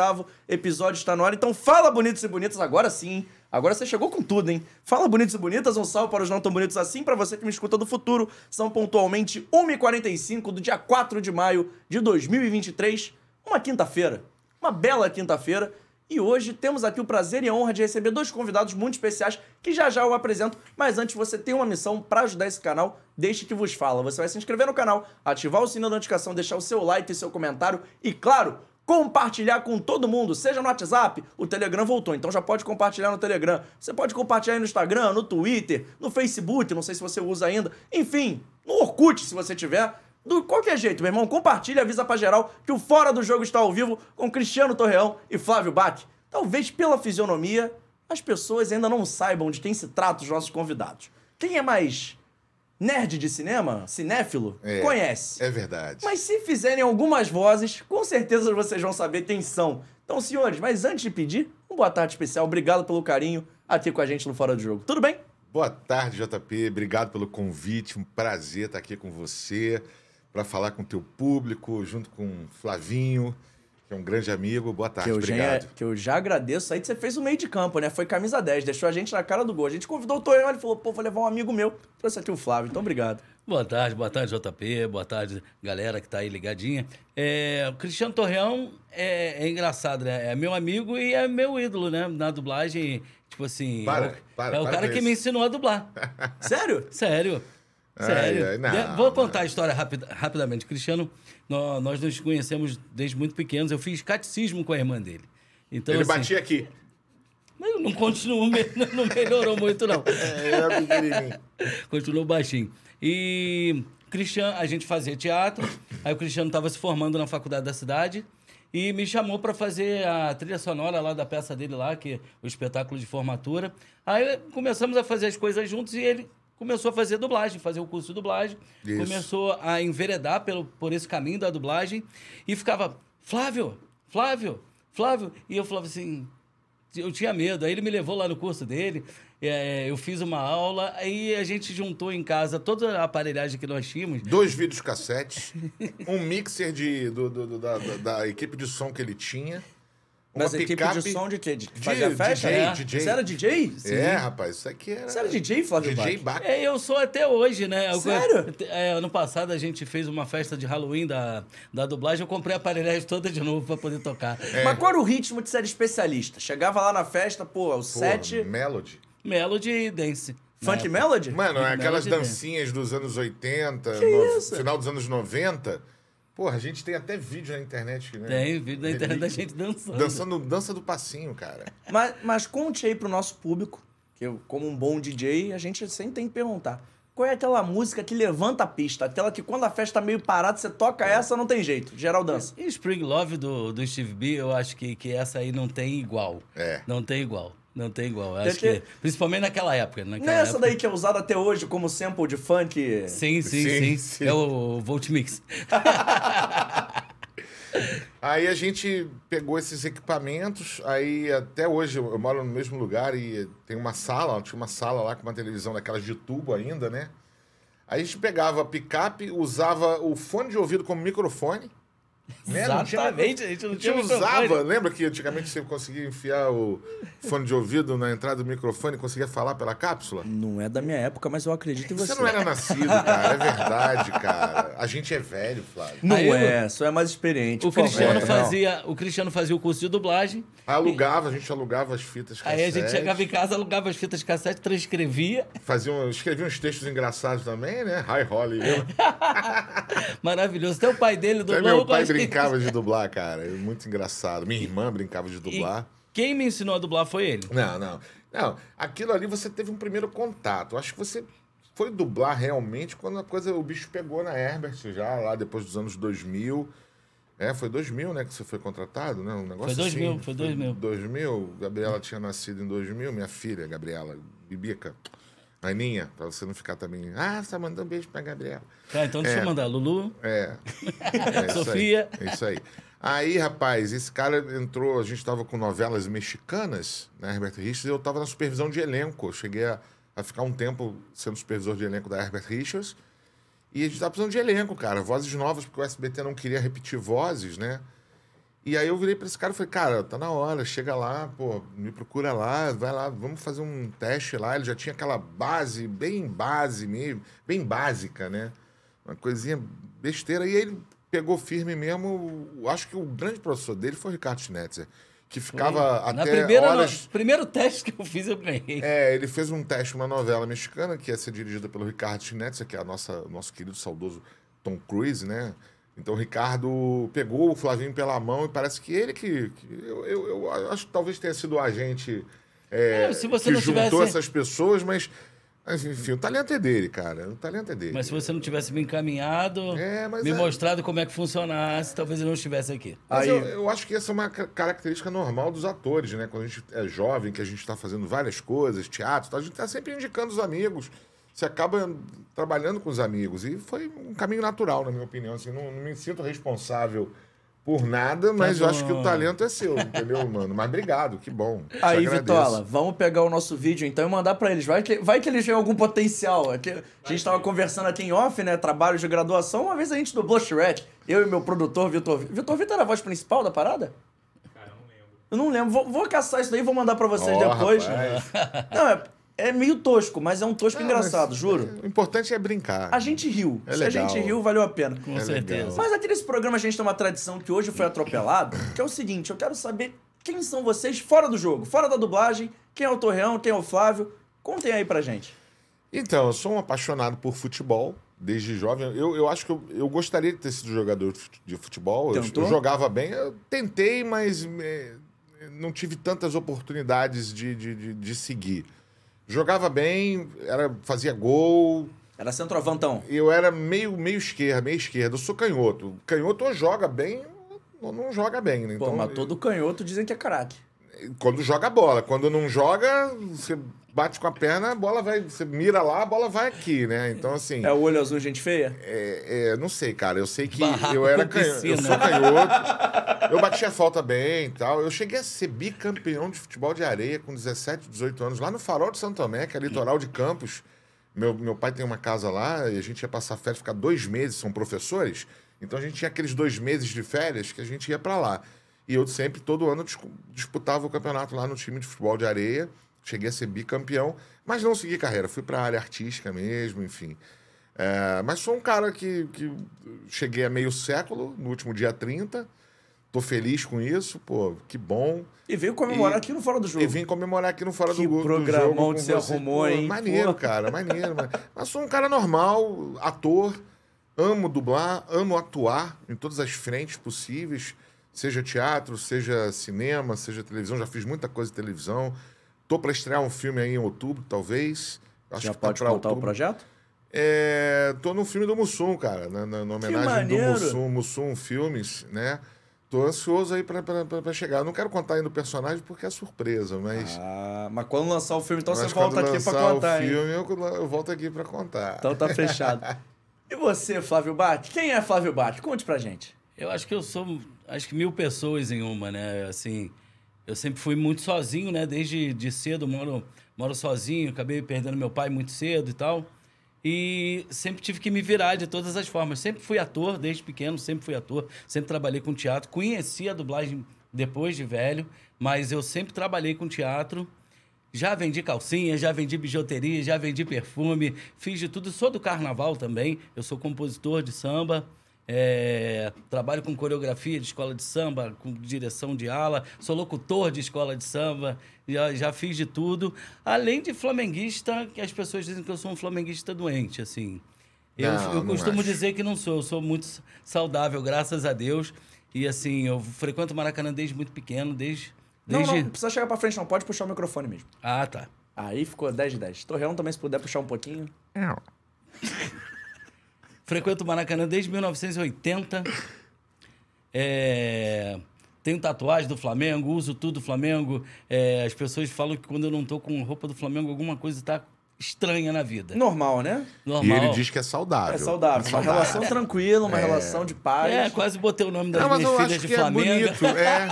38º episódio está no ar. Então fala, bonitos e bonitas, agora sim. Agora você chegou com tudo, hein? Fala, bonitos e bonitas, um salve para os não tão bonitos assim, para você que me escuta do futuro. São pontualmente 1h45 do dia 4 de maio de 2023, uma quinta-feira. Uma bela quinta-feira. E hoje temos aqui o prazer e a honra de receber dois convidados muito especiais que já já eu apresento. Mas antes você tem uma missão para ajudar esse canal, deixe que vos fala. Você vai se inscrever no canal, ativar o sininho da notificação, deixar o seu like e seu comentário e, claro, compartilhar com todo mundo, seja no WhatsApp, o Telegram voltou, então já pode compartilhar no Telegram. Você pode compartilhar no Instagram, no Twitter, no Facebook, não sei se você usa ainda. Enfim, no Orkut, se você tiver. Do qualquer jeito, meu irmão, compartilha, avisa pra geral que o Fora do Jogo está ao vivo com Cristiano Torreão e Flávio Bach. Talvez pela fisionomia, as pessoas ainda não saibam de quem se trata os nossos convidados. Quem é mais nerd de cinema, cinéfilo, É, conhece. É verdade. Mas se fizerem algumas vozes, com certeza vocês vão saber quem são. Então, senhores, mas antes de pedir, um boa tarde especial. Obrigado pelo carinho aqui com a gente no Fora do Jogo. Tudo bem? Boa tarde, JP. Obrigado pelo convite. Um prazer estar aqui com você para falar com o teu público, junto com o Flavinho, que é um grande amigo. Boa tarde, que, eu já, obrigado. que eu já agradeço aí que você fez o meio de campo, né? Foi camisa 10, deixou a gente na cara do gol. A gente convidou o Tonhão, ele falou, pô, vou levar um amigo meu. Trouxe aqui o Flávio, então obrigado. Boa tarde, boa tarde, JP, boa tarde, galera que tá aí ligadinha. É, o Cristiano Torreão é, é engraçado, né? É meu amigo e é meu ídolo, né? Na dublagem, tipo assim. Para, é o, para, é o para cara que isso. me ensinou a dublar. Sério? Sério. Ai, Sério. ai, não, De- Vou contar não. a história rapid- rapidamente. Cristiano, nó- nós nos conhecemos desde muito pequenos. Eu fiz catecismo com a irmã dele. Então, Ele assim, batia aqui. mas não continuou, não melhorou muito, não. É, era pequenininho. Continuou baixinho. E Cristiano, a gente fazia teatro, aí o Cristiano estava se formando na faculdade da cidade e me chamou para fazer a trilha sonora lá da peça dele lá, que é o espetáculo de formatura. Aí começamos a fazer as coisas juntos e ele começou a fazer dublagem, fazer o curso de dublagem, Isso. começou a enveredar pelo, por esse caminho da dublagem e ficava, Flávio, Flávio, Flávio. E eu falava assim, eu tinha medo. Aí ele me levou lá no curso dele, é, eu fiz uma aula, aí a gente juntou em casa toda a aparelhagem que nós tínhamos. Dois vídeos cassetes, um mixer de, do- do- do- da, da- da equipe de som que ele tinha. Uma Mas a equipe picape- de som de quê? De que de- fazia festa? DJ, É. DJ. Você era DJ? É, rapaz, isso aqui era. Você era DJ, Flávio DJ Bach? É, eu sou até hoje, né? Eu- Sério? É, ano passado a gente fez uma festa de Halloween da, da dublagem, eu comprei a aparelhagem toda de novo para poder tocar. Mas qual era o ritmo de ser especialista? Chegava lá na festa, pô, o Pô, set... Melody. Melody e Dance. Funk né? Melody? Mano, é aquelas Melody dancinhas dos anos 80, Que no isso? final dos anos 90. Porra, a gente tem até vídeo na internet. Né? Tem vídeo na internet da gente dançando. Dançando dança do passinho, cara. Mas, mas conte aí pro nosso público, que eu, como um bom DJ, a gente sempre tem que perguntar. Qual é aquela música que levanta a pista? Aquela que quando a festa tá meio parada, você toca essa, não tem jeito. Geral dança. E Spring Love do, do Steve B, eu acho que, que essa aí não tem igual. É. Não tem igual. Não tem igual. Acho que- que, principalmente naquela época. Não Naquela é essa época. daí que é usada até hoje como sample de funk? Sim, sim, Sim, sim, sim. É o Volt Mix. Aí a gente pegou esses equipamentos, aí até hoje eu eu moro no mesmo lugar e tem uma sala, tinha uma sala lá com uma televisão daquelas de tubo ainda, né? Aí a gente pegava a picape, usava o fone de ouvido como microfone. Né? Não tinha- Exatamente, a gente não A gente tinha usava, microfone. lembra que antigamente você conseguia enfiar o fone de ouvido na entrada do microfone e conseguia falar pela cápsula? Não é da minha época, mas eu acredito em você. Você não era nascido, cara, é verdade, cara. A gente é velho, Flávio. Não Aí é, só é mais experiente. O. Cristiano, Não. fazia, o Cristiano fazia o curso de dublagem. Alugava, a gente alugava as fitas Aí a gente cassete. chegava em casa, alugava as fitas de cassete, transcrevia. Fazia um, escrevia uns textos engraçados também, né? Hi, Holly. Eu, Maravilhoso. Até o pai dele dublou. que- brincava de dublar, cara. É Muito engraçado. Minha irmã brincava de E dublar. quem me ensinou a dublar foi ele. Não, não. Não, aquilo ali você teve um primeiro contato. Acho que você foi dublar realmente quando a coisa, o bicho pegou na Herbert já, lá depois dos anos 2000. É, foi 2000, né, que você foi contratado, né? Um negócio Foi 2000, assim. foi 2000. 2000. Gabriela tinha nascido em 2000, minha filha, Gabriela, Bibica. Aninha, pra você não ficar também. Ah, você tá mandando um beijo pra Gabriela. Tá, então deixa É. eu mandar. Lulu, É. é Sofia. Aí, é isso aí. Aí, rapaz, esse cara entrou, a gente estava com novelas mexicanas, né, Herbert Richards, e eu estava na supervisão de elenco. Eu cheguei a, a ficar um tempo sendo supervisor de elenco da Herbert Richards. E a gente estava precisando de elenco, cara. Vozes novas, porque o SBT não queria repetir vozes, né? E aí eu virei pra esse cara e falei, cara, tá na hora, chega lá, pô, me procura lá, vai lá, vamos fazer um teste lá. Ele já tinha aquela base, bem base mesmo, bem básica, né? Uma coisinha besteira. E ele pegou firme mesmo. Acho que o grande professor dele foi o Ricardo Schnetzer, que ficava Na até primeira, horas... no primeiro teste que eu fiz, eu ganhei. É, ele fez um teste, uma novela mexicana, que ia ser dirigida pelo Ricardo Schnetzer, que é a nossa, nosso querido saudoso Tom Cruise, né? Então o Ricardo pegou o Flavinho pela mão e parece que ele que. que eu, eu, eu acho que talvez tenha sido o agente é, É, se você que não juntou tivesse- essas pessoas, mas. Enfim, o talento é dele, cara. O talento é dele. Mas se você não tivesse me encaminhado, É, mas me é- mostrado como é que funcionasse, talvez eu não estivesse aqui. Mas Aí- eu, eu acho que essa é uma ca- característica normal dos atores, né? Quando a gente é jovem, que a gente está fazendo várias coisas, teatro, tal, a gente está sempre indicando os amigos. Você acaba trabalhando com os amigos. E foi um caminho natural, na minha opinião. Assim, não, não me sinto responsável por nada, mas eu acho que o talento é seu, entendeu, mano? Mas obrigado, que bom. Aí. Vitola, vamos pegar o nosso vídeo então e mandar pra eles. Vai que, vai que eles têm algum potencial. Aqui, a gente tava conversando aqui em off, né? Trabalhos de graduação. Uma vez a gente dublou Shrek. Eu e meu produtor, Vitor Vitor. Vitor Vitor era a voz principal da parada? Eu não lembro. Vou, vou caçar isso daí e vou mandar pra vocês Ó, depois. rapaz. Não, é, é meio tosco, mas é um tosco Não, engraçado, juro. é, o importante é brincar. A gente riu. É Se a legal. gente riu, valeu a pena. Com É certeza. legal. Mas aqui nesse programa a gente tem uma tradição que hoje foi atropelado, que é o seguinte, eu quero saber quem são vocês fora do jogo, fora da dublagem, quem é o Torreão, quem é o Flávio. Contem aí pra gente. Então, eu sou um apaixonado por futebol desde jovem. Eu, eu acho que eu, eu gostaria de ter sido jogador de fute- de futebol. Eu, eu jogava bem. Eu tentei, mas eh, não tive tantas oportunidades de, de, de, de seguir. Jogava bem, era, fazia gol. Era centroavantão. Eu era meio, meio esquerda, meio esquerda. Eu sou canhoto. Canhoto ou joga bem ou não joga bem, né? Pô, Então, mas todo canhoto dizem que é craque. quando joga bola. Quando não joga, você bate com a perna, a bola vai. Você mira lá, a bola vai aqui, né? Então, assim. É o olho azul, gente feia? É, é, não sei, cara. Eu sei que Barraco eu era canhoto. Eu sou canhoto. Eu batia falta bem e tal. Eu cheguei a ser bicampeão de futebol de areia com 17, 18 anos, lá no Farol de Santo Tomé, que é litoral de Campos. Meu, meu pai tem uma casa lá e a gente ia passar férias, ficar dois meses, são professores. Então a gente tinha aqueles dois meses de férias que a gente ia pra lá. E eu sempre, todo ano, disputava o campeonato lá no time de futebol de areia. Cheguei a ser bicampeão, mas não segui carreira. Fui pra área artística mesmo, enfim. É, mas sou um cara que, que cheguei a meio século, no último dia 30. Tô feliz com isso, pô, que bom. E veio comemorar E- aqui no Fora do Jogo. E vim comemorar aqui no Fora Que do, do programão Jogo com que você arrumou, Pô, hein? Maneiro, Pô. cara, maneiro. mas, mas sou um cara normal, ator, amo dublar, amo atuar em todas as frentes possíveis, seja teatro, seja cinema, seja televisão. Já fiz muita coisa de televisão. Tô para estrear um filme aí em outubro, talvez. Acho Já que tá pode pra contar o outubro. projeto? É, tô no filme do Mussum, cara, na, na- na homenagem do. Mussum, Mussum Filmes, né? Tô ansioso aí pra, pra, pra- pra chegar. Eu não quero contar ainda o personagem porque é surpresa, mas, Ah, mas quando lançar o filme, então mas você volta quando aqui pra lançar contar, o hein? filme, eu, eu volto aqui pra contar. Então tá fechado. E você, Flávio Bate? Quem é Flávio Bate? Conte pra gente. Eu acho que eu sou, acho que mil pessoas em uma, né? Assim, eu sempre fui muito sozinho, né? Desde de cedo, moro, moro sozinho, acabei perdendo meu pai muito cedo e tal. E sempre tive que me virar de todas as formas. Sempre fui ator, desde pequeno, sempre fui ator. Sempre trabalhei com teatro. Conheci a dublagem depois de velho, mas eu sempre trabalhei com teatro. Já vendi calcinha, já vendi bijuteria, já vendi perfume, fiz de tudo. Sou do carnaval também. Eu sou compositor de samba. É, trabalho com coreografia de escola de samba, com direção de ala, sou locutor de escola de samba, já, já fiz de tudo. Além de flamenguista, que as pessoas dizem que eu sou um flamenguista doente, assim. Eu, Não, eu não costumo acho. dizer que não sou, eu sou muito saudável, graças a Deus. E assim, eu frequento o Maracanã desde muito pequeno, desde. Não, desde... não, não precisa chegar pra frente, não. Pode puxar o microfone mesmo. Ah, tá. Aí ficou 10 de 10. Torreão também, se puder puxar um pouquinho. Frequento o Maracanã desde 1980. É, Tenho tatuagem do Flamengo, uso tudo do Flamengo. É, As pessoas falam que quando eu não tô com roupa do Flamengo, alguma coisa tá estranha na vida. Normal, né? E Normal. ele diz que é saudável. É saudável. Uma relação tranquila, uma relação de paz. É, quase botei o nome das Não, mas minhas eu filhas acho de que é Flamengo. bonito. É.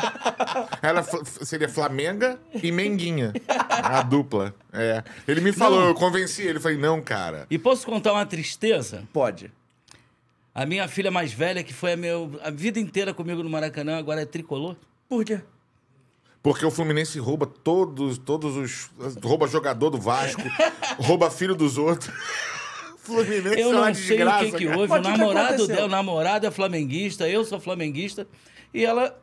Ela seria Flamenga e Menguinha. A dupla. É. Ele me falou, Não. eu convenci ele. Falei, não, cara. E posso contar uma tristeza? Pode. A minha filha mais velha, que foi a, meu, a vida inteira comigo no Maracanã, agora é tricolor. Por quê? Porque o Fluminense rouba todos, todos os. rouba jogador do Vasco, rouba filho dos outros. Fluminense Eu é uma não sei desgraça. o que, que houve. Mas O que namorado dela, o namorado é flamenguista, eu sou flamenguista. E ela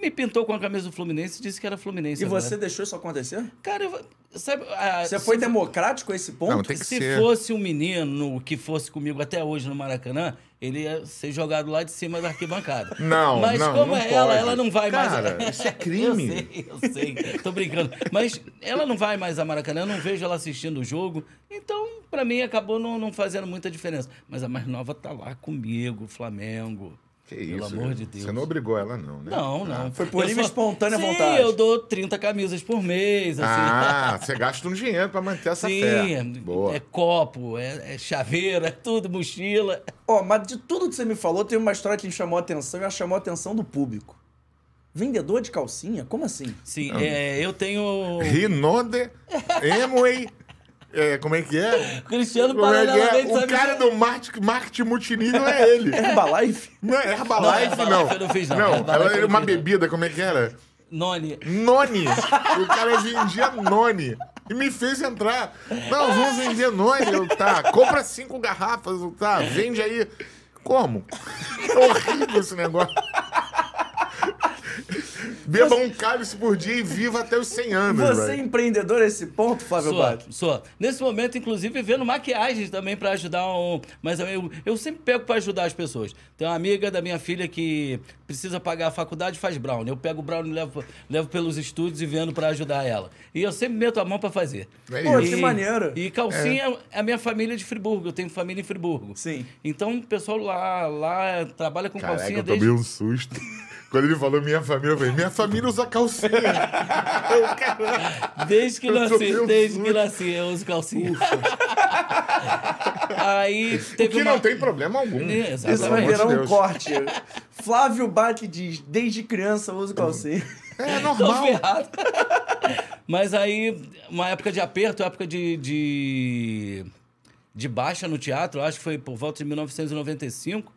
me pintou com a camisa do Fluminense e disse que era Fluminense. E agora. você deixou isso acontecer? Cara, eu- sabe. a- Você se foi fo- democrático a esse ponto? Não, tem que Se ser. fosse um menino que fosse comigo até hoje no Maracanã, ele ia ser jogado lá de cima da arquibancada. Não, Mas não, como não é ela, ela não vai Cara, mais. isso é crime. eu sei, eu sei. Tô brincando. Mas ela não vai mais a Maracanã, eu não vejo ela assistindo o jogo. Então, pra mim, acabou não, não fazendo muita diferença. Mas a mais nova tá lá comigo, Flamengo. Que Pelo isso. amor de Deus. Você não obrigou ela, não, né? Não, não. Foi por livre só- espontânea Sim, vontade. eu dou 30 camisas por mês, assim. Ah, você gasta um dinheiro pra manter essa Sim, fé. é, Boa. é copo, é, é chaveiro, é tudo, mochila. Ó, mas de tudo que você me falou, tem uma história que me chamou a atenção e ela chamou a atenção do público. Vendedor de calcinha? Como assim? Sim, é, eu tenho. Rinode, Emway. É, como é que é? Cristiano Como é que é? O cara do marketing, marketing multinível é ele. Herbalife? Não é Herbalife, Não, não. Herbalife eu não fiz, não. Não, Herbalife ela era não uma não. bebida, como é que era? Noni. Noni. O cara vendia Noni. E me fez entrar. Não, vamos vender Noni. Eu, tá, compra cinco garrafas. Eu, tá, vende aí. Como? É horrível esse negócio. Beba um cálice por dia e viva até os 100 anos, Você é empreendedor a esse ponto, Flávio Sou, Bate? sou. Nesse momento, inclusive, vendo maquiagens também pra ajudar um. Mas eu, eu sempre pego pra ajudar as pessoas. Tem uma amiga da minha filha que precisa pagar a faculdade e faz brownie. Eu pego o brownie e levo, levo pelos estúdios e vendo pra ajudar ela. E eu sempre meto a mão pra fazer. É Pô, que maneiro. E calcinha é a minha família de Friburgo. Eu tenho família em Friburgo. Sim. Então o pessoal lá, lá trabalha com Caraca, calcinha eu tomei desde. um susto. Quando ele falou minha família, eu falei, minha família usa calcinha. Eu. Desde que Eu nasci, um desde que nasci, eu uso calcinha. Aí O teve que uma... não tem problema algum. É, Isso vai virar um corte. Flávio Bate diz, desde criança eu uso calcinha. É Tô normal. ferrado. Mas aí, uma época de aperto, época de, de, de baixa no teatro, acho que foi por volta de 1995.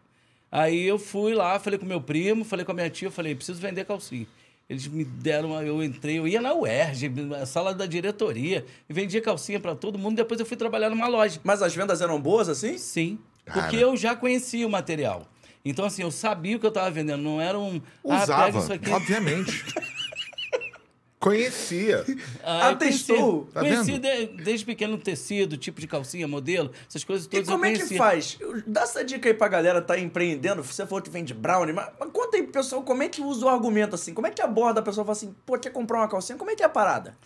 Aí eu fui lá, falei com meu primo, falei com a minha tia, falei, preciso vender calcinha. Eles me deram, uma- eu entrei, eu ia na UERJ, na sala da diretoria, e vendia calcinha pra todo mundo. Depois eu fui trabalhar numa loja. Mas as vendas eram boas assim? Sim, Cara. porque eu já conhecia o material. Então, assim, eu sabia o que eu tava vendendo, não era um. Ah, Usava, isso aqui. obviamente. Conhecia. Ah, Atestou. Conheci, Tá conheci de- desde pequeno tecido, tipo de calcinha, modelo, essas coisas E todas como eu é que faz? Dá essa dica aí pra galera tá empreendendo. Você falou que vende brownie, mas, mas conta aí pro pessoal como é que usa o argumento assim. Como é que aborda a pessoa e fala assim, pô, quer comprar uma calcinha? Como é que é a parada?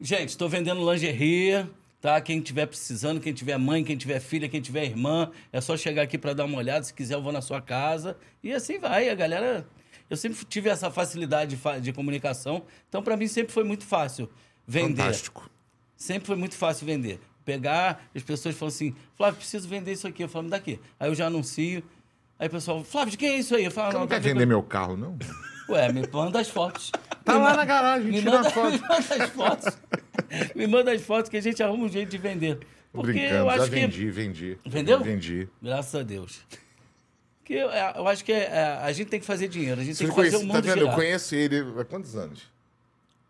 Gente, estou vendendo lingerie, tá? Quem tiver precisando, quem tiver mãe, quem tiver filha, quem tiver irmã, é só chegar aqui para dar uma olhada. Se quiser, eu vou na sua casa. E assim vai. A galera. Eu sempre tive essa facilidade de, de comunicação. Então, para mim, sempre foi muito fácil vender. Fantástico. Sempre foi muito fácil vender. Pegar, as pessoas falam assim, Flávio, preciso vender isso aqui. Eu falo, me dá aqui. Aí eu já anuncio. Aí o pessoal, Flávio, de quem é isso aí? Eu falo, Você não tá quer vendo?" vender meu carro, não? Ué, me manda as fotos. Tá Me lá ma- na garagem, me tira manda, foto. Me manda as fotos. me manda as fotos que a gente arruma um jeito de vender. Porque brincando, eu acho já que. vendi, vendi. Vendeu? Vendi. Graças a Deus. Que eu, eu acho que é- é, a gente tem que fazer dinheiro, a gente Você tem que fazer conhece, o tá mundo vendo? Eu girar. conheço ele há quantos anos?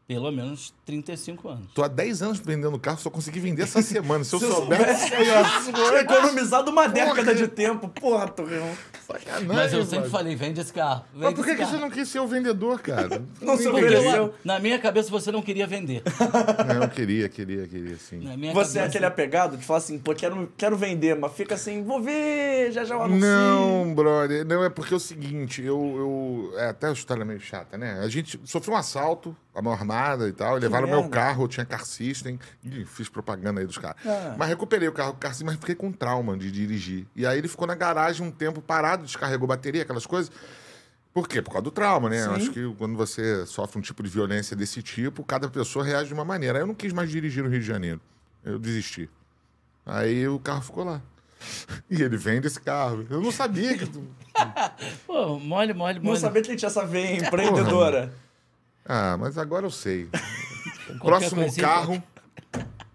Pelo menos 35 anos. Tô há 10 anos vendendo carro, só consegui vender essa semana. Se eu Se eu soubesse, soubesse, eu ia economizado uma década de tempo. Porra, Torreão. sacanagem. Mas eu sempre mano. falei, vende esse carro. Mas vende por que, que você não quis ser o vendedor, cara? Não se Porque ofereceu. eu- na minha cabeça você não queria vender. Não, eu queria, queria, queria, sim. Na minha Você é cabeça- aquele apegado que fala assim, pô, quero, quero vender, mas fica assim, vou ver, já já o anuncio. Não, brother. Não, é porque é o seguinte, eu. eu é até a história meio chata, né? A gente sofreu um assalto, a mão armada e tal, e levaram meu merda. carro, eu tinha car system. Ih, fiz propaganda aí dos caras. Ah. Mas recuperei o carro com car system, mas fiquei com trauma de dirigir. E aí ele ficou na garagem um tempo parado, descarregou bateria, aquelas coisas. Por quê? Por causa do trauma, né? Eu Sim. acho que quando você sofre um tipo de violência desse tipo, cada pessoa reage de uma maneira. Aí eu não quis mais dirigir no Rio de Janeiro. Eu desisti. Aí o carro ficou lá. E ele vende esse carro. Eu não sabia que. Pô, mole, mole, Não mole. sabia que ele tinha essa veia empreendedora. Ah, mas agora eu sei. Qualquer Próximo coisinha- carro.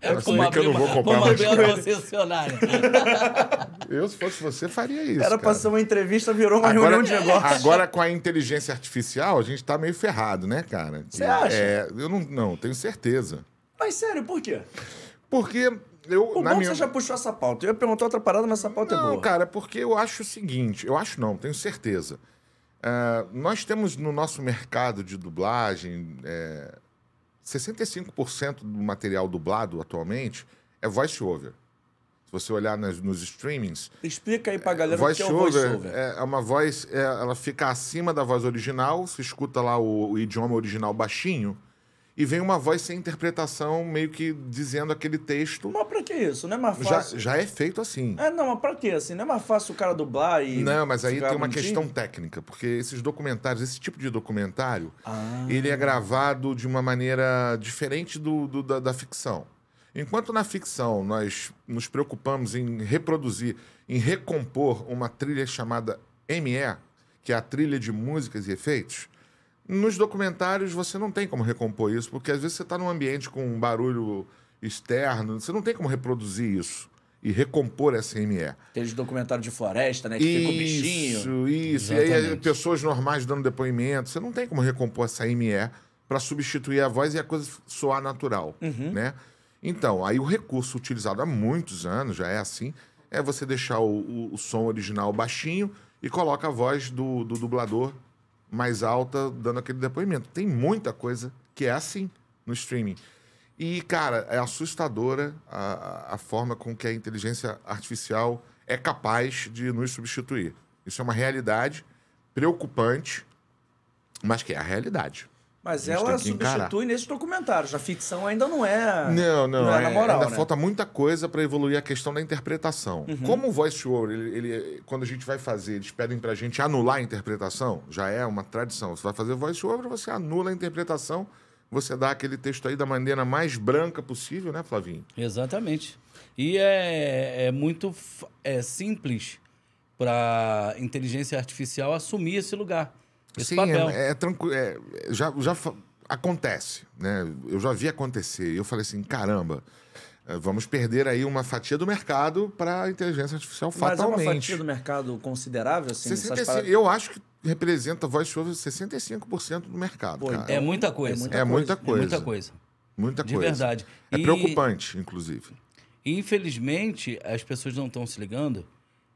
É, Se bem que eu não vou comprar mais concessionária. Eu, se fosse você, faria isso. Era pra cara. ser uma entrevista, virou uma Agora, reunião de negócio. agora, com a inteligência artificial, a gente tá meio ferrado, né, cara? Você acha? É, eu não, não, tenho certeza. Mas sério, por quê? Porque eu. O na bom minha... que você já puxou essa pauta. Eu ia perguntar outra parada, mas essa pauta é Não, boa. cara, porque eu acho o seguinte, eu acho não, tenho certeza. Ah, nós temos no nosso mercado de dublagem, é, 65% do material dublado atualmente é voice-over. Se você olhar nas- nos streamings, Explica aí pra galera o que é o voice-over. é, é uma voz, é, ela fica acima da voz original, se escuta lá o, o idioma original baixinho, e vem uma voz sem interpretação, meio que dizendo aquele texto. Mas pra que isso? Não é mais Já, fácil? já é feito assim. É, não, mas pra quê? Assim, não é mais fácil o cara dublar e. Não, mas aí tem uma bonitinho? questão técnica, porque esses documentários, esse tipo de documentário, Ah. ele é gravado de uma maneira diferente do, do- da, da ficção. Enquanto na ficção nós nos preocupamos em reproduzir, em recompor uma trilha chamada ME, que é a trilha de músicas e efeitos, nos documentários você não tem como recompor isso, porque às vezes você está num ambiente com um barulho externo, você não tem como reproduzir isso e recompor essa ME. Aqueles documentários de floresta, né? Que fica o bichinho. Isso, isso. E aí Exatamente. pessoas normais dando depoimento. Você não tem como recompor essa ME para substituir a voz e a coisa soar natural, Uhum. né? Então, aí o recurso utilizado há muitos anos, já é assim, é você deixar o, o- o som original baixinho e coloca a voz do, do dublador mais alta, dando aquele depoimento. Tem muita coisa que é assim no streaming. E, cara, é assustadora a, a- forma com que a inteligência artificial é capaz de nos substituir. Isso é uma realidade preocupante, mas que é a realidade. Mas ela substitui nesses documentários. A ficção ainda não é. Não, não, Não é é- na moral, ainda né? falta muita coisa para evoluir a questão da interpretação. Uhum. Como o voice-over, ele, ele- quando a gente vai fazer, eles pedem para a gente anular a interpretação, já é uma tradição. Você vai fazer voice-over, você anula a interpretação, você dá aquele texto aí da maneira mais branca possível, né, Flavinho? Exatamente. E é, é muito é simples para inteligência artificial assumir esse lugar, esse Sim, papel. é, é tranquilo. é, já já acontece, né? Eu já vi acontecer. E eu falei assim, caramba, eh, vamos perder aí uma fatia do mercado para a inteligência artificial Mas é fatalmente. uma fatia do mercado considerável, assim. essas 65, paradas- eu acho que representa voice-over 65% do mercado, Pô. É muita coisa. muita É muita É coisa. muita coisa. Muita De coisa. verdade. É E- preocupante, inclusive. E, infelizmente, as pessoas não estão se ligando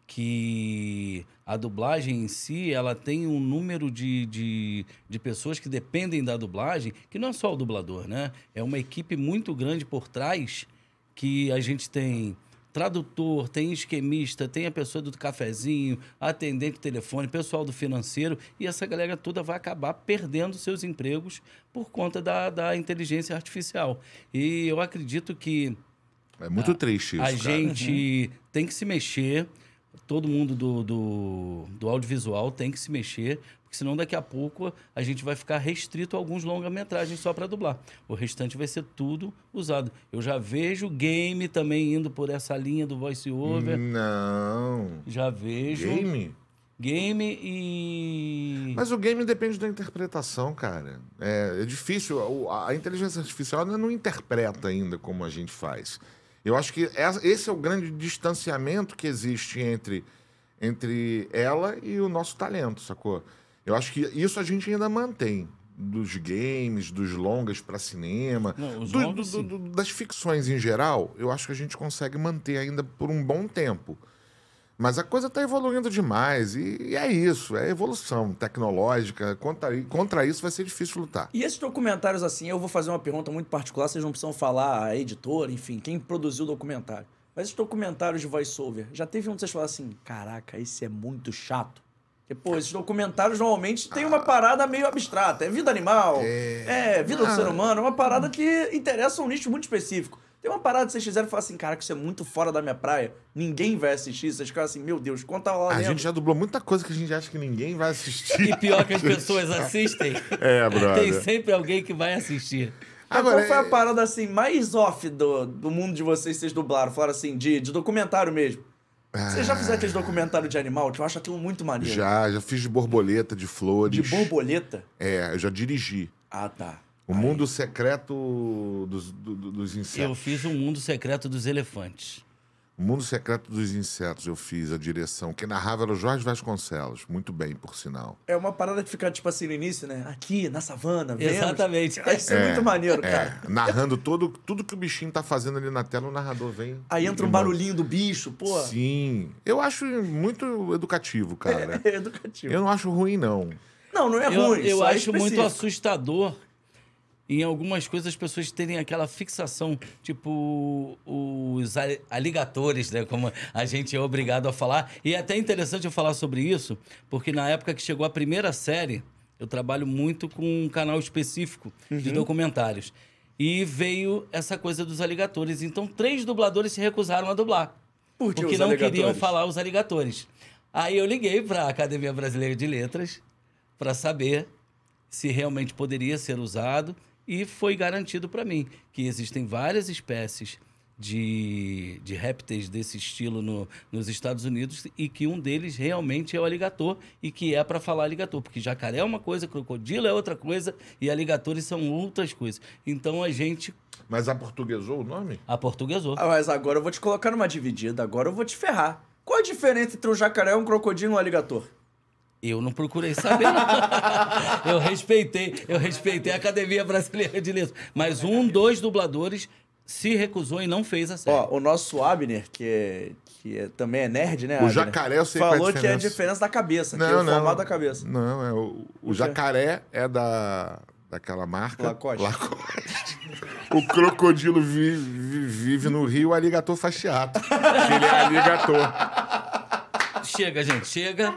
que a dublagem em si, ela tem um número de, de, de pessoas que dependem da dublagem, que não é só o dublador, né? É uma equipe muito grande por trás que a gente tem tradutor, tem esquemista, tem a pessoa do cafezinho, atendente telefone, pessoal do financeiro, e essa galera toda vai acabar perdendo seus empregos por conta da, da inteligência artificial. E eu acredito que É muito triste isso, a cara. gente tem que se mexer, todo mundo do, do, do audiovisual tem que se mexer, porque senão daqui a pouco a gente vai ficar restrito a alguns longa-metragens só para dublar. O restante vai ser tudo usado. Eu já vejo game também indo por essa linha do voice-over. Não. Já vejo. Game? Game e. Mas o game depende da interpretação, cara. É, é difícil. A inteligência artificial ainda não interpreta ainda como a gente faz. Eu acho que essa- esse é o grande distanciamento que existe entre, entre ela e o nosso talento, sacou? Eu acho que isso a gente ainda mantém. Dos games, dos longas para cinema, Não, do- longas, do- do- das ficções em geral, eu acho que a gente consegue manter ainda por um bom tempo. Mas a coisa está evoluindo demais e, e é isso, é evolução tecnológica. Contra, contra isso vai ser difícil lutar. E esses documentários, assim, eu vou fazer uma pergunta muito particular, vocês não precisam falar a editora, enfim, quem produziu o documentário. Mas esses documentários de voice-over, já teve um que vocês falaram assim, caraca, esse é muito chato. Porque, pô, esses documentários normalmente tem uma parada meio abstrata. É vida animal, é, vida do Ah. ser humano, é uma parada que interessa um nicho muito específico. Tem uma parada que vocês fizeram e falaram assim, caraca, isso é muito fora da minha praia, ninguém vai assistir. Vocês ficaram assim, meu Deus, conta lá A dentro. gente já dublou muita coisa que a gente acha que ninguém vai assistir. E pior que as pessoas assistem, É, brother. tem sempre alguém que vai assistir. Mas Agora, qual foi a é- parada assim mais off do, do mundo de vocês que vocês dublaram? Falaram assim, de, de documentário mesmo. Vocês já fizeram aqueles documentário de animal, que eu acho aquilo muito maneiro. Já, já fiz de borboleta, de flores. De borboleta? É, eu já dirigi. Ah, tá. O mundo secreto dos, do- do- dos Eu insetos. fiz o Mundo Secreto dos Elefantes. O mundo secreto dos insetos eu fiz a direção. Quem narrava era o Jorge Vasconcelos. Muito bem, por sinal. É uma parada que fica, tipo assim, no início, né? Aqui, na savana, vendo. Exatamente. Vai ser muito maneiro, cara. É, narrando todo, tudo que o bichinho tá fazendo ali na tela, o narrador vem. Aí entra um barulhinho do bicho, pô. Sim. Eu acho muito educativo, cara. É educativo. Eu não acho ruim, não. Não, não é Eu, ruim. eu é acho muito específico. assustador em algumas coisas as pessoas terem aquela fixação, tipo os ali- aligatores, né? Como a gente é obrigado a falar. E é até interessante eu falar sobre isso, porque na época que chegou a primeira série, eu trabalho muito com um canal específico de documentários. E veio essa coisa dos aligatores. Então, três dubladores se recusaram a dublar. Por que porque não queriam falar os aligatores. Aí eu liguei para a Academia Brasileira de Letras para saber se realmente poderia ser usado e foi garantido para mim que existem várias espécies de, de répteis desse estilo no, nos Estados Unidos e que um deles realmente é o aligator e que é para falar aligator, porque jacaré é uma coisa, crocodilo é outra coisa e aligatores são outras coisas. Então a gente Mas aportuguesou o nome? aportuguesou. Ah, mas agora eu vou te colocar numa dividida, agora eu vou te ferrar. Qual a diferença entre um jacaré, um crocodilo e um aligator? Eu não procurei saber, não. eu respeitei, eu respeitei a Academia Brasileira de Letras. Mas um dos dubladores se recusou e não fez a série. Ó, o nosso Abner, que, é, que é- também é nerd, né? O Abner? jacaré eu sei é a Falou que é a diferença. da cabeça, que é o formato da cabeça. Não, é o, o jacaré é da daquela marca. Lacoste. Lacoste. o crocodilo vi- vi- vive no rio, o aligator faz teatro. Ele é aligator. Chega, gente, chega.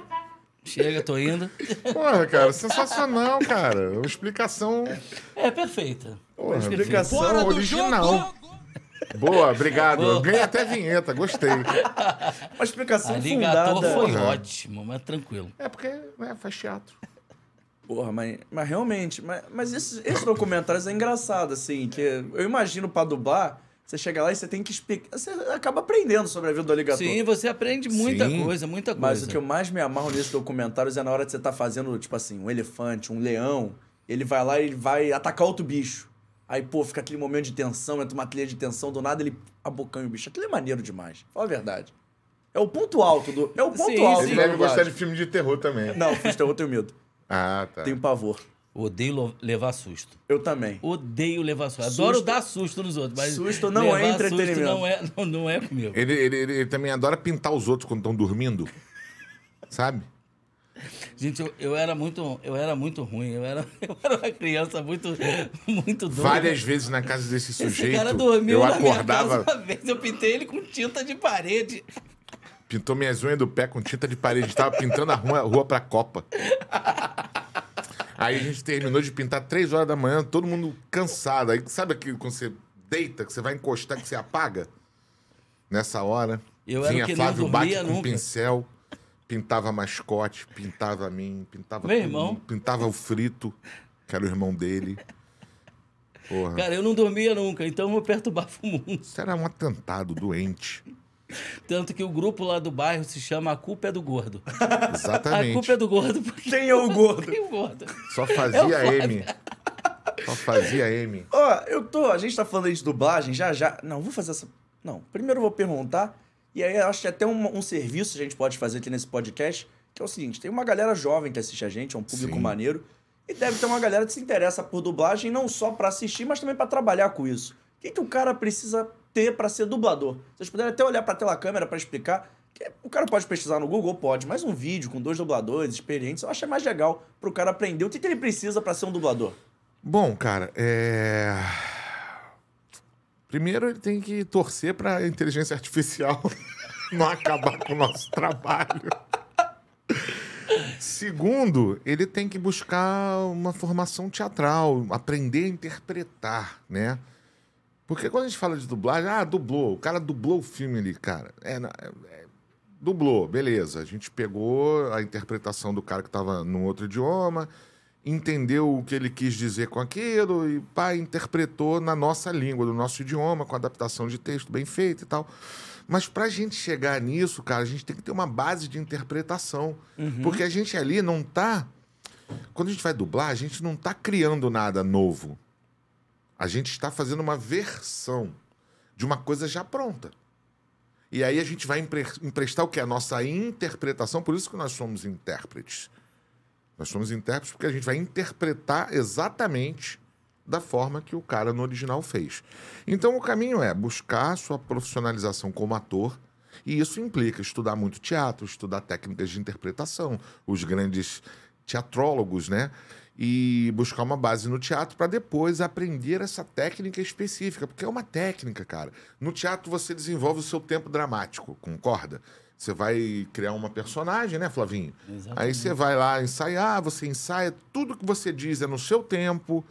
Chega, tô indo. Porra, cara, sensacional, cara. Uma explicação É perfeita. porra, explicação Fora original. Boa, obrigado. Boa. Ganhei até vinheta, gostei. Uma explicação Aligator fundada. foi Uhum. ótimo, mas tranquilo. É porque né, faz teatro. Porra, mas, mas realmente, mas, mas esses, esses documentários é engraçado, assim, que eu imagino pra dublar, você chega lá e você tem que explicar. Você acaba aprendendo sobre a vida do aligator. Sim, você aprende muita Sim. coisa, muita coisa. Mas o que eu mais me amarro nesses documentários é na hora de você estar fazendo, tipo assim, um elefante, um leão. Ele vai lá e ele vai atacar outro bicho. Aí, pô, fica aquele momento de tensão, entra uma trilha de tensão, do nada ele abocanha o bicho. Aquilo é maneiro demais. Fala a verdade. É o ponto alto do. É o ponto Sim, alto sim. Ele deve gostar de filme de terror também. Não, fiz terror, eu tenho medo. Ah, tá. Tenho pavor. Odeio levar susto. Eu também. Odeio levar susto. Adoro Susto- dar susto nos outros, mas Susto não é entretenimento. Susto não é, não, não é comigo. Ele, ele, ele, ele também adora pintar os outros quando estão dormindo. Sabe? Gente, eu, eu era muito, eu era muito ruim. Eu era, eu era uma criança muito, muito doida. Várias vezes na casa desse Esse sujeito, cara dormiu eu na minha acordava, casa uma vez. Eu pintei ele com tinta de parede. pintou minhas unhas do pé com tinta de parede, tava pintando a rua, rua pra Copa. Aí a gente terminou de pintar três horas da manhã, todo mundo cansado. Aí sabe aquilo quando você deita, que você vai encostar, que você apaga? Nessa hora, Eu era vinha não Flávio Bate com nunca. pincel, pintava mascote, pintava a mim, pintava Meu todo irmão. pintava o Frito, que era o irmão dele. Porra. Cara, eu não dormia nunca, então eu perturbava o mundo. Isso era um atentado doente. Tanto que o grupo lá do bairro se chama A Culpa é do Gordo. Exatamente. A culpa é do gordo porque Quem é o gordo? tem o gordo. Só É fazia Flávio. M. Só fazia M. Ó, eu tô. A gente tá falando aí de dublagem, já já. Não, vou fazer essa. Não, primeiro eu vou perguntar. E aí eu acho que até um, um serviço a gente pode fazer aqui nesse podcast, que é o seguinte: tem uma galera jovem que assiste a gente, é um público Sim. maneiro. E deve ter uma galera que se interessa por dublagem, não só pra assistir, mas também pra trabalhar com isso. O que, que o cara precisa ter pra ser dublador? Vocês puderem até olhar pra tela câmera pra explicar. Que o cara pode pesquisar no Google, pode, mas um vídeo com dois dubladores experientes, eu acho mais legal pro cara aprender o que, que ele precisa pra ser um dublador. Bom, cara, é. Primeiro ele tem que torcer para a inteligência artificial não acabar com o nosso trabalho. Segundo, ele tem que buscar uma formação teatral, aprender a interpretar, né? Porque quando a gente fala de dublagem, ah, dublou, o cara dublou o filme ali, cara. É, é- é- dublou, beleza. A gente pegou a interpretação do cara que estava num outro idioma, entendeu o que ele quis dizer com aquilo e pá, interpretou na nossa língua, no nosso idioma, com adaptação de texto bem feita e tal. Mas pra gente chegar nisso, cara, a gente tem que ter uma base de interpretação. Porque a gente ali não tá. Quando a gente vai dublar, a gente não tá criando nada novo. A gente está fazendo uma versão de uma coisa já pronta. E aí a gente vai empre- emprestar o que? A nossa interpretação, por isso que nós somos intérpretes. Nós somos intérpretes porque a gente vai interpretar exatamente da forma que o cara no original fez. Então o caminho é buscar sua profissionalização como ator, e isso implica estudar muito teatro, estudar técnicas de interpretação, os grandes teatrólogos, né? E buscar uma base no teatro para depois aprender essa técnica específica, porque é uma técnica, cara. No teatro você desenvolve o seu tempo dramático, concorda? Você vai criar uma personagem, né, Flavinho? Aí você vai lá ensaiar, você ensaia, tudo que você diz é no seu tempo,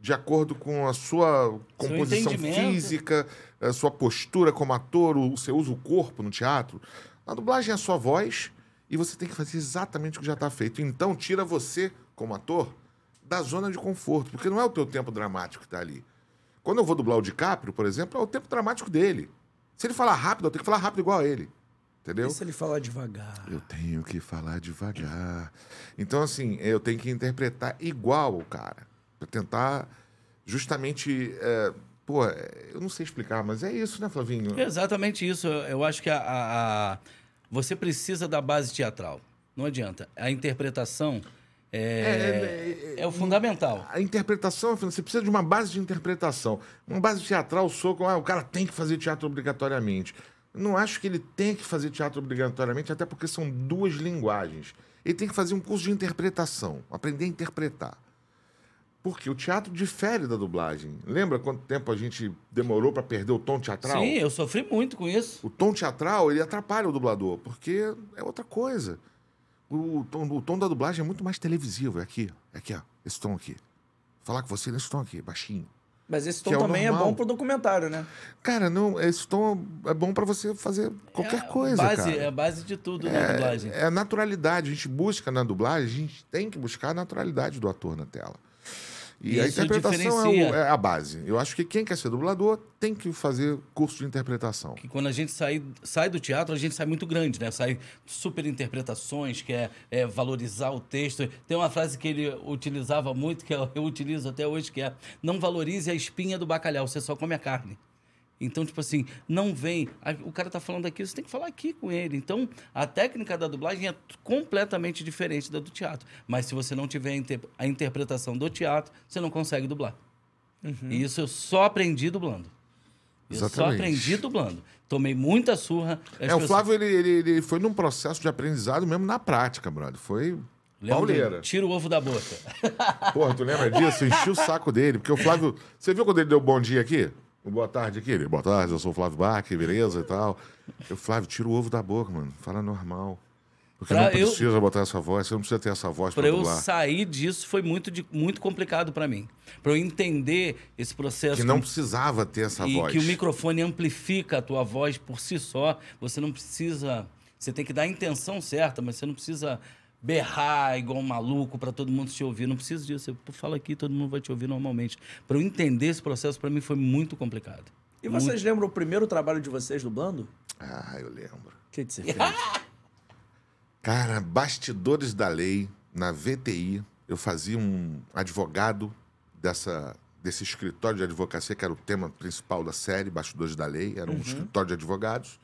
de acordo com a sua composição física, a sua postura como ator, o- você usa o corpo no teatro. Na dublagem é a sua voz e você tem que fazer exatamente o que já está feito. Então, tira você, como ator, da zona de conforto, porque não é o teu tempo dramático que está ali. Quando eu vou dublar o DiCaprio, por exemplo, é o tempo dramático dele. Se ele falar rápido, eu tenho que falar rápido igual a ele. Entendeu? E se ele falar devagar? Eu tenho que falar devagar. Então, assim, eu tenho que interpretar igual o cara. Pra tentar justamente. é, pô, eu não sei explicar, mas é isso, né, Flavinho? É exatamente isso. Eu- Eu acho que a, a- a- você precisa da base teatral. Não adianta. A interpretação é, é, o fundamental. A interpretação, você precisa de uma base de interpretação. Uma base teatral, sou com. Ah, o cara tem que fazer teatro obrigatoriamente. Não acho que ele tem que fazer teatro obrigatoriamente, até porque são duas linguagens. Ele tem que fazer um curso de interpretação, aprender a interpretar. Porque o teatro difere da dublagem. Lembra quanto tempo a gente demorou para perder o tom teatral? Sim, eu sofri muito com isso. O tom teatral, ele atrapalha o dublador, porque é outra coisa. O tom, o tom da dublagem é muito mais televisivo. É aqui, é aqui, ó. Esse tom aqui. Falar com você nesse tom aqui, baixinho. Mas esse tom é também é bom pro documentário, né? Cara, não, esse tom é bom para você fazer qualquer é coisa, base, cara. É a base de tudo na dublagem. É a naturalidade. A gente busca na dublagem, a gente tem que buscar a naturalidade do ator na tela. E a Isso interpretação é, o- é a base. Eu acho que quem quer ser dublador tem que fazer curso de interpretação. Que quando a gente sai, sai do teatro, a gente sai muito grande, né? Sai super interpretações, que é, é valorizar o texto. Tem uma frase que ele utilizava muito, que eu, eu utilizo até hoje, que é não valorize a espinha do bacalhau, você só come a carne. Então, tipo assim, não vem. O cara tá falando aqui, você tem que falar aqui com ele. Então, a técnica da dublagem é completamente diferente da do teatro. Mas se você não tiver a inter- a interpretação do teatro, você não consegue dublar. E isso eu só aprendi dublando. Eu só Exatamente. aprendi dublando. Tomei muita surra. É, o Flávio, ele, ele, ele foi num processo de aprendizado mesmo na prática, brother. Foi pauleira. Tira o ovo da boca. Porra, tu lembra disso? Eu enchi o saco dele. Porque o Flávio... Você viu quando ele deu bom dia aqui? Boa tarde? Ele, boa tarde, eu sou o Flávio Bach, beleza e tal. Eu, Flávio, tira o ovo da boca, mano. Fala normal. Porque Pra não eu- precisa botar essa voz. Você não precisa ter essa voz pra, Para eu sair disso foi muito, di- muito complicado para mim. Para eu entender esse processo. Que não com- precisava ter essa e voz. que o microfone amplifica a tua voz por si só. Você não precisa. Você tem que dar a intenção certa, mas você não precisa berrar igual um maluco para todo mundo te ouvir. Não precisa disso. Você fala aqui, todo mundo vai te ouvir normalmente. Para eu entender esse processo, para mim foi muito complicado. E vocês lembram o primeiro trabalho de vocês dublando? Ah, eu lembro. O que, que você fez? Cara, bastidores da lei, na VTI, eu fazia um advogado dessa, desse escritório de advocacia, que era o tema principal da série, Bastidores da Lei, era um escritório de advogados.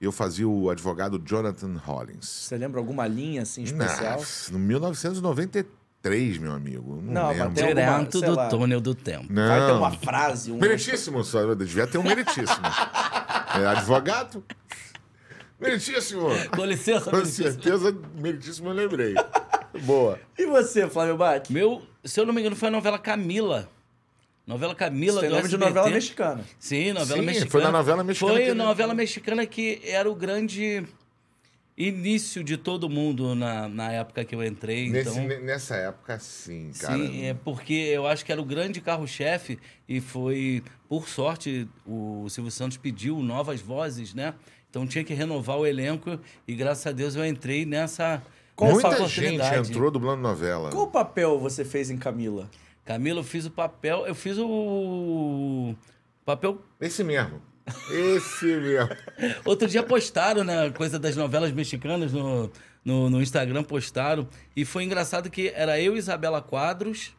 Eu fazia o advogado Jonathan Hollins. Você lembra alguma linha assim especial? Nossa, no 1993, meu amigo. Não, Não, lembro. Direto do lá. túnel do tempo. Não. Vai ter uma frase, um. Meritíssimo, só devia ter um meritíssimo. é, advogado? Meritíssimo! Com licença, Com licença. certeza, meritíssimo eu lembrei. Boa. E você, Flávio Bach? Meu, se eu não me engano, foi a novela Camila. Novela Camila tem do nome de SBT. novela mexicana. Sim, novela Sim, mexicana. foi na novela mexicana Foi que novela mexicana que era o grande início de todo mundo na, na época que eu entrei. Nesse- então, ne- nessa época, sim, cara. sim, é porque eu acho que era o grande carro-chefe e foi, por sorte, o Silvio Santos pediu novas vozes, né? Então tinha que renovar o elenco e graças a Deus eu entrei nessa, nessa Muita gente entrou dublando novela. Qual papel você fez em Camila? Camila, eu fiz o papel, eu fiz o papel Esse mesmo. Esse mesmo. Outro dia postaram, né? Coisa das novelas mexicanas no, no, no Instagram, postaram. E foi engraçado que era eu, Isabela Quadros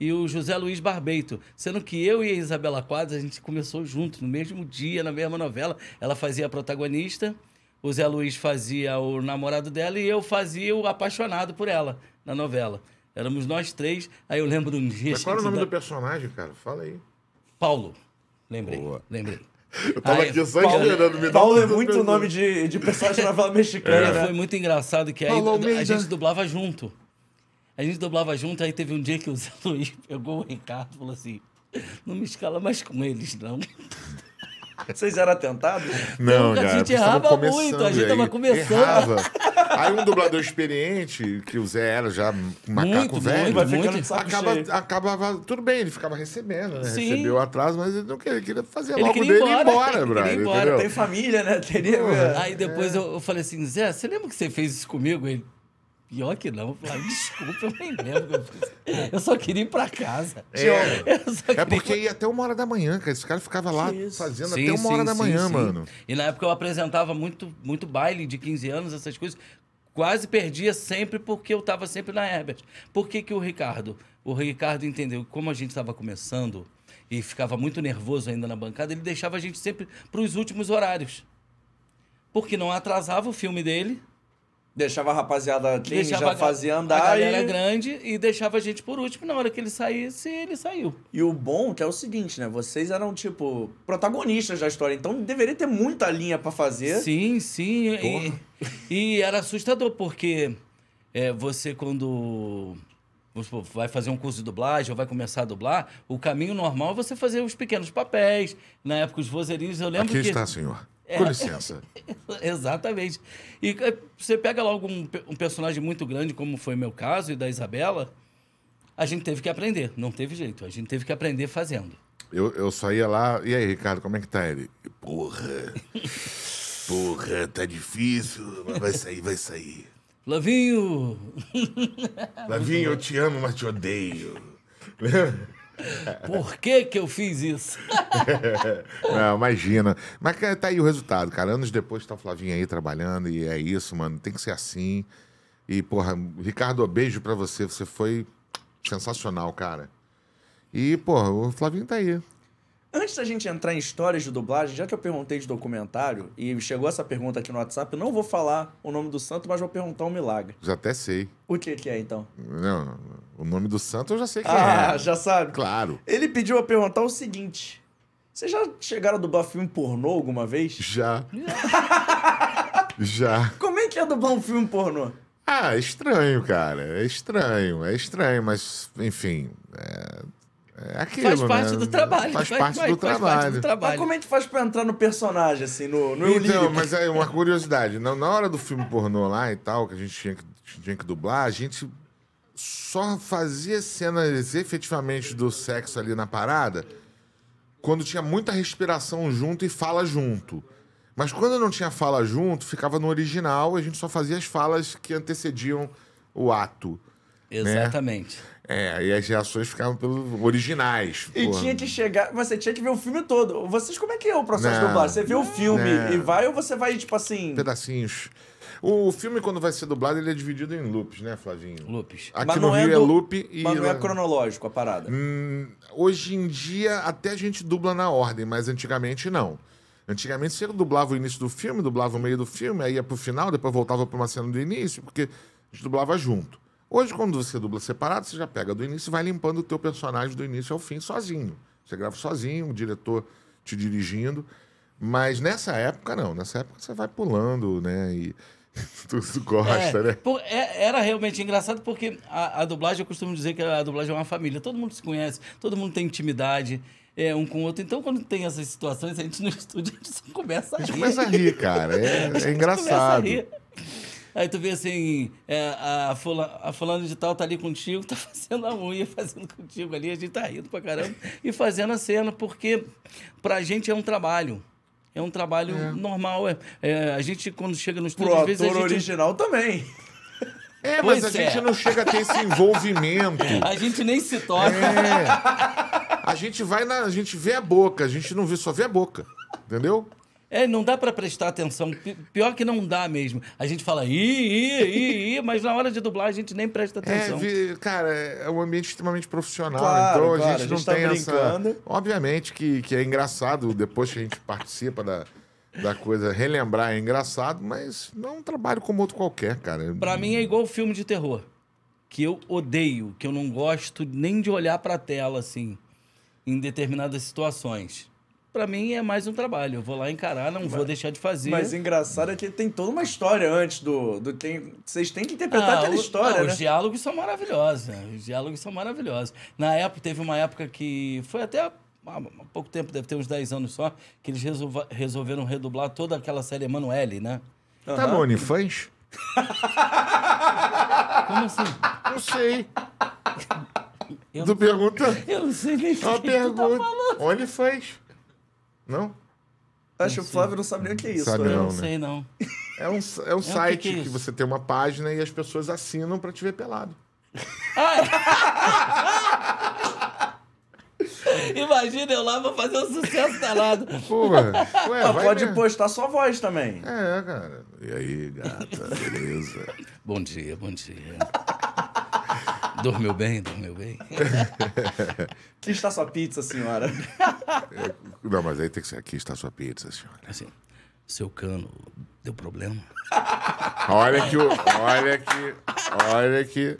e o José Luiz Barbeito. Sendo que eu e a Isabela Quadros, a gente começou junto, no mesmo dia, na mesma novela. Ela fazia a protagonista, o Zé Luiz fazia o namorado dela e eu fazia o apaixonado por ela na novela. Éramos nós três. Aí eu lembro de um dia. Mas qual era o nome da- do personagem, cara? Fala aí. Paulo. Lembrei. Boa. Lembrei. Eu tava Aí, aqui só Paulo- esperando me Paulo é muito nome de, de personagem de novela mexicana, E né? foi muito engraçado que aí Paulo a Almeida. gente dublava junto. A gente dublava junto, aí teve um dia que o Zé Luiz pegou o Ricardo e falou assim: não me escala mais com eles, não. Vocês eram atentados? Não, A cara. gente errava começando muito, a gente aí. tava começando. Errava. Aí um dublador experiente, que o Zé era já um macaco Muito, velho, muito, muito. acaba, acabava tudo bem, ele ficava recebendo, né? Sim. Recebeu atraso, mas ele não queria, ele queria fazer Ele logo queria dele e ir embora, embora, ele brother. queria ir embora? Tem família, né? Teria. Aí depois eu, eu falei assim: Zé, você lembra que você fez isso comigo? Ele. Pior que não. "Ah, desculpa, eu nem lembro. que eu só queria ir pra casa. É. É porque ia até uma hora da manhã, cara. Esse cara ficava lá isso? fazendo Sim, até uma hora sim, da sim, manhã, sim. mano. E na época eu apresentava muito, muito baile de 15 anos, essas coisas. Quase perdia sempre porque eu estava sempre na Herbert. Por que, que o Ricardo? O Ricardo entendeu que como a gente estava começando e ficava muito nervoso ainda na bancada, ele deixava a gente sempre para os últimos horários. Porque não atrasava o filme dele, Deixava a rapaziada deixava já a fazia a andar galera e... grande e deixava a gente por último. Na hora que ele saísse, ele saiu. E o bom que é o seguinte, né? Vocês eram, tipo, protagonistas da história, então deveria ter muita linha pra fazer. Sim, sim. E, e era assustador, porque é, você, quando vamos supor, vai fazer um curso de dublagem ou vai começar a dublar, o caminho normal é você fazer os pequenos papéis. Na época, os vozerinhos, eu lembro Aqui que... está, senhor. É. Com licença. Exatamente. E é, você pega logo um, um personagem muito grande, como foi meu caso e da Isabela, a gente teve que aprender. Não teve jeito. A gente teve que aprender fazendo. Eu, eu só ia lá. E aí, Ricardo, como é que tá ele? Porra. Porra, tá difícil, mas vai sair, vai sair. Flavinho! Lavinho, eu te amo, mas te odeio. Por que que eu fiz isso? Não, imagina. Mas tá aí o resultado, cara. Anos depois tá o Flavinho aí trabalhando e é isso, mano. Tem que ser assim. E, porra, Ricardo, beijo pra você. Você foi sensacional, cara. E, porra, o Flavinho tá aí. Antes da gente entrar em histórias de dublagem, já que eu perguntei de documentário e chegou essa pergunta aqui no WhatsApp, eu não vou falar o nome do santo, mas vou perguntar um milagre. Já até sei. O que que é, então? Não, o nome do santo eu já sei quem Ah, é. já sabe. Claro. Ele pediu a perguntar o seguinte. Vocês já chegaram a dublar filme pornô alguma vez? Já. já. Como é que é dublar um filme pornô? Ah, é estranho, cara. É estranho, é estranho, mas, enfim. É, é aquilo, Faz parte né? do trabalho. Faz, faz- parte, faz- do faz trabalho. parte do Mas trabalho. como é que faz pra entrar no personagem, assim, no, no Então, mas é uma curiosidade. Na, na hora do filme pornô lá e tal, que a gente tinha que, tinha que dublar, a gente só fazia cenas efetivamente do sexo ali na parada quando tinha muita respiração junto e fala junto. Mas quando não tinha fala junto, ficava no original, a gente só fazia as falas que antecediam o ato. Exatamente. É, e as reações ficavam pelos originais. E porra. tinha que chegar. Você tinha que ver o filme todo. Vocês, como é que é o processo de Não. dublagem? Você vê o filme Não. e vai, ou você vai, tipo assim. Pedacinhos. O filme, quando vai ser dublado, ele é dividido em loops, né, Flavinho? Lupes. Aqui Mas no não é Rio é, do- loop e. Mas não é cronológico a parada. Hum, hoje em dia, até a gente dubla na ordem, mas antigamente não. Antigamente você dublava o início do filme, dublava o meio do filme, aí ia pro final, depois voltava pra uma cena do início, porque a gente dublava junto. Hoje, quando você dubla separado, você já pega do início e vai limpando o teu personagem do início ao fim sozinho. Você grava sozinho, o diretor te dirigindo. Mas nessa época, não. Nessa época você vai pulando, né? E tu, tu gosta, É, né? pô, é- era realmente engraçado porque a, a dublagem, eu costumo dizer que a dublagem é uma família. Todo mundo se conhece, todo mundo tem intimidade é, um com o outro. Então, quando tem essas situações, a gente no estúdio, a gente só começa a A gente rir. começa a rir, cara. É, é engraçado. Aí tu vê assim, é, a, fula, a fulana de tal tá ali contigo, tá fazendo a unha, fazendo contigo ali, a gente tá rindo pra caramba e fazendo a cena, porque pra gente é um trabalho. É um trabalho normal. É, é, a gente, quando chega no estúdio, Pro às vezes a ator gente, original também. É, mas Pois a é. gente não chega a ter esse envolvimento. a gente nem se toca. É. A gente vai na. A gente vê a boca, a gente não vê, só vê a boca. Entendeu? É, não dá pra prestar atenção. Pi- Pior que não dá mesmo. A gente fala, ih, ih, ih, ih, mas na hora de dublar a gente nem presta É, atenção. vi- cara, é um ambiente extremamente profissional. Claro, então a claro, gente a não gente tá tem brincando. essa. Obviamente que, que é engraçado depois que a gente participa da, da coisa, relembrar é engraçado, mas não é um trabalho como outro qualquer, cara. Pra mim é igual filme de terror. Que eu odeio, que eu não gosto nem de olhar pra tela, assim, em determinadas situações. Pra mim é mais um trabalho. Eu vou lá encarar, não vou deixar de fazer. Mas engraçado é que tem toda uma história antes do. do tem, vocês têm que interpretar Ah, aquela o- história, não, né? Os diálogos são maravilhosos. né? Os diálogos são maravilhosos. Na época, teve uma época que. Foi até há há pouco tempo, deve ter uns 10 anos só, que eles resolva- resolveram redublar toda aquela série Emanuele, né? Tá no OnlyFans? Como assim? Não sei. Eu, Tu pergunta. eu não sei nem o que tu tá pergunta. falando. OnlyFans? Não? Acho que o Flávio não sabe nem o que é isso. Sabe né? Eu não, não né? sei, não. É um, é um que site que é que, você tem uma página e as pessoas assinam pra te ver pelado. Imagina eu lá, vou fazer um sucesso danado. Porra. Ué, Ah, pode mesmo. postar sua voz também. É, cara. E aí, gata, beleza? Bom dia, bom dia. Dormiu bem, dormiu bem. Aqui está sua pizza, senhora. Não, mas aí tem que ser aqui está a sua pizza, senhora. Assim, seu cano deu problema? Olha que o. Olha que. Olha que.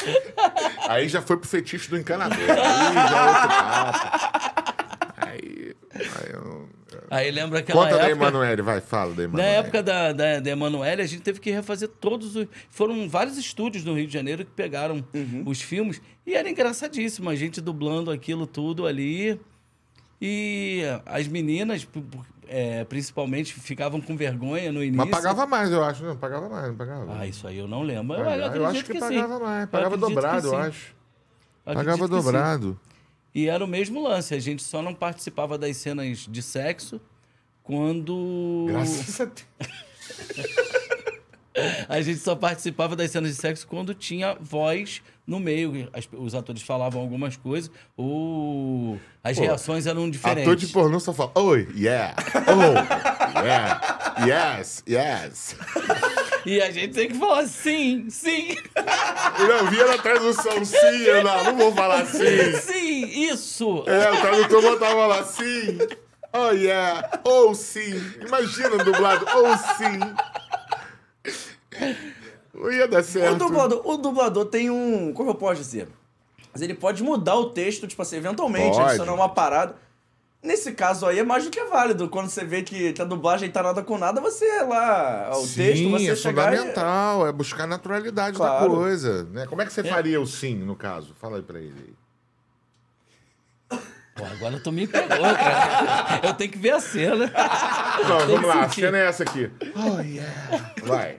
Aí já foi pro fetiche do encanador. Aí já é outro papo. Aí. aí eu... Aí lembra aquela Conta da época... Emanuele, vai, fala da Na Emanuele. época da, da, da Emanuele, a gente teve que refazer todos os. Foram vários estúdios no Rio de Janeiro que pegaram os filmes e era engraçadíssimo, a gente dublando aquilo tudo ali. E as meninas, é, principalmente, ficavam com vergonha no início. Mas pagava mais, eu acho. Não, pagava mais, não pagava. Ah, isso aí eu não lembro. Eu, Pagava. eu acho que, sim. pagava mais. Eu Pagava que dobrado, eu sim. acho. Eu Pagava que sim. dobrado. E era o mesmo lance, a gente só não participava das cenas de sexo quando. Graças a Deus. A gente só participava das cenas de sexo quando tinha voz no meio. As- os atores falavam algumas coisas, ou as Pô, reações eram diferentes. Ator de pornô só fala, oi, yeah, oh, yeah, yes, yes. E a gente tem que falar sim, sim, não via na tradução, sim, eu não, não vou falar sim. sim, isso. É, o tradutor botava lá, sim, oh yeah, ou sim. Imagina dublado, ou sim. Não ia dar O certo. dublador, o dublador tem um. Como eu posso dizer? Mas ele pode mudar o texto, tipo assim, eventualmente, Pode. adicionar uma parada. Nesse caso aí é mais do que válido. Quando você vê que a dublagem tá nada com nada, você lá. O Sim, texto, você é chegar. e- fundamental, é buscar a naturalidade da Claro. coisa. Né? Como é que você faria o sim, no caso? Fala aí pra ele. aí. Pô, agora tu me pegou, cara. Eu tenho que ver a cena. Não, vamos lá, a sentir. cena é essa aqui. Oh, yeah. Vai.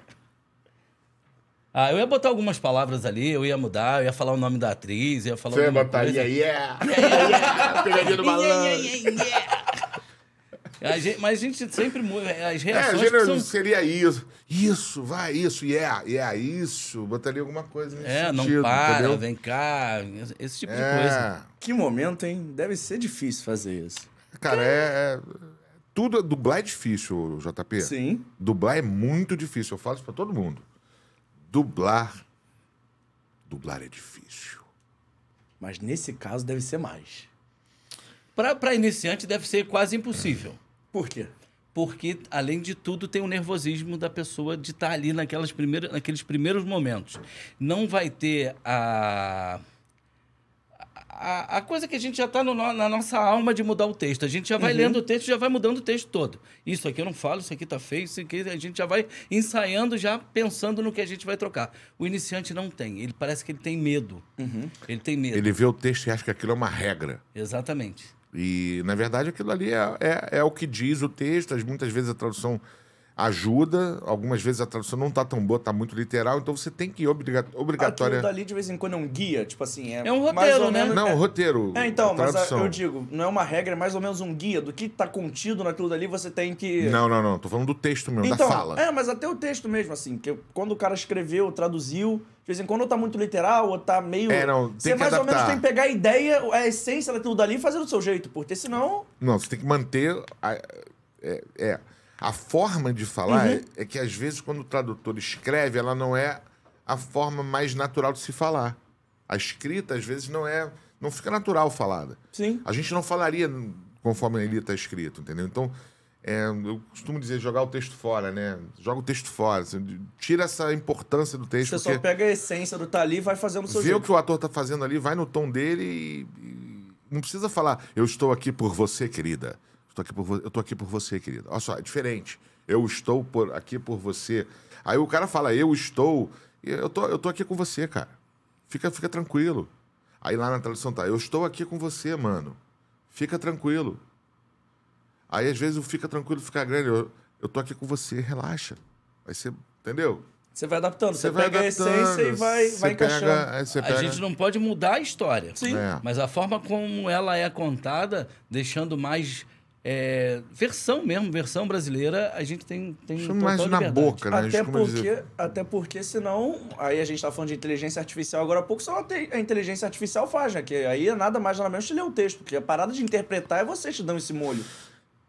Ah, eu ia botar algumas palavras ali, eu ia mudar, eu ia falar o nome da atriz, eu ia falar Você alguma botaria coisa. yeah, yeah, yeah, pegadinha do malandro. A gente- mas a gente sempre muda. As É, reações que gênero são seria isso. Isso, vai, isso, yeah, yeah, isso. Botaria alguma coisa nesse É, não sentido, para, entendeu? vem cá, esse tipo de coisa. É, Que momento, hein? Deve ser difícil fazer isso. cara, é, é- Tudo, dublar é difícil, JP. Sim. Dublar é muito difícil, eu falo isso pra todo mundo. Dublar. Dublar é difícil. Mas nesse caso deve ser mais. Pra, pra iniciante deve ser quase impossível. Por quê? Porque, além de tudo, tem o nervosismo da pessoa de estar ali naquelas primeiras, naqueles primeiros momentos. Não vai ter a. A, a coisa que a gente já está na nossa alma de mudar o texto. A gente já vai lendo o texto já vai mudando o texto todo. Isso aqui eu não falo, isso aqui tá feio, isso aqui a gente já vai ensaiando, já pensando no que a gente vai trocar. O iniciante não tem. Ele parece que ele tem medo. Ele tem medo. Ele vê o texto e acha que aquilo é uma regra. Exatamente. E, na verdade, aquilo ali é, é, é o que diz o texto. As- Muitas vezes a tradução ajuda, algumas vezes a tradução não tá tão boa, tá muito literal, então você tem que ir obriga obrigatória. Aquilo dali de vez em quando é um guia, tipo assim. É, É um mais roteiro, ou né? menos- Não, o roteiro. É, então, a mas a- tradução. eu digo, não é uma regra, é mais ou menos um guia do que tá contido naquilo dali, você tem que. Não, não, não. Tô falando do texto mesmo, Então, da fala. é, mas até o texto mesmo, assim, que quando o cara escreveu, traduziu, de vez em quando ou tá muito literal, ou tá meio. É, não, tem Você que mais ou menos adaptar. tem que pegar a ideia, a essência daquilo dali e fazer do seu jeito, porque senão. Não, você tem que manter. A, é, é. A forma de falar é, é que, às vezes, quando o tradutor escreve, ela não é a forma mais natural de se falar. A escrita, às vezes, não é. Não fica natural falada. Sim. A gente não falaria conforme ele está escrito, entendeu? Então, é, eu costumo dizer jogar o texto fora, né? Joga o texto fora. você tira essa importância do texto. Você só pega a essência do tá ali e vai fazendo o seu vê jeito. o que o ator tá fazendo ali, vai no tom dele e, e não precisa falar, eu estou aqui por você, querida. Estou aqui por eu estou aqui por você, querida. Olha só, é diferente. Eu estou por, aqui por você. Aí o cara fala, eu estou. Eu tô, eu tô aqui com você, cara. Fica, fica tranquilo. Aí lá na tradução tá, eu estou aqui com você, mano. Fica tranquilo. Aí às vezes o fica tranquilo fica grande. Eu, eu tô aqui com você, relaxa. Aí você, entendeu? Você vai adaptando. Você, vai pega a essência e vai, você vai encaixando. pega- você A pega- gente não pode mudar a história. Sim. É. Mas a forma como ela é contada, deixando mais é, versão mesmo, versão brasileira, a gente tem, tem Chama mais na liberdade. boca, né? Até porque, dizer- até porque, senão. Aí a gente tá falando de inteligência artificial agora há pouco, só a te- inteligência artificial faz, né? Que aí é nada mais nada menos que ler o texto. Porque a parada de interpretar é vocês que dão esse molho.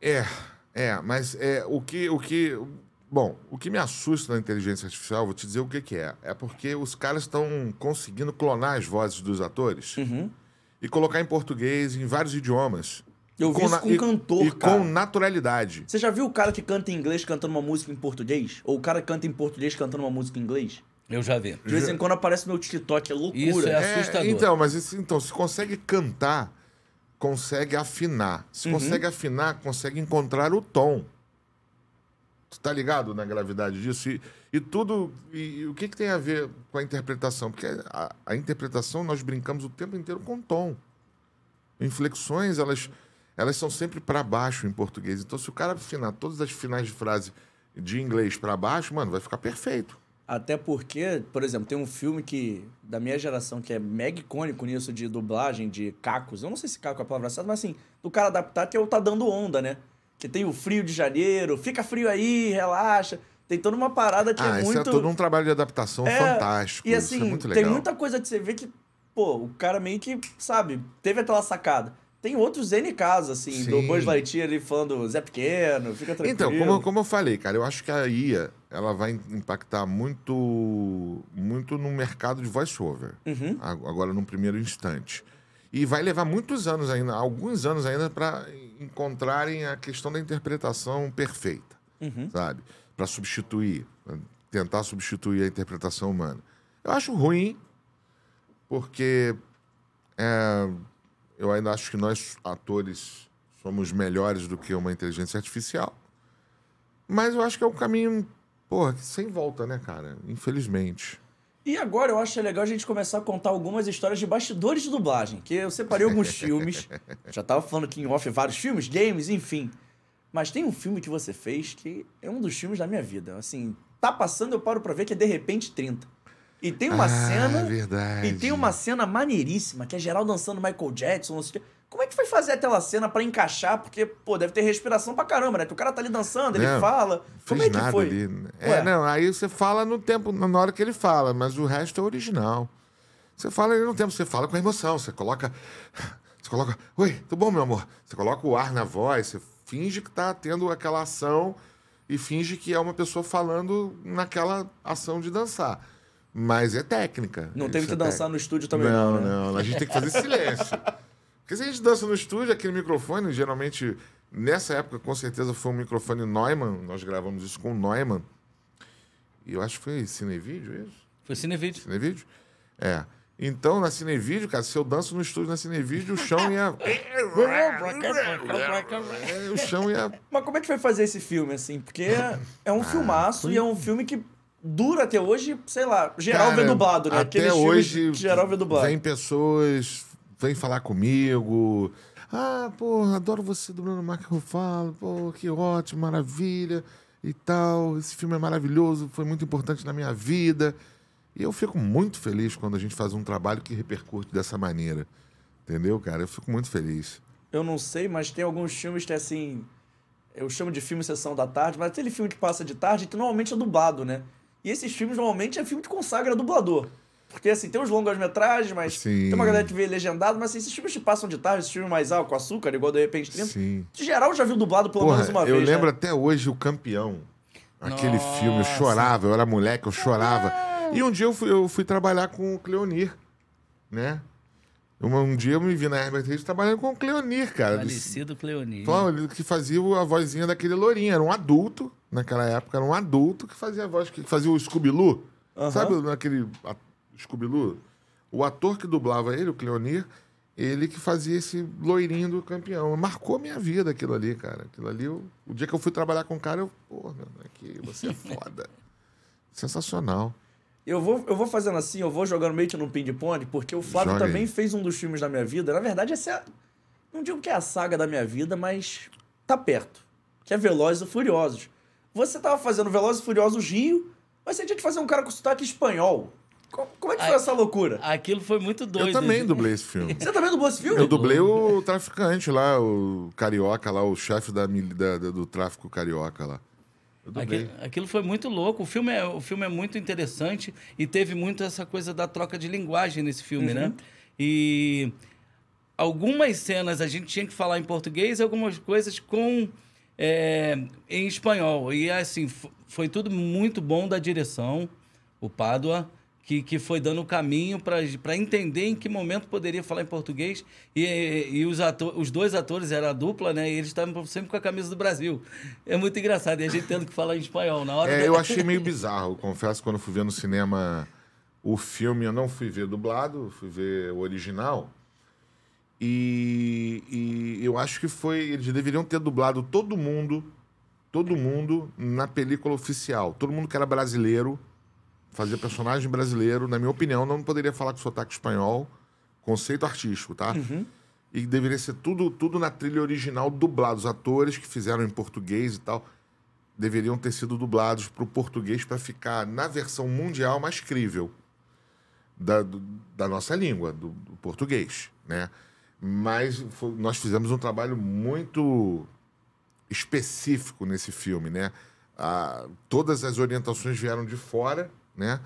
É, é, mas é o que, o que, bom, o que me assusta na inteligência artificial, vou te dizer o que, que é, é porque os caras estão conseguindo clonar as vozes dos atores Uhum. e colocar em português, em vários idiomas. Eu E vi isso com e- cantor, e cara. com naturalidade. Você já viu o cara que canta em inglês cantando uma música em português? Ou o cara que canta em português cantando uma música em inglês? Eu já vi. De vez em quando aparece meu TikTok, é loucura. Isso é É, assustador. então, mas esse- então, se consegue cantar, consegue afinar. Se Uhum. consegue afinar, consegue encontrar o tom. Tu tá ligado na gravidade disso? E, e tudo. E, e o que, que tem a ver com a interpretação? Porque a, a interpretação nós brincamos o tempo inteiro com tom. Inflexões, elas, elas são sempre para baixo em português. Então, se o cara afinar todas as finais de frase de inglês para baixo, mano, vai ficar perfeito. Até porque, por exemplo, tem um filme que da minha geração que é mega icônico nisso de dublagem, de cacos. Eu não sei se caco é a palavra certa, mas assim, do cara adaptar que é o Tá Dando Onda, né? Que tem o frio de janeiro, fica frio aí, relaxa. Tem toda uma parada que ah, é isso muito. é todo um trabalho de adaptação É, fantástico. E isso assim, é tem muita coisa que você vê que, pô, o cara meio que, sabe, teve aquela sacada. Tem outros N casos, assim, do Sim. Buzz Lightyear ali falando Zé Pequeno, fica tranquilo. Então, como, como eu falei, cara, eu acho que a IA ela vai impactar muito, muito no mercado de voice-over. Uhum. Agora, num primeiro instante. E vai levar muitos anos ainda, alguns anos ainda, para encontrarem a questão da interpretação perfeita, Uhum. sabe? Para substituir, pra tentar substituir a interpretação humana. Eu acho ruim, porque é, eu ainda acho que nós, atores, somos melhores do que uma inteligência artificial. Mas eu acho que é um caminho, porra, sem volta, né, cara? Infelizmente. E agora eu acho legal a gente começar a contar algumas histórias de bastidores de dublagem, que eu separei alguns filmes. Já tava falando aqui em off vários filmes, games, enfim. Mas tem um filme que você fez que é um dos filmes da minha vida. Assim, tá passando, eu paro pra ver que é De Repente 30. E tem uma ah, cena. verdade. E tem uma cena maneiríssima, que é geral dançando Michael Jackson, não sei o quê. Como é que foi fazer aquela cena pra encaixar? Porque, pô, deve ter respiração pra caramba, né? Que o cara tá ali dançando, ele Não, fala. Como é que foi? ali. É, não, aí você fala no tempo, na hora que ele fala, mas o resto é original. Você fala ali no tempo, você fala com emoção, você coloca. Você coloca. Oi, tudo bom, meu amor? Você coloca o ar na voz, você finge que tá tendo aquela ação e finge que é uma pessoa falando naquela ação de dançar. Mas é técnica. Não teve que é dançar técnica. no estúdio também, não. Não, né? não, a gente tem que fazer silêncio. Porque se a gente dança no estúdio, aquele microfone, geralmente, nessa época, com certeza foi um microfone Neumann, nós gravamos isso com o Neumann. E eu acho que foi Cinevídeo, isso? Foi cinevídeo. Cinevídeo? É. Então, na Cinevídeo, cara, se eu danço no estúdio na Cinevídeo, o chão ia. É, o chão ia. Mas como é que foi fazer esse filme, assim? Porque é, é Ah, um filmaço e é um filme que dura até hoje, sei lá, geral vê Cara, dublado, né? Até Aqueles hoje, geral vê dublado. vem pessoas, vem falar comigo. Ah, pô, adoro você dublando Mark Ruffalo. Pô, que ótimo, maravilha e tal. Esse filme é maravilhoso, foi muito importante na minha vida. E eu fico muito feliz quando a gente faz um trabalho que repercute dessa maneira. Entendeu, cara? Eu fico muito feliz. Eu não sei, mas tem alguns filmes que é assim. Eu chamo de filme Sessão da Tarde, mas aquele filme que passa de tarde que normalmente é dublado, né? E esses filmes normalmente é filme que consagra dublador. Porque, assim, tem os longas-metragens, mas Sim. tem uma galera que vê legendado, mas assim, esses filmes te passam de tarde, esses filmes mais álcool, com açúcar, igual de repente 30. Sim. De geral, já viu dublado pelo Porra, menos uma eu vez. lembro né? até hoje o campeão. Aquele Nossa. filme, eu chorava, eu era moleque, eu chorava. E um dia eu fui, eu fui trabalhar com o Cleonir, né? Um, um dia eu me vi na Herbert Reis trabalhando com o Cleonir, cara. Falecido Cleonir. Então, ele que fazia a vozinha daquele lourinho. Era um adulto, naquela época, era um adulto que fazia a voz, que fazia o Scooby-Loo. Aham. Sabe naquele a- Scooby-Loo? O ator que dublava ele, o Cleonir, ele que fazia esse loirinho do campeão. Marcou a minha vida aquilo ali, cara. Aquilo ali, eu- o dia que eu fui trabalhar com o cara, eu, pô, meu, aqui, você é foda. Sensacional. Eu vou, eu vou fazendo assim, eu vou jogando meio que no ping-pong, porque o Flávio Joga aí. também fez um dos filmes da minha vida. Na verdade, essa é. Não digo que é a saga da minha vida, mas tá perto. Que é Velozes e Furiosos. Você tava fazendo Velozes e Furiosos Rio, mas você tinha que fazer um cara com sotaque espanhol. Co- Como é que foi Ai. essa loucura? Aquilo foi muito doido. eu também dublei esse filme. Você também dublou esse filme? Eu dublei o traficante lá, o carioca lá, o chefe da, da- do tráfico carioca lá. Eu dublei. Aquilo, aquilo foi muito louco. O filme, é, o filme é muito interessante e teve muito essa coisa da troca de linguagem nesse filme, né? E algumas cenas a gente tinha que falar em português e algumas coisas com é, em espanhol. E assim, foi tudo muito bom da direção, o Pádua, que, que foi dando o caminho para entender em que momento poderia falar em português. E, e os, ato- os dois atores eram a dupla, né? E eles estavam sempre com a camisa do Brasil. É muito engraçado. E a gente tendo que falar em espanhol. Na hora É, da- eu achei meio bizarro, confesso, quando fui ver no cinema o filme, eu não fui ver dublado, fui ver o original. E, e eu acho que foi. Eles deveriam ter dublado todo mundo, todo mundo na película oficial. Todo mundo que era brasileiro, fazia personagem brasileiro, na minha opinião, não poderia falar com sotaque espanhol, conceito artístico, tá? E deveria ser tudo, tudo na trilha original dublado. Os atores que fizeram em português e tal deveriam ter sido dublados para o português para ficar na versão mundial mais crível da, do- da nossa língua, do, do português, né? Mas foi- nós fizemos um trabalho muito específico nesse filme, né? Ah, todas as orientações vieram de fora, né?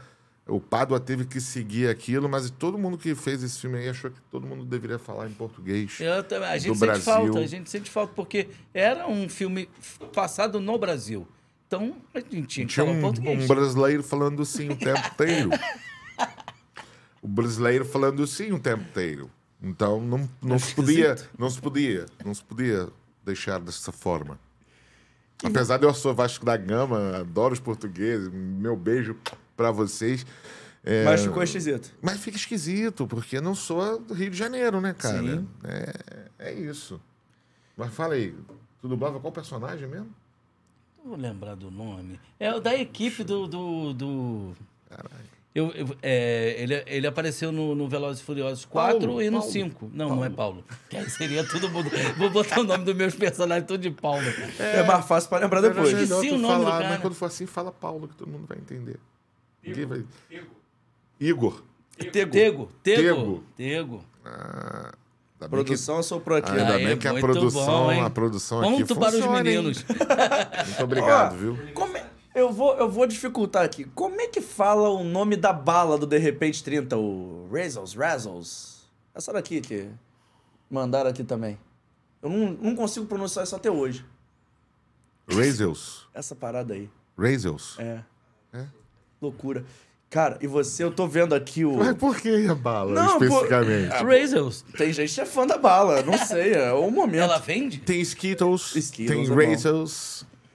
O Pádua teve que seguir aquilo, mas todo mundo que fez esse filme aí achou que todo mundo deveria falar em português. Eu também- a gente sente Brasil. falta, a gente sente falta, porque era um filme passado no Brasil. Então, a gente tinha Tinha um, português. um brasileiro falando sim o tempo inteiro. o brasileiro falando sim o tempo inteiro. Então não, não se podia, não se podia, não se podia deixar dessa forma. Apesar de eu sou Vasco da Gama, adoro os portugueses, meu beijo pra vocês. É, Mas ficou esquisito. mas fica esquisito, porque eu não sou do Rio de Janeiro, né, cara? Sim. É, é isso. Mas fala aí, tu dublava qual personagem mesmo? Não vou lembrar do nome. É o da equipe do. do, do... Eu, eu- é, ele, ele apareceu no, no Velozes e Furiosos 4 Paulo, e no Paulo, 5. Não, não é Paulo. Que aí seria todo mundo. Vou botar o nome dos meus personagens tudo de Paulo. É, mais fácil pra lembrar depois. Melhor Esqueci o nome do falar, cara. Mas quando for assim, fala Paulo, que todo mundo vai entender. Ninguém vai... Igor. Tego. Tego. Tego. Tego. Tego. Ah, Produção, eu sou pro aqui. Ainda bem é que a produção- bom, a produção aqui Ponto para os funciona, hein? meninos. Muito obrigado, Ó, viu? como é- Eu vou, eu vou dificultar aqui. Como é que fala o nome da bala do De Repente 30? O Razzles, Razzles? Essa daqui que mandaram aqui também. Eu não, não consigo pronunciar isso até hoje. Razels. Essa parada aí. Razels. É. É? Loucura. Cara, e você, eu tô vendo aqui o. Mas por que a bala, Não, especificamente? Razels. Tem gente que é fã da bala, não sei, é o momento. Ela vende? Tem Skittles, Skittles tem é bom.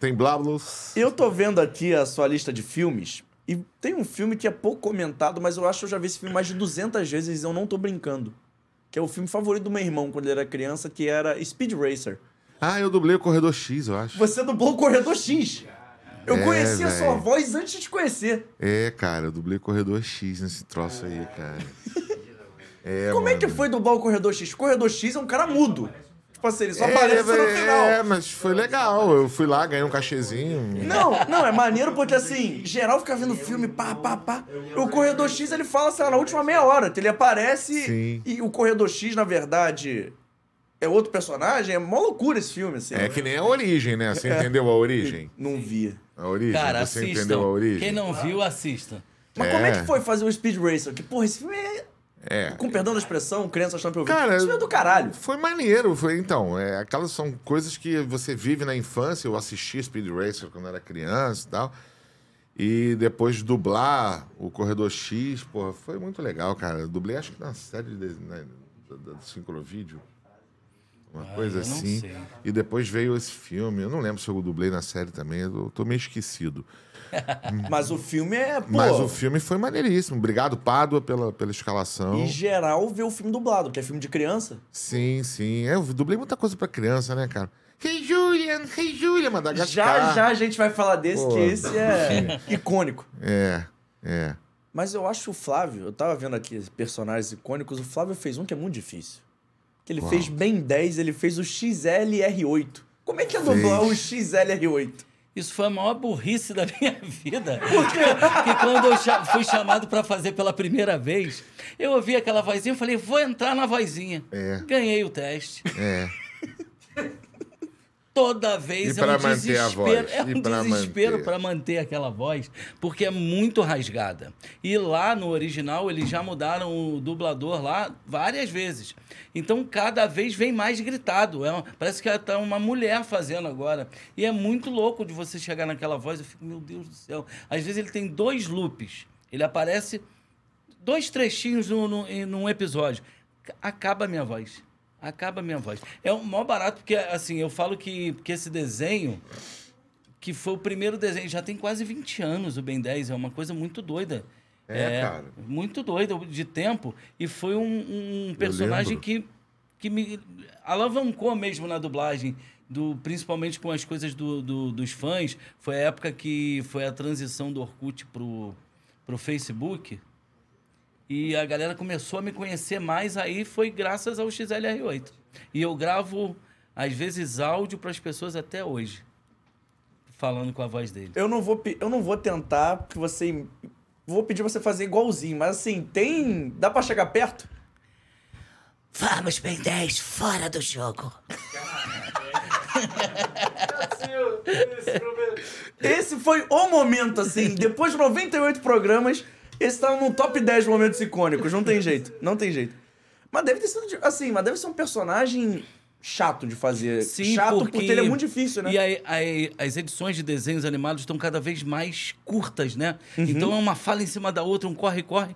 Tem Blablos. Eu tô vendo aqui a sua lista de filmes e tem um filme que é pouco comentado, mas eu acho que eu já vi esse filme mais de 200 vezes e eu não tô brincando. Que é o filme favorito do meu irmão quando ele era criança, que era Speed Racer. Ah, eu dublei o Corredor X, eu acho. Você dublou o Corredor X. Eu É, conheci a sua voz antes de te conhecer. É, cara, eu dublei Corredor X nesse troço aí, cara. É, Como é que mano. foi dublar o Corredor X? O Corredor X é um cara mudo. Tipo assim, ele só É, aparece no é, final. É, mas foi legal. Eu fui lá, ganhei um cachezinho. Não, não, é maneiro porque assim, geral fica vendo filme, pá, pá, pá. O Corredor X ele fala, sei lá, na última meia hora, que ele aparece Sim. e o Corredor X, na verdade, é outro personagem. É mó loucura esse filme, assim. É que nem a origem, né? Você entendeu a origem? Não via. A origem? Cara, Você assistam. entendeu a origem? Quem não viu, assista. Mas como é que foi fazer o Speed Racer? Que, porra, esse filme é. É. Com perdão da expressão, crianças estão ouvir. Cara, filme é do caralho. Foi maneiro. Foi, então, é, aquelas são coisas que você vive na infância. Eu assisti Speed Racer quando era criança e tal. E depois dublar o Corredor X, porra, foi muito legal, cara. Eu dublei acho que na série de, né, da, da Sincrovídeo. Uma coisa eu não assim. sei. E depois veio esse filme. Eu não lembro se eu dublei na série também. Eu tô meio esquecido. Mas o filme é, pô. Mas o filme foi maneiríssimo. Obrigado, Pádua, pela, pela escalação. Em geral, vê o filme dublado, que é filme de criança. Sim, sim. Eu dublei muita coisa pra criança, né, cara? Hey, Julian! Hey, Julian! Madagascar! Já já a gente vai falar desse, Pô. que esse é icônico. É, é. Mas eu acho o Flávio, eu tava vendo aqui personagens icônicos, o Flávio fez um que é muito difícil. Que ele Qual? fez bem 10, ele fez o XLR8. Como é que é dublar o XLR8? Isso foi a maior burrice da minha vida. Porque quando eu fui chamado para fazer pela primeira vez, eu ouvi aquela vozinha e falei, vou entrar na vozinha. É. Ganhei o teste. É. Toda vez E é um desespero, é um pra desespero para manter aquela voz, porque é muito rasgada. E lá no original eles já mudaram o dublador lá várias vezes. Então cada vez vem mais gritado. É uma- parece que tá uma mulher fazendo agora. E é muito louco de você chegar naquela voz. Eu fico, meu Deus do céu. Às vezes ele tem dois loops. Ele aparece dois trechinhos em- num episódio. Acaba a minha voz. Acaba a minha voz. É o maior barato, porque, assim, eu falo que, que esse desenho, que foi o primeiro desenho, já tem quase 20 anos o Ben 10, é uma coisa muito doida. É, cara. Muito doida de tempo. E foi um, um personagem que, que me alavancou mesmo na dublagem. Do, principalmente com as coisas do, do- dos fãs. Foi a época que foi a transição do Orkut pro, pro Facebook. E a galera começou a me conhecer mais aí foi graças ao XLR8. E eu gravo, às vezes, áudio para as pessoas até hoje. Falando com a voz dele. Eu não vou, eu não vou tentar, porque você. Vou pedir você fazer igualzinho, mas assim, tem. Dá pra chegar perto? Vamos, Ben 10, fora do jogo. Esse foi o momento, assim, depois de 98 programas, esse tá no top 10 momentos icônicos. Não tem jeito, não tem jeito. Mas deve ter sido, de- assim, mas deve ser um personagem chato de fazer. chato porque... ele é muito difícil, né? E aí, aí, as edições de desenhos animados estão cada vez mais curtas, né? Uhum. Então é uma fala em cima da outra, um corre-corre.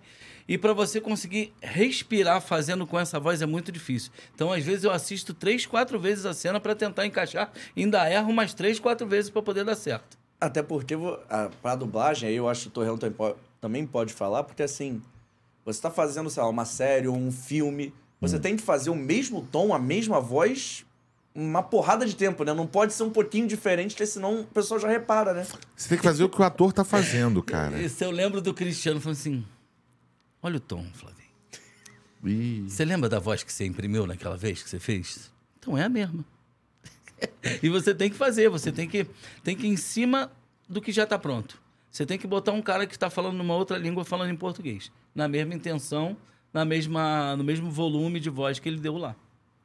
E para você conseguir respirar fazendo com essa voz é muito difícil. Então, às vezes, eu assisto três, quatro vezes a cena para tentar encaixar. Ainda erro umas três, quatro vezes para poder dar certo. Até porque vo- a, pra dublagem, aí eu acho que o Torrão também po- também pode falar, porque assim, você tá fazendo, sei lá, uma série ou um filme, você tem que fazer o mesmo tom, a mesma voz, uma porrada de tempo, né? Não pode ser um pouquinho diferente, porque senão o pessoal já repara, né? Você tem que fazer o que o ator tá fazendo, cara. Isso eu lembro do Cristiano falando assim: olha o tom, Flavinho. Ih, Você lembra da voz que você imprimiu naquela vez que você fez? Então é a mesma. e você tem que fazer, você tem que, tem que ir em cima do que já está pronto. Você tem que botar um cara que está falando numa outra língua falando em português. Na mesma intenção, na mesma, no mesmo volume de voz que ele deu lá.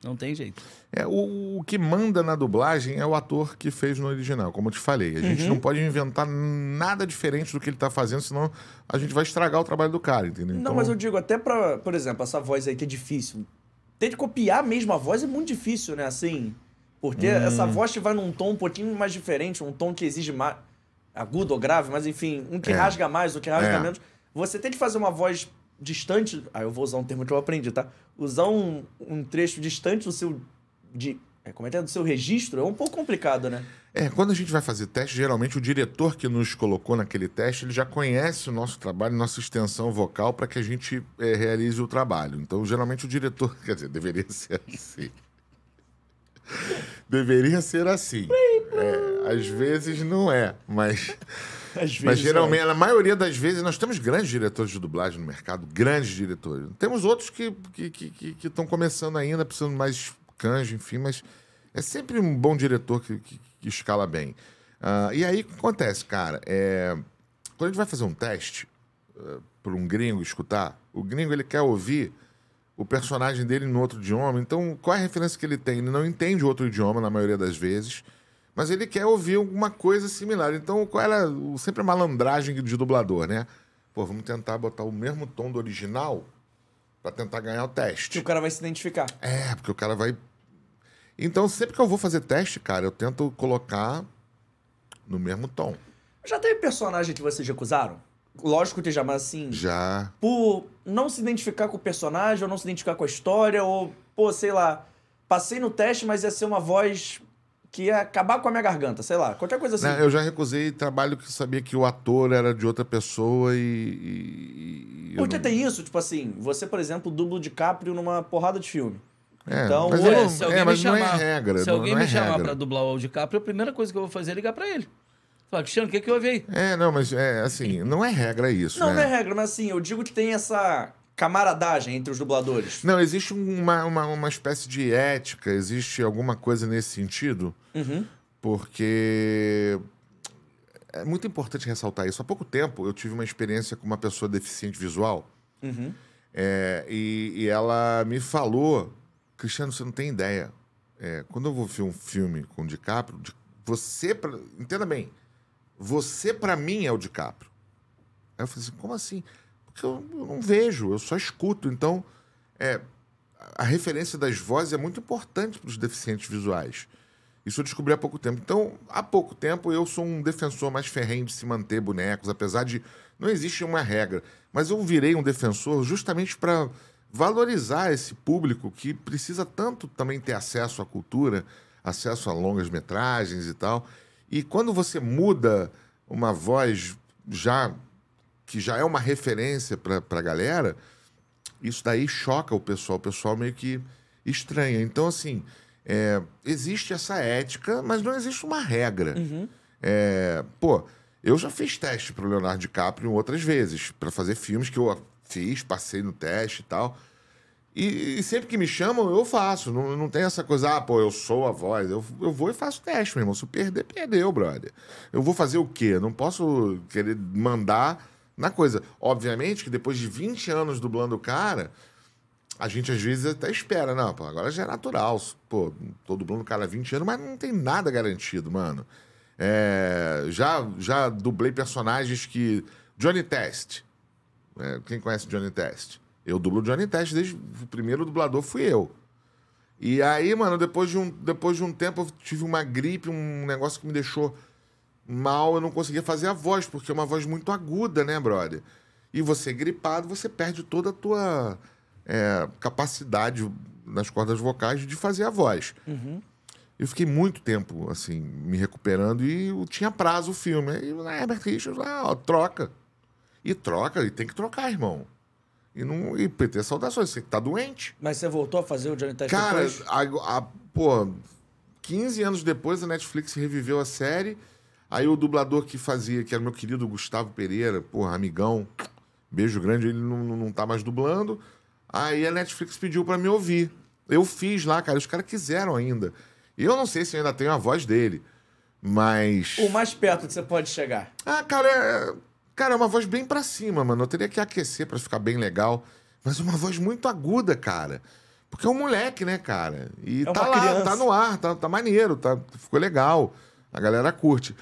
Não tem jeito. É, o, o que manda na dublagem é o ator que fez no original, como eu te falei. A gente não pode inventar nada diferente do que ele tá fazendo, senão a gente vai estragar o trabalho do cara, entendeu? Não, Então, mas eu digo, até pra, por exemplo, essa voz aí que é difícil. Ter de copiar a mesma voz é muito difícil, né? Assim. Porque essa voz que vai num tom um pouquinho mais diferente, um tom que exige mais. Agudo ou grave, mas enfim, um que É. rasga mais, outro que rasga É. menos. Você tem que fazer uma voz distante. Ah, eu vou usar um termo que eu aprendi, tá? Usar um, um trecho distante do seu. De, é, como é que é? Do seu registro é um pouco complicado, né? É, quando a gente vai fazer teste, geralmente o diretor que nos colocou naquele teste, ele já conhece o nosso trabalho, nossa extensão vocal, para que a gente é, realize o trabalho. Então, geralmente o diretor, quer dizer, deveria ser assim. deveria ser assim. É, às vezes não é, mas, mas é. geralmente, na maioria das vezes, nós temos grandes diretores de dublagem no mercado, grandes diretores. Temos outros que estão que, que, que, que começando ainda, precisando mais canja, enfim, mas é sempre um bom diretor que, que, que escala bem. Ah, e aí, o que acontece, cara? É, quando a gente vai fazer um teste para um gringo escutar, o gringo ele quer ouvir o personagem dele no outro idioma. Então, qual é a referência que ele tem? Ele não entende outro idioma na maioria das vezes, mas ele quer ouvir alguma coisa similar. Então, qual era o- sempre a malandragem de dublador, né? pô, vamos tentar botar o mesmo tom do original pra tentar ganhar o Que teste. o cara vai se identificar. É, porque o cara vai. Então, sempre que eu vou fazer teste, cara, eu tento colocar no mesmo tom. Já teve personagem que vocês recusaram? Lógico que já, mas assim. Já. Por não se identificar com o personagem, ou não se identificar com a história, ou, pô, sei lá, passei no teste, mas ia ser uma voz que ia acabar com a minha garganta, sei lá, qualquer coisa assim. Né, eu já recusei trabalho que sabia que o ator era de outra pessoa e. e- e Porque não- tem isso, tipo assim, você, por exemplo, dubla o DiCaprio numa porrada de filme. É, Então, mas Olha, não- se alguém é, me não chamar, é regra. se não- alguém não me é chamar regra. pra dublar o DiCaprio, a primeira coisa que eu vou fazer é ligar pra ele. Falar, Cristiano, o que, que houve aí? É, não, mas é assim, não é regra isso, Não, né? não é regra, mas assim, eu digo que tem essa camaradagem entre os dubladores. Não, existe uma, uma, uma espécie de ética, existe alguma coisa nesse sentido, Uhum. porque é muito importante ressaltar isso. Há pouco tempo eu tive uma experiência com uma pessoa deficiente visual Uhum. é, e, e ela me falou, Cristiano, você não tem ideia. É, quando eu vou ver um filme com o DiCaprio, você, pra, entenda bem, você pra mim é o DiCaprio. Aí eu falei assim, como assim? Porque eu, não vejo, eu só escuto. Então, é, a referência das vozes é muito importante para os deficientes visuais. Isso eu descobri há pouco tempo. Então, há pouco tempo, eu sou um defensor mais ferrenho de se manter bonecos, apesar de não existe uma regra. Mas eu virei um defensor justamente para valorizar esse público que precisa tanto também ter acesso à cultura, acesso a longas metragens e tal. E quando você muda uma voz já que já é uma referência para a galera, isso daí choca o pessoal. O pessoal meio que estranha. Então, assim, é, existe essa ética, mas não existe uma regra. É, pô, eu já fiz teste pro Leonardo DiCaprio outras vezes, para fazer filmes que eu fiz, passei no teste e tal. E, e sempre que me chamam, eu faço. Não, não tem essa coisa, ah, pô, eu sou a voz. Eu, eu vou e faço teste, meu irmão. Se eu perder, perdeu, brother. Eu vou fazer o quê? Não posso querer mandar na coisa. Obviamente que depois de 20 anos dublando o cara, a gente às vezes até espera, não, pô, agora já é natural. Pô, tô dublando o cara há 20 anos, mas não tem nada garantido, mano. É, já, já dublei personagens que. Johnny Test. É, quem conhece Johnny Test? Eu dublo Johnny Test, desde o primeiro dublador fui eu. E aí, mano, depois de um, depois de um tempo eu tive uma gripe, um negócio que me deixou mal, eu não conseguia fazer a voz, porque é uma voz muito aguda, né, brother? E você gripado, você perde toda a tua é, capacidade nas cordas vocais de fazer a voz. Eu fiquei muito tempo, assim, me recuperando e tinha prazo o filme. Aí o Herbert Richards lá, ó, troca. E troca, e tem que trocar, irmão. E, não, e ter saudações, você tá doente. Mas você voltou a fazer o Johnny Test Cara, a, a- pô, 15 anos depois a Netflix reviveu a série. Aí o dublador que fazia, que era meu querido Gustavo Pereira, porra, amigão, beijo grande, ele não, não, tá mais dublando. Aí a Netflix pediu pra me ouvir. Eu fiz lá, cara, os caras quiseram ainda. Eu não sei se ainda tenho a voz dele, mas. O mais perto que você pode chegar. Ah, cara, é, cara, é uma voz bem pra cima, mano. Eu teria que aquecer pra ficar bem legal. Mas uma voz muito aguda, cara. Porque é um moleque, né, cara? E É tá lá, criança. tá no ar, tá, tá maneiro, tá, ficou legal. A galera curte.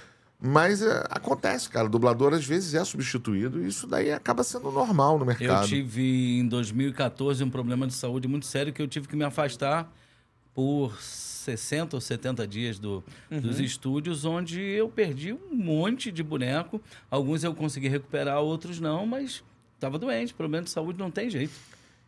Mas é, acontece, cara. O dublador às vezes é substituído e isso daí acaba sendo normal no Eu mercado. tive em 2014 um problema de saúde muito sério que eu tive que me afastar por 60 ou 70 dias do, dos Uhum. estúdios, onde eu perdi um monte de boneco. Alguns eu consegui recuperar, outros não, mas estava doente. Problema de saúde não tem jeito.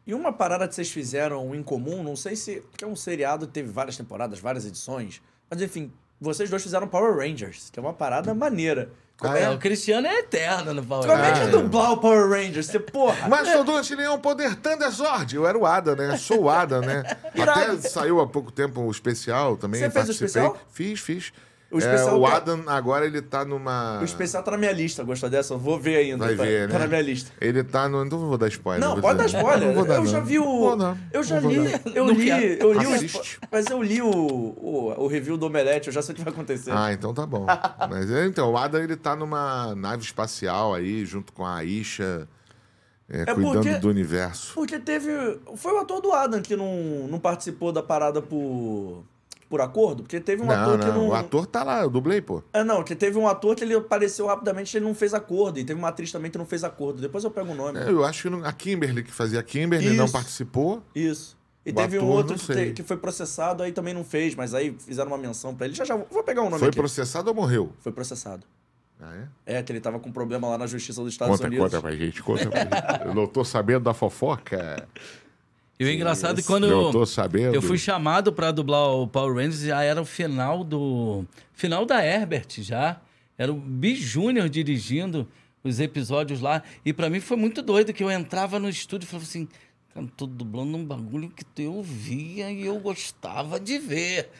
E uma parada que vocês fizeram em comum, não sei se. Porque é um seriado que teve várias temporadas, várias edições. Mas enfim, vocês dois fizeram Power Rangers, que é uma parada maneira. Como Ah, é, É, o Cristiano é eterno no Power como é que Rangers. é dublar o Power Rangers? Você, porra. Mas sou do Antileão Poder Thunderzord. Eu era o Ada, né? Sou o Ada, né? Até saiu há pouco tempo o especial também. Você fez o participei. especial? Fiz, fiz. O especial é, o que- Adam agora ele tá numa. O especial tá na minha lista, gostou dessa? Eu vou ver ainda. Vai tá, ver, tá né? na minha lista. Ele tá no. Não vou dar spoiler. Não, pode dar spoiler. Não vou dar, eu já não. vi o. Vou Eu já li. Eu li. Eu li o. Mas eu li o, o, o review do Omelete, eu já sei o que vai acontecer. Ah, então tá bom. Mas é, então, o Adam ele tá numa nave espacial aí, junto com a Aisha, é, É cuidando porque- do universo. Porque teve. Foi o ator do Adam que não, não participou da parada por. Por acordo? Porque teve um Não, ator que não, não. o ator tá lá, eu dublei, pô. É, não, que teve um ator que ele apareceu rapidamente e ele não fez acordo. E teve uma atriz também que não fez acordo. Depois eu pego o nome. É, Eu acho que não- a Kimberly, que fazia a Kimberly, não Isso. participou. Isso. E O teve um ator, outro não que, te- que foi processado, aí também não fez, mas aí fizeram uma menção pra ele. Já já vou pegar o nome Foi aqui. processado ou morreu? Foi processado. Ah, é? É, que ele tava com problema lá na justiça dos Estados Conta, Unidos. conta pra gente, conta pra gente. Eu não tô sabendo da fofoca. E o engraçado é quando Eu tô sabendo. eu fui chamado pra dublar o Power Rangers, já era o final do. Final da Herbert já. Era o Bi Júnior dirigindo os episódios lá. E pra mim foi muito doido que eu entrava no estúdio e falava assim. Cara, tô dublando um bagulho que eu via e eu gostava de ver.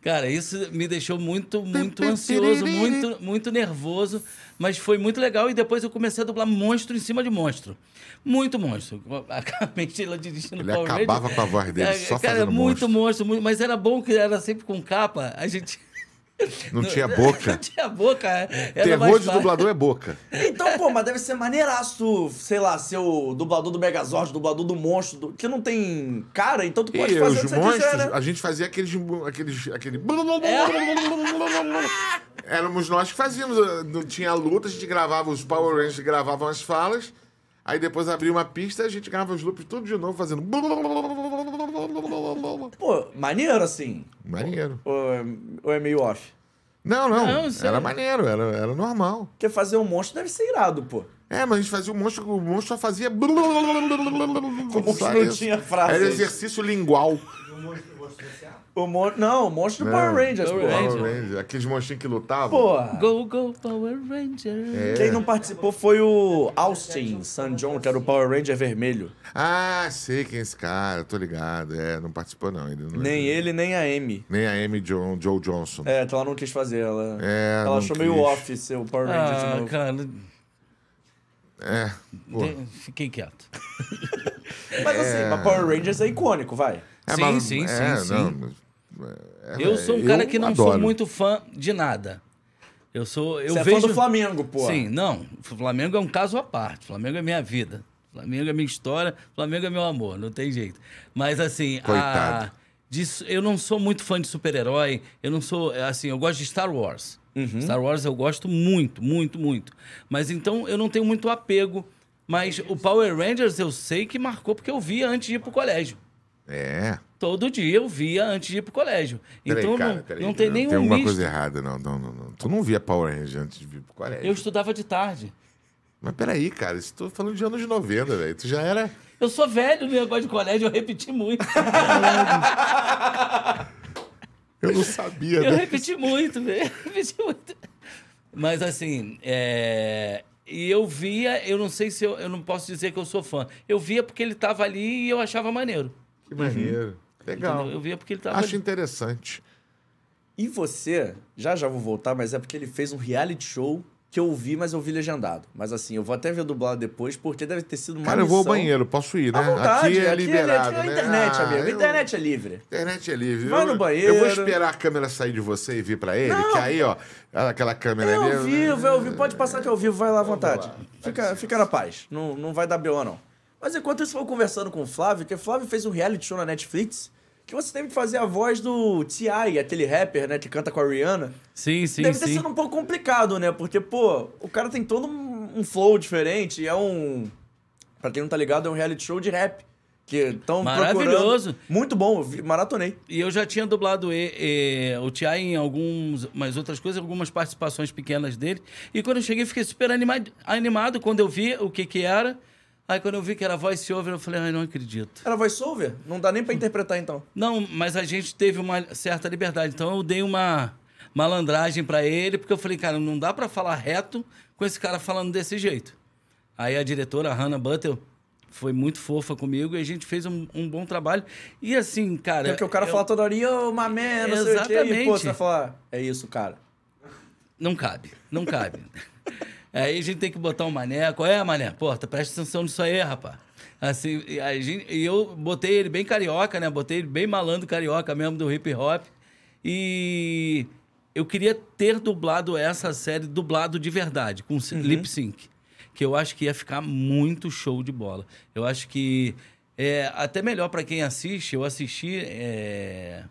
Cara, isso me deixou muito, muito ansioso, muito, muito nervoso, mas foi muito legal. E depois eu comecei a dublar monstro em cima de monstro. Muito monstro. Acabei ela dirigindo Ele Power acabava Rangers. com a voz dele, É, só cara, fazendo muito monstro. monstro, muito- mas era bom que era sempre com capa. A gente. Não tinha Não boca. tinha boca. Era Terror de dublador é boca. Então, pô, mas deve ser maneiraço, sei lá, ser o dublador do Megazord, dublador do monstro, do- que não tem cara, então tu pode E fazer o os que você monstros, quiser, né? a gente fazia aqueles. aqueles aquele... É. Éramos nós que fazíamos. Não tinha luta, a gente gravava os Power Rangers, gravavam as falas. Aí depois abria uma pista e a gente gravava os loops tudo de novo, fazendo. Pô, maneiro assim. Maneiro. Ou é, ou é meio off? Não, não. Não, era maneiro, era, era normal. Porque fazer um monstro deve ser irado, pô. É, mas a gente fazia o monstro, o monstro só fazia. O monstro não tinha frase. Era exercício lingual. O mon... Não, o monstro do Power Rangers, Power pô. Rangers. Power Rangers, aqueles monstrinhos que lutavam. Pô, Go, go, Power Ranger. É. quem não participou foi o Austin San John, que era o Power Ranger vermelho. Ah, sei quem é esse cara, tô ligado. É, não participou não. Ele não Nem ele, nem a Amy. Nem a Amy John, Joe Johnson. É, que ela não quis fazer. Ela, É, ela não achou meio quis. off ser o Power Ranger de Ah, novo. cara, É. pô. de- fiquei quieto. Mas assim, mas Power Rangers é icônico, vai. É, Sim, mas- sim, é, sim, não, sim. É, Eu é, sou um cara que não sou adoro. muito fã de nada. Eu sou. Eu Você é vejo... fã do Flamengo, pô. Sim, não. O Flamengo é um caso à parte. O Flamengo é minha vida. O Flamengo é minha história. O Flamengo é meu amor. Não tem jeito. Mas assim, Coitado. a... disso- eu não sou muito fã de super-herói. Eu não sou. Assim, eu gosto de Star Wars. Uhum. Star Wars eu gosto muito, muito, muito. Mas então eu não tenho muito apego. Mas o Power Rangers eu sei que marcou porque eu via antes de ir pro colégio. É. Todo dia eu via antes de ir pro colégio. Peraí, então cara, não, peraí, não tem nenhum Tem alguma misto. coisa errada, não, não, não, não. Tu não via Power Rangers antes de vir pro colégio. Eu estudava de tarde. Mas peraí, cara, isso tô falando de anos 90, velho. Tu já era. Eu sou velho no negócio de colégio, eu repeti muito. Eu não sabia, Eu né? repeti muito, velho. Repeti muito. Mas assim, é... e eu via, eu não sei se eu, eu não posso dizer que eu sou fã. Eu via porque ele tava ali e eu achava maneiro. Que maneiro. Legal. entendeu? Eu via porque ele tava Acho interessante. E você, já já vou voltar, mas é porque ele fez um reality show que eu vi, mas eu vi legendado. Mas assim, eu vou até ver dublado depois, porque deve ter sido uma Cara, eu vou ao missão. banheiro, posso ir, né? Vontade, aqui é liberado, aqui é né? internet, Ah, amigo. A eu- internet é livre. Internet é livre. Vai Eu- no banheiro. Eu vou esperar a câmera sair de você e vir pra ele, que aí, ó, aquela câmera É ali. ao vivo, é ao vivo. Pode passar que é ao vivo, vai lá à vontade. Fica, fica na paz. Não, não vai dar BO, não. Mas enquanto isso, eu vou conversando com o Flávio, que o Flávio fez um reality show na Netflix, que você teve que fazer a voz do T.I., aquele rapper, né, que canta com a Rihanna. Sim, sim, Deve ter sim. sido um pouco complicado, né? Porque, pô, o cara tem todo um flow diferente. É um. Pra quem não tá ligado, é um reality show de rap. Que estão Maravilhoso. Muito bom, maratonei. E eu já tinha dublado e, e- o Tia em algumas outras coisas, algumas participações pequenas dele. E quando eu cheguei, fiquei super animado, animado quando eu vi o que que era. Aí quando eu vi que era voice over, eu falei, ai, não acredito. Era voiceover? Não dá nem pra interpretar, então. Não, mas a gente teve uma certa liberdade. Então eu dei uma malandragem pra ele, porque eu falei, cara, não dá pra falar reto com esse cara falando desse jeito. Aí a diretora, a Hannah Butler, foi muito fofa comigo e a gente fez um, um bom trabalho. E assim, cara. Porque o cara eu- fala toda hora, my man, não sei o quê. E, pô, Exatamente. você vai falar, é isso, cara. Não cabe, não cabe. Aí a gente tem que botar um mané. Qual é, mané? Pô, presta atenção nisso aí, rapaz. Assim, e, a gente, e eu botei ele bem carioca, né? Botei ele bem malandro carioca mesmo do hip hop. E eu queria ter dublado essa série dublado de verdade, com Uhum. lip sync. Que eu acho que ia ficar muito show de bola. Eu acho que é até melhor para quem assiste. Eu assisti. é,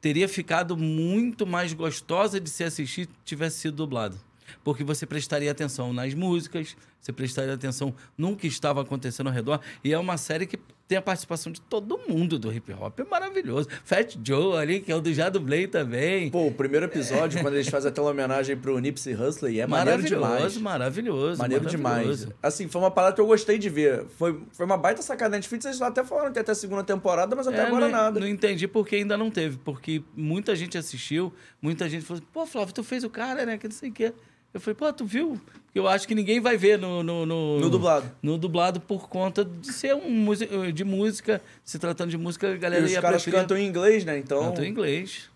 teria ficado muito mais gostosa de se assistir se tivesse sido dublado. Porque você prestaria atenção nas músicas, você prestaria atenção no que estava acontecendo ao redor. E é uma série que tem a participação de todo mundo do hip hop. É maravilhoso. Fat Joe ali, que é o do Já Dublei também. Pô, o primeiro episódio, quando eles fazem aquela homenagem pro Nipsey Hussle, é maneiro demais. maravilhoso, maravilhoso. Maneiro maravilhoso. demais. Assim, foi uma parada que eu gostei de ver. Foi, foi uma baita sacada da Netflix. Eles até falaram que ter a segunda temporada, mas até É, agora não, nada. Não entendi porque ainda não teve. Porque muita gente assistiu, muita gente falou assim, pô, Flávio, tu fez o cara, né? Que não sei o quê. Eu falei, pô, tu viu? Eu acho que ninguém vai ver no... No, no, No dublado. No dublado por conta de ser um de música. Se tratando de música, a E galera os ia caras preferir... cantam em inglês, né? Então. Cantam em inglês.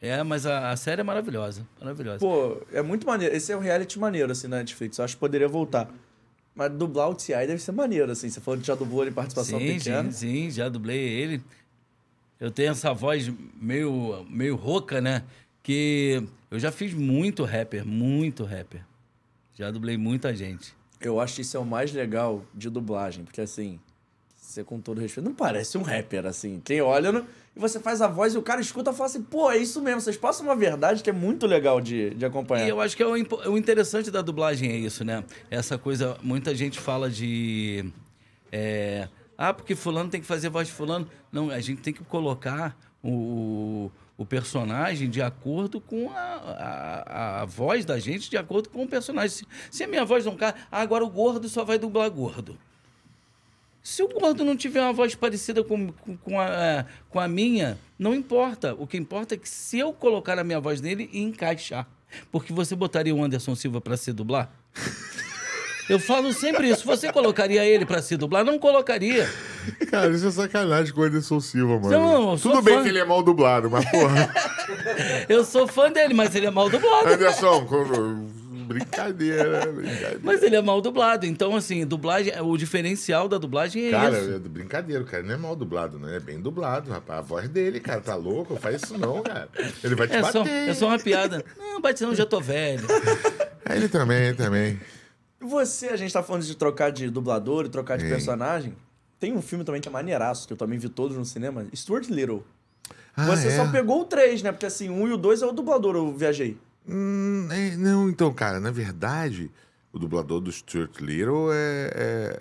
É, mas a, a série é maravilhosa. Maravilhosa. Pô, é muito maneiro. Esse é um reality maneiro, assim, na Netflix. Eu acho que poderia voltar. Mas dublar o T.I. deve ser maneiro, assim. Você falou que já dublou ele em participação sim, pequena. sim, sim, já dublei ele. Eu tenho essa voz meio, meio rouca, né? Que eu já fiz muito rapper, muito rapper. Já dublei muita gente. Eu acho que isso é o mais legal de dublagem, porque assim, você com todo respeito, não parece um rapper, assim. Quem olha no- e você faz a voz e o cara escuta e fala assim, pô, é isso mesmo, vocês passam uma verdade que é muito legal de, de acompanhar. E eu acho que é o, o interessante da dublagem é isso, né? Essa coisa, muita gente fala de. é, ah, porque fulano tem que fazer voz de fulano. Não, a gente tem que colocar o, o personagem de acordo com a, a, a voz da gente, de acordo com o personagem. Se, se a minha voz não cai, ah, agora o gordo só vai dublar gordo. Se o gordo não tiver uma voz parecida com, com, com a, com a minha, não importa. O que importa é que se eu colocar a minha voz nele e encaixar. Porque você botaria o Anderson Silva para se dublar? Eu falo sempre isso. Você colocaria ele para se dublar? Não colocaria. Cara, isso é sacanagem com o Anderson Silva, mano. Não, eu sou Tudo bem fã. que ele é mal dublado, mas porra. Eu sou fã dele, mas ele é mal dublado. Anderson, com- brincadeira, brincadeira. Mas ele é mal dublado. Então, assim, dublagem, o diferencial da dublagem é Cara, isso. é do brincadeira, o cara não é mal dublado, não é bem dublado, rapaz. A voz dele, cara, tá louco? Faz isso não, cara. Ele vai te É só, bater. é só uma piada. Não, bate não, já tô velho. É, Ele também, ele também. Você, a gente tá falando de trocar de dublador e trocar de Sim. personagem. Tem um filme também que é maneiraço, que eu também vi todos no cinema, Stuart Little. Ah, Você é? só pegou o 3, né? Porque assim, um e o 2 é o dublador, eu viajei. Hum, é, não, então, cara, na verdade, o dublador do Stuart Little é,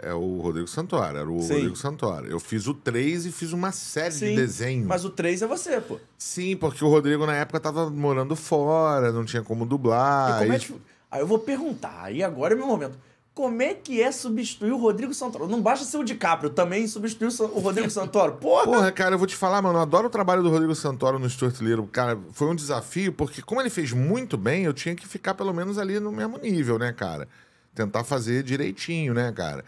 é, é o Rodrigo Santoro, era o Sim. Rodrigo Santoro. Eu fiz o 3 e fiz uma série de desenhos. Mas o 3 é você, pô. Sim, porque o Rodrigo na época tava morando fora, não tinha como dublar. E como é aí- eu vou perguntar, aí agora é meu momento. Como é que é substituir o Rodrigo Santoro? Não basta ser o DiCaprio, também substituir o Rodrigo Santoro. Porra! Porra, cara, eu vou te falar, mano, eu adoro o trabalho do Rodrigo Santoro no Stuart Little. Cara, foi um desafio, porque como ele fez muito bem, eu tinha que ficar pelo menos ali no mesmo nível, né, cara? Tentar fazer direitinho, né, cara?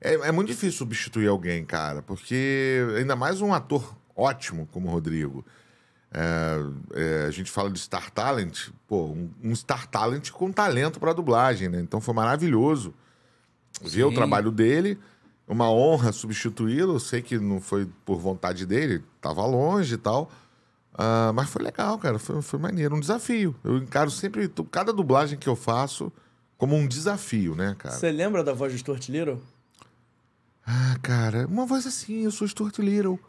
É, é muito difícil substituir alguém, cara, porque ainda mais um ator ótimo como o Rodrigo. É, é, a gente fala de Star Talent, pô, um, um Star Talent com talento pra dublagem, né? Então foi maravilhoso ver o Sim. trabalho dele. Uma honra substituí-lo. Eu sei que não foi por vontade dele, tava longe e tal. Ah, mas foi legal, cara. Foi, foi maneiro. Um desafio. Eu encaro sempre cada dublagem que eu faço como um desafio, né, cara? Você lembra da voz do Stuart Little? Ah, cara, uma voz assim, eu sou Stuart Little.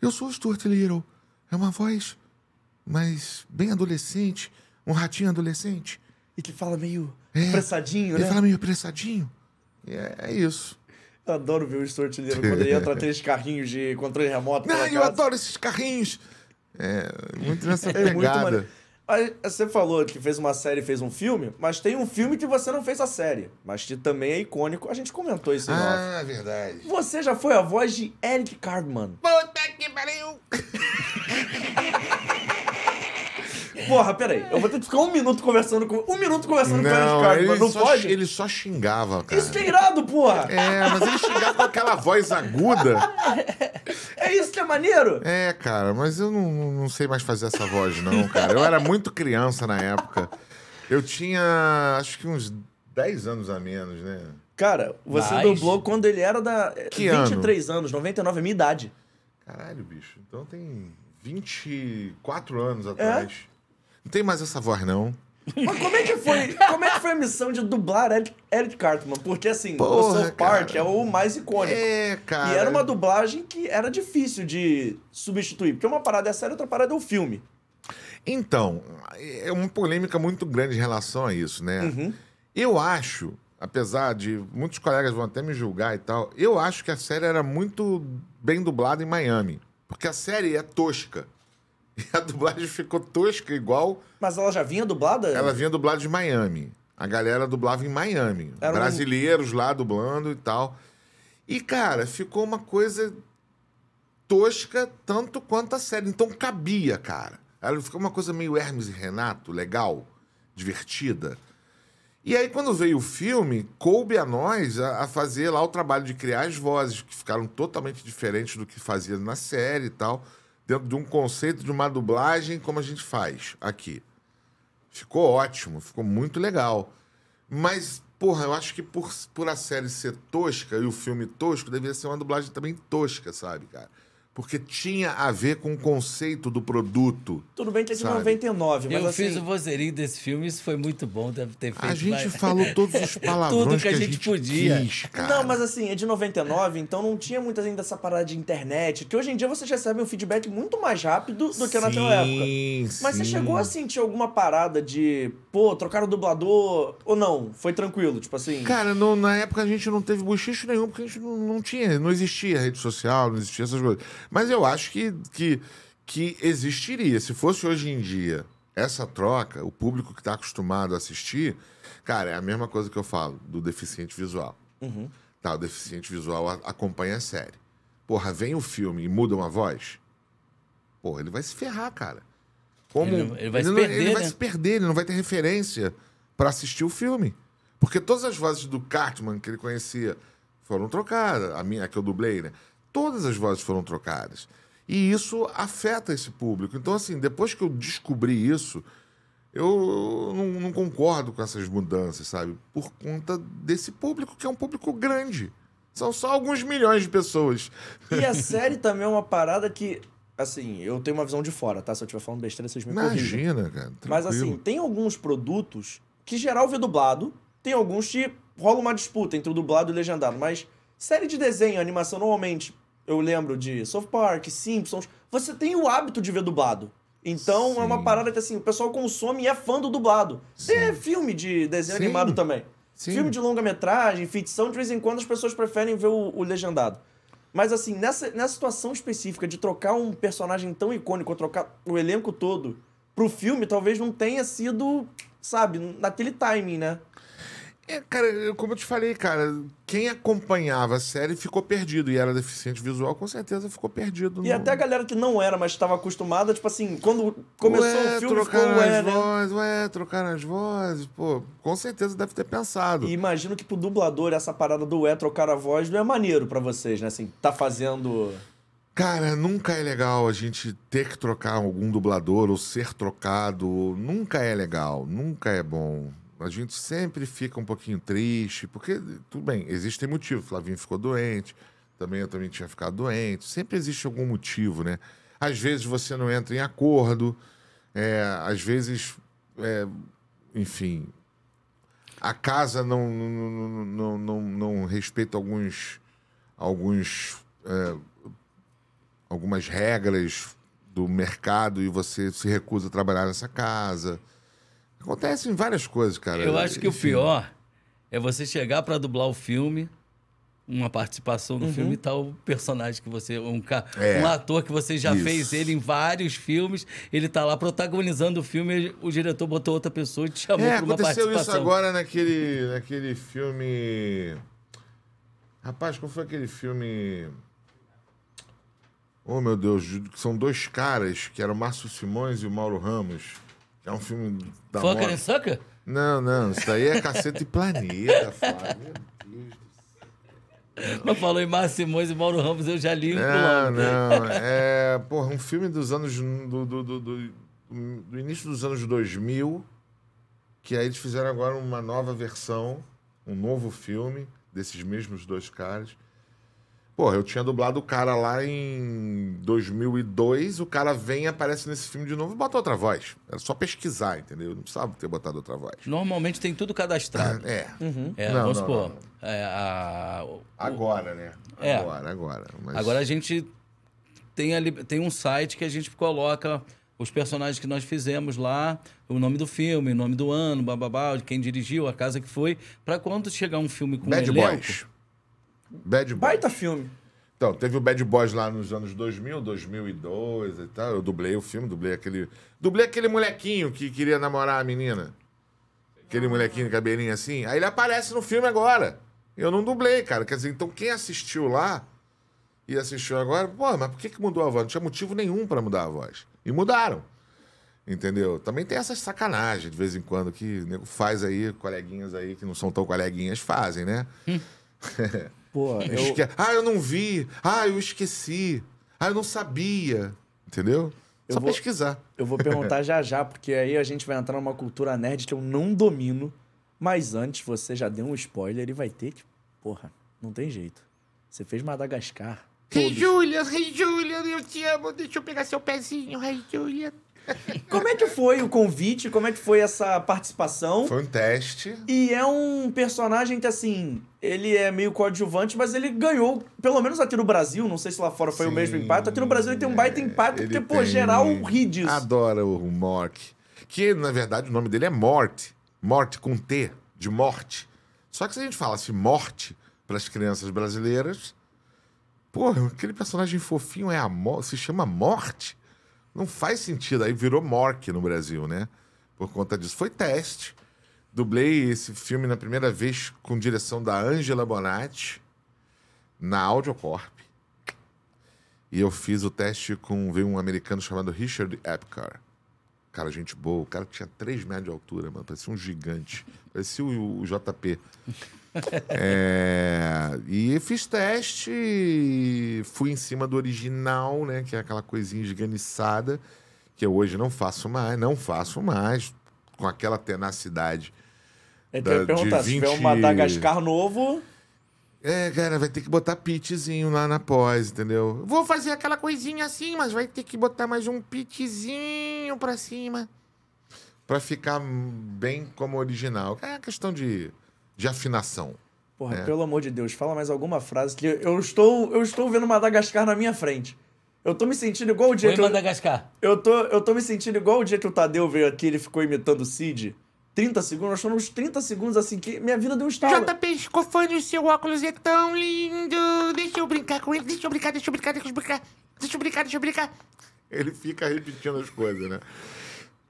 Eu sou Stuart Little. É uma voz mais bem adolescente, um ratinho adolescente. E que fala meio É. apressadinho, Ele né? fala meio apressadinho. É, é isso. Eu adoro ver o Little quando ele entra aqueles carrinhos de controle remoto Não, eu adoro esses carrinhos. É, muito nessa É muito pegada. Aí, Você falou que fez uma série e fez um filme, mas tem um filme que você não fez a série, mas que também é icônico. A gente comentou isso em off. ah, verdade. Você já foi a voz de Eric Cartman. Puta que pariu! Porra, peraí. Eu vou ter que ficar um minuto conversando com. Um minuto conversando com o Não, Cartman. ele Não só, pode? ele só xingava, cara. Isso que é irado, porra! É, mas ele xingava com aquela voz aguda. É isso que é maneiro! É, cara, mas eu não, não- sei mais fazer essa voz, não, cara. Eu era muito criança na época. Eu tinha, acho que uns 10 anos a menos, né? Cara, você Mas- dublou quando ele era da. Que 23 anos, 99, é minha idade. Caralho, bicho. Então tem 24 anos atrás. Não tem mais essa voz, não. Mas como é que foi, como é que foi a missão de dublar Eric, Eric Cartman? Porque assim, o Porra, South Park é o mais icônico. É, cara. E era uma dublagem que era difícil de substituir, porque uma parada é a série, outra parada é o filme. Então, é uma polêmica muito grande em relação a isso, né? Uhum. Eu acho, apesar de muitos colegas vão até me julgar e tal, eu acho que a série era muito bem dublada em Miami. Porque a série é tosca. E a dublagem ficou tosca igual Mas ela já vinha dublada? ela vinha dublada de Miami. A galera dublava em Miami. Era um- Brasileiros lá dublando e tal. E, cara, ficou uma coisa tosca tanto quanto a série. Então cabia, cara. Ela ficou uma coisa meio Hermes e Renato, legal, divertida. E aí, quando veio o filme, coube a nós a, a fazer lá o trabalho de criar as vozes, que ficaram totalmente diferentes do que fazia na série e tal, dentro de um conceito de uma dublagem como a gente faz aqui. Ficou ótimo, ficou muito legal. Mas, porra, eu acho que por, por a série ser tosca e o filme tosco, deveria ser uma dublagem também tosca, sabe, cara? Porque tinha a ver com o conceito do produto. Tudo bem que é de Sabe? 99, mas Eu assim... fiz o vozerinho desse filme, isso foi muito bom, deve ter feito. A gente vai- falou todos os palavrões Tudo que a gente podia. quis, cara. Não, mas assim, é de 99, então não tinha muito ainda essa parada de internet, que hoje em dia vocês recebem um feedback muito mais rápido do que naquela época. Sim, Mas você sim. chegou a sentir alguma parada de, pô, trocar o dublador ou não? Foi tranquilo, tipo assim. Cara, no- na época a gente não teve bochicho nenhum, porque a gente não, não tinha, não existia rede social, não existia essas coisas. Mas eu acho que, que, que existiria. Se fosse hoje em dia essa troca, o público que está acostumado a assistir, cara, é a mesma coisa que eu falo do deficiente visual. Tá, o deficiente visual acompanha a série. Porra, vem o filme e muda uma voz. Porra, ele vai se ferrar, cara. Como Ele- ele vai se não- perder, ele vai né? se perder, ele não vai ter referência para assistir o filme. Porque todas as vozes do Cartman que ele conhecia foram trocadas. A minha, a que eu dublei, né? Todas as vozes foram trocadas. E isso afeta esse público. Então, assim, depois que eu descobri isso, eu não, não concordo com essas mudanças, sabe? Por conta desse público, que é um público grande. São só alguns milhões de pessoas. E a série também é uma parada que, assim, eu tenho uma visão de fora, tá? Se eu estiver falando besteira, vocês me corrigem. Imagina, cara. Mas assim, tranquilo. tem alguns produtos que geral vê dublado, tem alguns que rola uma disputa entre o dublado e o legendado, mas série de desenho, animação, normalmente, eu lembro de South Park, Simpsons, você tem o hábito de ver dublado. Então é uma Sim. parada que assim, o pessoal consome e é fã do dublado. Tem filme de desenho Sim. animado também. Sim. Filme de longa-metragem, ficção, de vez em quando as pessoas preferem ver o, o legendado. Mas assim, nessa, nessa situação específica de trocar um personagem tão icônico, trocar o elenco todo pro filme, talvez não tenha sido, sabe, naquele timing, né? É, cara, como eu te falei, cara, quem acompanhava a série ficou perdido e era deficiente visual, com certeza ficou perdido. E no- até a galera que não era, mas estava acostumada, tipo assim, quando começou ué, o filme, ficou trocaram ué, as né? vozes, ué, trocaram as vozes, pô, com certeza deve ter pensado. E imagino que pro dublador essa parada do é trocar a voz não é maneiro pra vocês, né? Assim, tá fazendo. Cara, nunca é legal a gente ter que trocar algum dublador ou ser trocado. Nunca é legal, nunca é bom. A gente sempre fica um pouquinho triste, porque, tudo bem, existem motivos. Flavinho ficou doente, também eu também tinha ficado doente. Sempre existe algum motivo, né? Às vezes você não entra em acordo, é, às vezes, é, enfim, a casa não, não, não, não, não, respeita alguns, alguns é, algumas regras do mercado e você se recusa a trabalhar nessa casa. Acontecem várias coisas, cara. Eu acho que o Enfim. pior é você chegar pra dublar o filme, uma participação no filme e tal, o personagem que você. Um, ca- É. um ator que você já Isso. fez ele em vários filmes, ele tá lá protagonizando o filme, o diretor botou outra pessoa e te chamou É, pra uma aconteceu isso participação. agora naquele, naquele filme. Rapaz, qual foi aquele filme. Oh, meu Deus, que são dois caras, que eram o Márcio Simões e o Mauro Ramos. É um filme da Fucker and Sucker? Não, não, isso daí é Caceta e Planeta, Flávio. Meu Deus do Mas falou em Márcio Simões e Mauro Ramos, eu já li um Não, logo. não. É, porra, um filme dos anos. Do, do, do, do- do início dos anos 2000, que aí eles fizeram agora uma nova versão, um novo filme desses mesmos dois caras. Porra, eu tinha dublado o cara lá em 2002, o cara vem e aparece nesse filme de novo e bota outra voz. Era só pesquisar, entendeu? Não precisava ter botado outra voz. Normalmente tem tudo cadastrado. É. É, Não, vamos não, supor. não, é, a- o- Agora, né? É. Agora, agora. Mas- Agora a gente tem, ali, tem um site que a gente coloca os personagens que nós fizemos lá, o nome do filme, o nome do ano, bababá, quem dirigiu, a casa que foi, pra quando chegar um filme com Bad um elenco... Boys. Bad Boys. Baita filme. Então, teve o Bad Boys lá nos anos 2000, 2002 e tal. Eu dublei o filme, dublei aquele... Dublei aquele molequinho que queria namorar a menina. Aquele molequinho de cabelinho assim. Aí ele aparece no filme agora. Eu não dublei, cara. Quer dizer, então quem assistiu lá e assistiu agora... Pô, mas por que, que mudou a voz? Não tinha motivo nenhum pra mudar a voz. E mudaram. Entendeu? Também tem essas sacanagens de vez em quando que nego faz aí, coleguinhas aí que não são tão coleguinhas fazem, né? Pô, eu, Esque- Ah, eu não vi. Ah, eu esqueci. Ah, eu não sabia. Entendeu? Eu Só vou- pesquisar. eu vou perguntar já já, porque aí a gente vai entrar numa cultura nerd que eu não domino. Mas antes, você já deu um spoiler e vai ter que. Porra, não tem jeito. Você fez Madagascar. Hey, Todos. Julian, hey, Julian, eu te amo. Deixa eu pegar seu pezinho, hey, Julian. Como é que foi o convite? Como é que foi essa participação? Foi um teste. E é um personagem que, assim, ele é meio coadjuvante, mas ele ganhou, pelo menos aqui no Brasil, não sei se lá fora foi o Sim, mesmo impacto. Aqui no Brasil ele tem um baita é, impacto, porque, pô, tem- geral ri disso. Adora o Mork. Que, na verdade, o nome dele é Morte. Morte com T, de morte. Só que se a gente falasse morte para as crianças brasileiras, porra, aquele personagem fofinho é a se chama Morte? Não faz sentido. Aí virou Mork no Brasil, né? Por conta disso. Foi teste. Dublei esse filme na primeira vez com direção da Angela Bonatti na Audiocorp. E eu fiz o teste com veio um americano chamado Richard Epcar. Cara, gente boa. O cara tinha 3 metros de altura, mano. Parecia um gigante. Parecia o JP. É, e fiz teste, fui em cima do original, né? Que é aquela coisinha esganiçada, que eu hoje não faço mais, não faço mais, com aquela tenacidade. É que eu da- perguntar, de se tiver um 20 Madagascar novo, É, cara, vai ter que botar pitzinho lá na pós, entendeu? Vou fazer aquela coisinha assim, mas vai ter que botar mais um pitzinho pra cima. Pra ficar bem como original. É questão de, de afinação. Porra, É. pelo amor de Deus, fala mais alguma frase que eu estou, eu estou vendo Madagascar na minha frente. Eu tô me sentindo igual o dia Foi que eu, Madagascar. eu tô, eu tô me sentindo igual o dia que o Tadeu veio aqui, ele ficou imitando o Cid. 30 segundos, nós estamos uns 30 segundos assim que minha vida deu um estalo. JP Escofani, o seu óculos é tão lindo. Deixa eu brincar com ele. Deixa eu brincar, deixa eu brincar, deixa eu brincar. Deixa eu brincar, deixa eu brincar. Ele fica repetindo as coisas, né?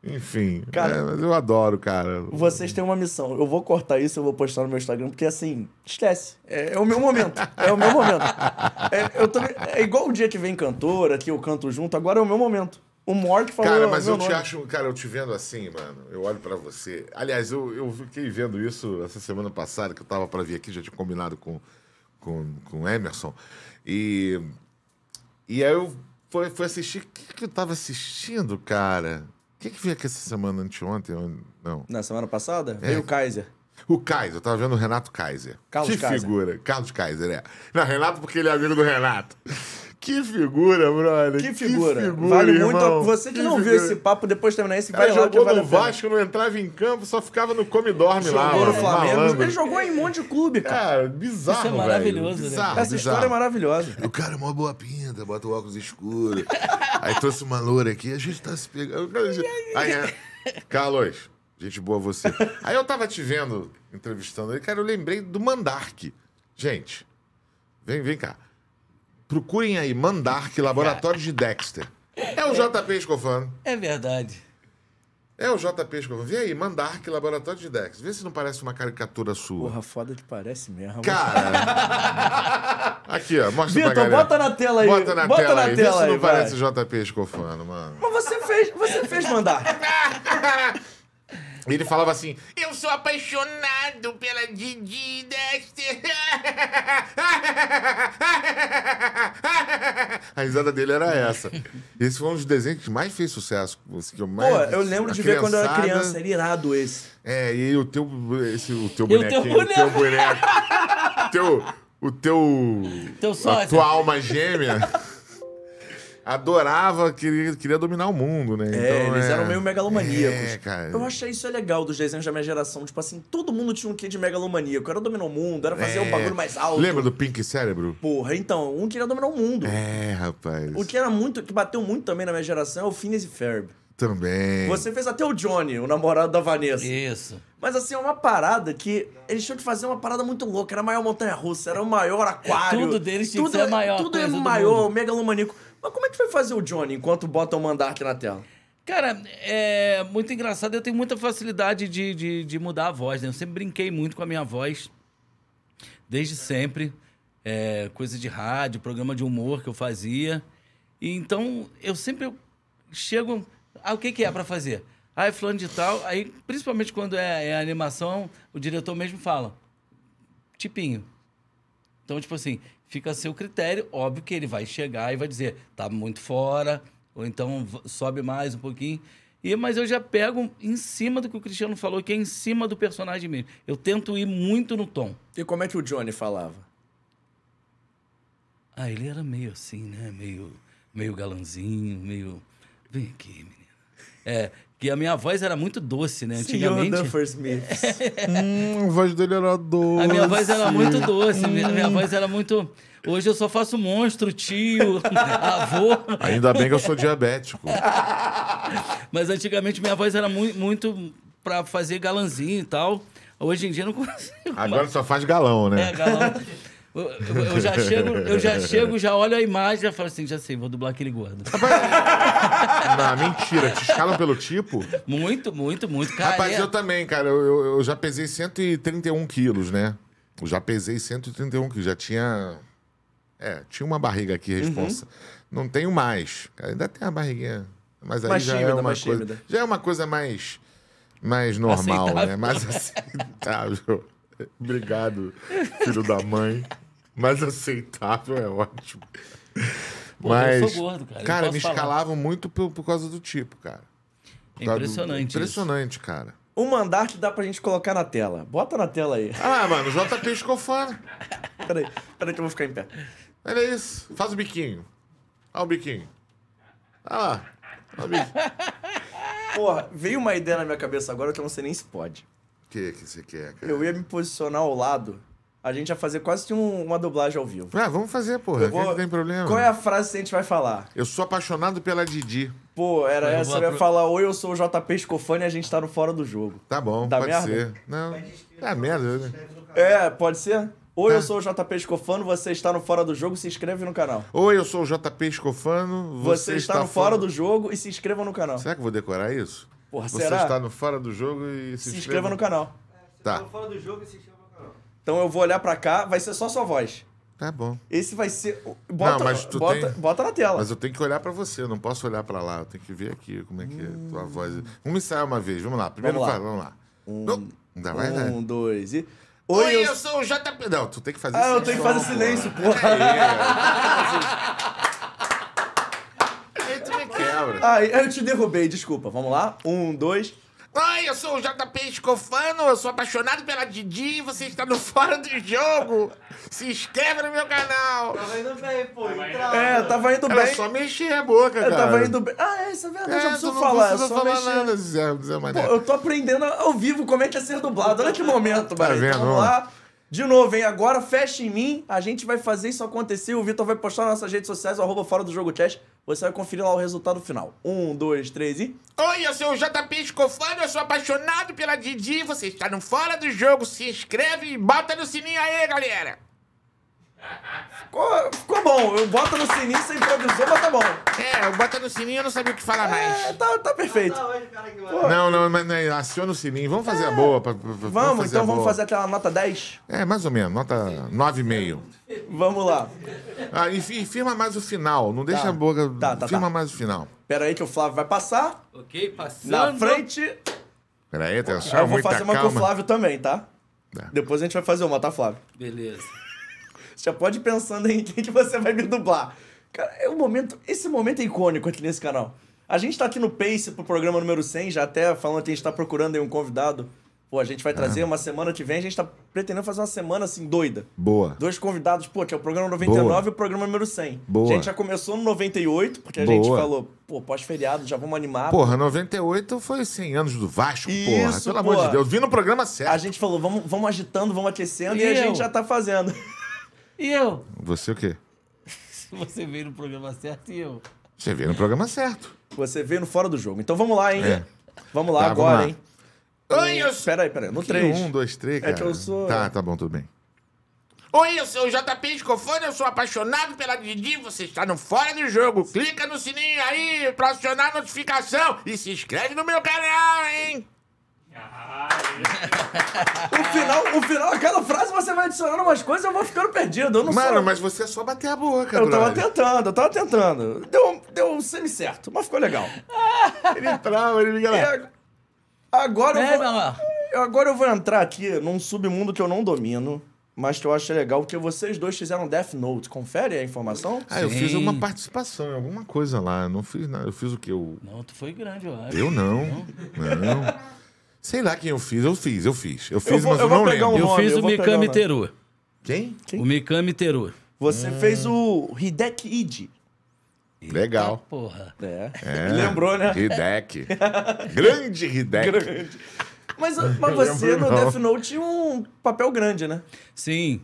Enfim. Cara- é, mas eu adoro, cara. Vocês têm uma missão. Eu vou cortar isso, eu vou postar no meu Instagram, porque assim, esquece. É, é o meu momento. É o meu momento. É, eu tô- é igual o dia que vem cantora, que eu canto junto, agora é o meu momento. O Mork falou. Cara, mas meu eu te nome. acho, cara, eu te vendo assim, mano, eu olho pra você. Aliás, eu, eu fiquei vendo isso essa semana passada, que eu tava pra vir aqui, já tinha combinado com, com, com o Emerson. E, e aí eu fui, fui assistir. O que, que eu tava assistindo, cara? O que, veio aqui essa semana, anteontem? Não. Na semana passada, É. veio o Kaiser. O Kaiser, eu tava vendo o Renato Kaiser. Carlos que Kaiser. figura. Carlos Kaiser, é. Não, Renato porque ele é amigo do Renato. Que figura, brother. Que figura. figura, vale muito. irmão. A... Você que, Que não viu figura. esse papo, depois de terminar esse, cara vai lá que jogou vale no. Vasco, não entrava em campo, só ficava no come dorme lá. Jogou no Flamengo. malandro. Ele jogou em um monte de clube, cara. Cara, bizarro, Isso é velho. maravilhoso, né? Bizarro, Essa história é bizarro. maravilhosa. O cara é uma boa pinta, bota o óculos escuro. Aí trouxe uma loura aqui, a gente tá se pegando. Aí, é, Carlos, gente boa você. Aí eu tava te vendo, entrevistando ele, cara, eu lembrei do Mandark. Gente, vem, vem cá. Procurem aí, Mandark, Laboratório de Dexter. É o JP Escofano. É verdade. É o JP Escofano. Vê aí, Mandark, Laboratório de Dexter. Vê se não parece uma caricatura sua. Porra, foda que parece mesmo. Cara. Aqui, ó. Mostra pra Vitor, galera. bota na tela aí. Bota na Bota tela na aí. tela Vê se aí, não vai. parece JP Escofano, mano. Mas você fez, você fez mandar. Ele falava assim. Eu sou apaixonado pela Didi Dexter. A risada dele era essa. Esse foi um dos desenhos que mais fez sucesso. esse que eu mais, Pô, eu lembro a de ver quando eu era criança. Era irado esse. É, e o teu, esse, o teu E o teu bonequinho, o teu boneco. boneco. teu, o teu. Teu a sócio. tua alma gêmea. Adorava, queria, queria dominar o mundo, né? É, Então, eles eram meio megalomaníacos. É, cara. Eu achei isso é legal dos desenhos da minha geração. Tipo assim, todo mundo tinha um quê de megalomaníaco. Era dominar o mundo, era fazer o É. bagulho mais alto. Lembra do Pink Cérebro? Porra, então, um queria dominar o mundo. É, rapaz. O que era muito, que bateu muito também na minha geração é o Phineas e Ferb. Também. Você fez até o Johnny, o namorado da Vanessa. Isso. Mas assim, é uma parada que eles tinham que fazer uma parada muito louca. Era a maior montanha russa, era o maior aquário. Tudo deles tinha que ser a maior Tudo é maior, mundo. megalomaníaco. Mas como é que foi fazer o Johnny enquanto bota o Mandark na tela? Cara, é muito engraçado. Eu tenho muita facilidade de, de, de mudar a voz, né? Eu sempre brinquei muito com a minha voz. Desde sempre. É, coisa de rádio, programa de humor que eu fazia. E então, eu sempre chego... Ah, o que, que é pra fazer? Ah, é fulano de tal. Aí, principalmente quando é, é animação, o diretor mesmo fala. Tipinho. Então, tipo assim, fica a seu critério. Óbvio que ele vai chegar e vai dizer, tá muito fora, ou então sobe mais um pouquinho. E, mas eu já pego em cima do que o Cristiano falou, que é em cima do personagem mesmo. Eu tento ir muito no tom. E como é que o Johnny falava? Ah, ele era meio assim, né? Meio, meio galanzinho, meio. Vem aqui, menina. É, que a minha voz era muito doce, né? Antigamente. Senhor Duffer Smith. Hum, a voz dele era doce. A minha voz era muito doce, minha, minha voz era muito. Hoje eu só faço monstro, tio, avô. Ainda bem que eu sou diabético. Mas antigamente minha voz era muito, muito pra fazer galanzinho e tal. Hoje em dia eu não consigo. Agora só faz galão, É, né? galão. Eu, eu- já chego, eu já chego, já olho a imagem e já falo assim, já sei, vou dublar aquele gordo. Não, mentira. Te escalam pelo tipo? Muito, muito, muito. Cara, Rapaz, é- eu também, cara. Eu, eu- eu já pesei 131 quilos, né? Eu já pesei 131 quilos. Já tinha. É, tinha uma barriga aqui responsa. Não tenho mais. Ainda tem a barriguinha. Mas aí Mais já é tímida, uma mais coisa. tímida. Já é uma coisa mais. Mais normal, Aceitável. né? Mais aceitável. Obrigado, filho da mãe. Mais aceitável é ótimo. Pô, Mas. eu sou gordo, cara, Cara, me falar. escalavam muito por, por causa do tipo, cara. É causa do- impressionante isso. Impressionante, cara. O Mandark dá pra gente colocar na tela. Bota na tela aí. Ah, mano, JP escofano. Peraí, peraí que eu vou ficar em pé. Olha isso. Faz o biquinho. Olha o biquinho. Olha lá. Olha o biquinho. Porra, veio uma ideia na minha cabeça agora que eu não sei nem se pode. O que que você quer, cara? Eu ia me posicionar ao lado, a gente ia fazer quase que um- uma dublagem ao vivo. Ah, vamos fazer, porra. Vou- Não tem problema. Qual é a frase que a gente vai falar? Eu sou apaixonado pela Didi. Pô, era Eu essa, vou eu ia falar, oi, eu sou o JP Scofani e a gente tá no Fora do Jogo. Tá bom, Dá pode merda? ser. Não. É merda, né? É, pode ser? Oi, Tá. eu sou o JP Scofano, você está no Fora do Jogo, se inscreve no canal. Oi, eu sou o JP Escofano. Você, está, no Fora do Jogo e se inscreva no canal. Será que eu vou decorar isso? Porra, Você será? está no Fora do Jogo e se, Se inscreva no canal. Tá, Fora do jogo e se chama no canal. Então eu vou olhar pra cá, vai ser só sua voz. tá bom. Esse vai ser. Bota, Não, mas tu bota, tem- bota na tela. Mas eu tenho que olhar pra você, eu não posso olhar pra lá. Eu tenho que ver aqui como é que é a tua voz. Vamos ensaiar uma vez, vamos lá. Primeiro Vamos lá. fala, vamos lá. Não, ainda vai, né? Um, dois e. Oi, Oi, eu sou o JP. Não, tu tem que fazer Ah, eu sem tenho que fazer porra. silêncio, porra. Aí tu me quebra. Ai, eu te derrubei, desculpa. Vamos lá? Um, dois. Oi, eu sou o JP Escofano, eu sou apaixonado pela Didi e você está no Fora do Jogo. Se inscreve no meu canal. Tava indo bem, pô. Entrava. É, tava indo Era bem. só mexer a boca, Eu cara. tava indo bem. Ah, é, isso é verdade, É, eu preciso não falar. É precisa só falar mexer. nada, Zé, Zé Pô, Mané. eu tô aprendendo ao vivo como é que é ser dublado. Olha que momento, Tá vendo? Então, vamos lá. De novo, hein? Agora fecha em mim. A gente vai fazer isso acontecer. O Vitor vai postar nas nossas redes sociais, o arroba fora do jogo teste. Você vai conferir lá o resultado final. Um, dois, três e. Oi, eu sou o JP Escofano, eu sou apaixonado pela Didi, você está no Fora do Jogo, se inscreve e bota no sininho aí, galera. Ficou, ficou bom. Eu boto no sininho, você improvisou, mas tá bom. É, eu bota no sininho, eu não sabia o que falar É, tá, tá perfeito. Tá cara, que Não, não, mas não, é, aciona o sininho. Vamos fazer a boa. pra- pra- pra- Vamos, então a vamos boa. fazer aquela nota 10? É, mais ou menos, nota 9,5. Vamos lá. Ah, e, fi- firma mais o final, não deixa Tá. a boca. Tá, tá, firma tá. mais o final. Pera aí que o Flávio vai passar. Ok, passando. Na frente. Pera aí, atenção, eu vou muita fazer uma calma. com o Flávio também, tá? Tá. Depois a gente vai fazer uma, tá, Flávio? Beleza. Já pode ir pensando em quem que você vai me dublar. Cara, é um momento. Esse momento é icônico aqui nesse canal. A gente tá aqui no Pace pro programa número 100, já até falando que a gente tá procurando aí um convidado. Pô, a gente vai Ah. trazer uma semana que vem, a gente tá pretendendo fazer uma semana assim, doida. Boa. Dois convidados, pô, que é o programa 99 Boa. e o programa número 100. Boa. A gente já começou no 98, porque a gente Boa. falou, pô, pós-feriado, já vamos animar. Porra, 98 foi 100 anos do Vasco, porra. Isso, Pelo amor porra. de Deus. Vi no programa certo. A gente falou, vamos, vamos agitando, vamos aquecendo, e, E a gente já tá fazendo. E eu? Você o quê? Você veio no programa certo e eu. Você veio no programa certo. Você veio no fora do jogo. Então vamos lá, hein? É. Vamos lá Tá, vamos agora, lá. hein? Oi, eu sou... Peraí, peraí. No Que 3. Um, dois, três, É cara. que eu sou- Tá, tá bom, tudo bem. Oi, eu sou o JP Escofone, eu sou apaixonado pela Didi, você está no Fora do Jogo. Clica no sininho aí pra acionar a notificação e se inscreve no meu canal, hein? O final, o final, aquela frase você vai adicionando umas coisas eu vou ficando perdido. Eu não Mano, sou... mas você é só bater a boca, Eu tava brother. tentando, eu tava tentando. Deu, deu semi-certo, mas ficou legal. Ele trava, ele liga lá. ag- agora, É, eu vou, eu- agora eu vou entrar aqui num submundo que eu não domino, mas que eu acho legal, porque vocês dois fizeram Death Note. Confere a informação? Ah, eu Sim. fiz uma participação em alguma coisa lá. Eu não fiz nada. Eu fiz o quê? Eu, Não, tu foi grande, eu acho. eu não. Não. Sei lá quem eu fiz. Eu fiz, eu fiz. Eu fiz, vou- mas eu eu, vou não pegar lembro. um Eu nome, fiz eu o vou pegar Mikami nome. Teru. Quem? O Mikami Teru. Você fez o Hideki Iji. Legal. Eita porra. É. É. Lembrou, né? Hidek. Grande Hidek. Grande. Mas, mas você no não. Death Note tinha um papel grande, né? Sim.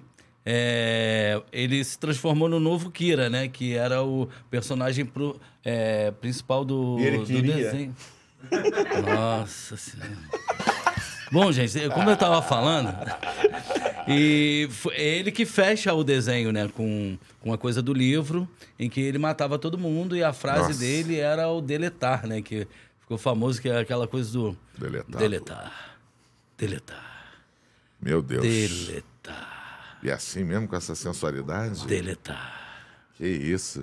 É, ele se transformou no novo Kira, né? Que era o personagem pro- é, principal do, E ele do queria. desenho. Nossa senhora. Bom, gente, como eu tava falando, e foi- é ele que fecha o desenho, né? Com, com a coisa do livro, em que ele matava todo mundo e a frase Nossa. dele era o deletar, né? Que ficou famoso, que é aquela coisa do... Deletar. Deletar. Deletar. Meu Deus. Deletar. E assim mesmo, com essa sensualidade? Deletar. Que isso.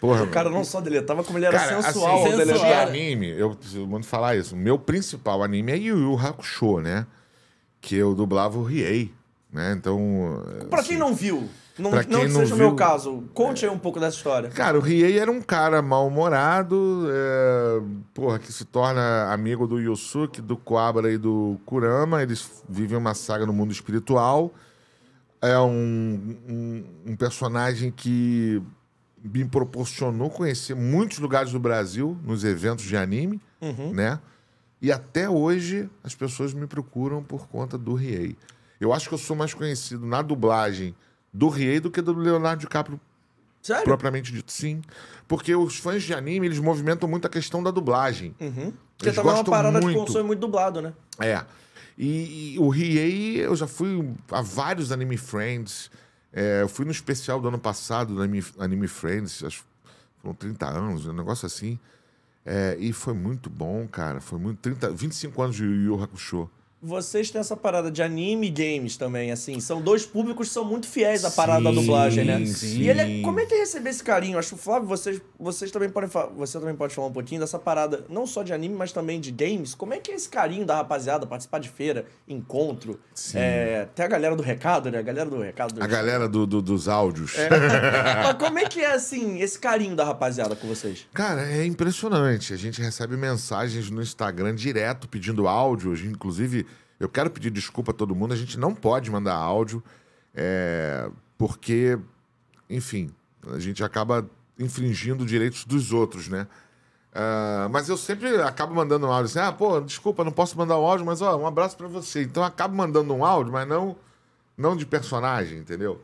Porra, O cara não só deletava, como ele era Cara, sensual assim, ao de deletar. anime, eu preciso muito falar isso. Meu principal anime é Yu Yu Hakusho, né? Que eu dublava o Riei, né? Então... Pra quem não viu, não, Pra não quem que não seja o meu viu- caso, conte aí um pouco dessa história. Cara, o Riei era um cara mal-humorado, é, porra, que se torna amigo do Yosuke, do Quabra e do Kurama. Eles vivem uma saga no mundo espiritual. É um, um, um personagem que me proporcionou conhecer muitos lugares do Brasil nos eventos de anime, né? E até hoje as pessoas me procuram por conta do Riei. Eu acho que eu sou mais conhecido na dublagem do Riei do que do Leonardo DiCaprio Sério? propriamente dito, sim. Porque os fãs de anime, eles movimentam muito a questão da dublagem. Porque Eles também é uma parada muito. consome muito dublado, né? É. E, e o Riei, eu já fui a vários Anime Friends. É, eu fui no especial do ano passado do Anime, Anime Friends, acho foram 30 anos, um negócio assim. É, e foi muito bom, cara. Foi muito. 30, 25 anos de Yu Yu Hakusho. Vocês têm essa parada de anime e games também, assim. São dois públicos que são muito fiéis à parada da Sim, dublagem, né? sim. E ele é- como é que é receber esse carinho? Acho que, Flávio, vocês, vocês também podem. Você também pode falar um pouquinho dessa parada, não só de anime, mas também de games. Como é que é esse carinho da rapaziada, participar de feira, encontro? É, tem a galera do recado, né? A galera do recado. A galera do, do- dos áudios. Mas como é que é, assim, esse carinho da rapaziada com vocês? Cara, é impressionante. A gente recebe mensagens no Instagram direto pedindo áudio. Inclusive, eu quero pedir desculpa a todo mundo. A gente não pode mandar áudio, é, porque, enfim, a gente acaba infringindo direitos dos outros, né? Ah, mas eu sempre acabo mandando um áudio assim, ah, pô, desculpa, não posso mandar um áudio, mas ó, um abraço pra você. Então eu acabo mandando um áudio, mas não, não de personagem, entendeu?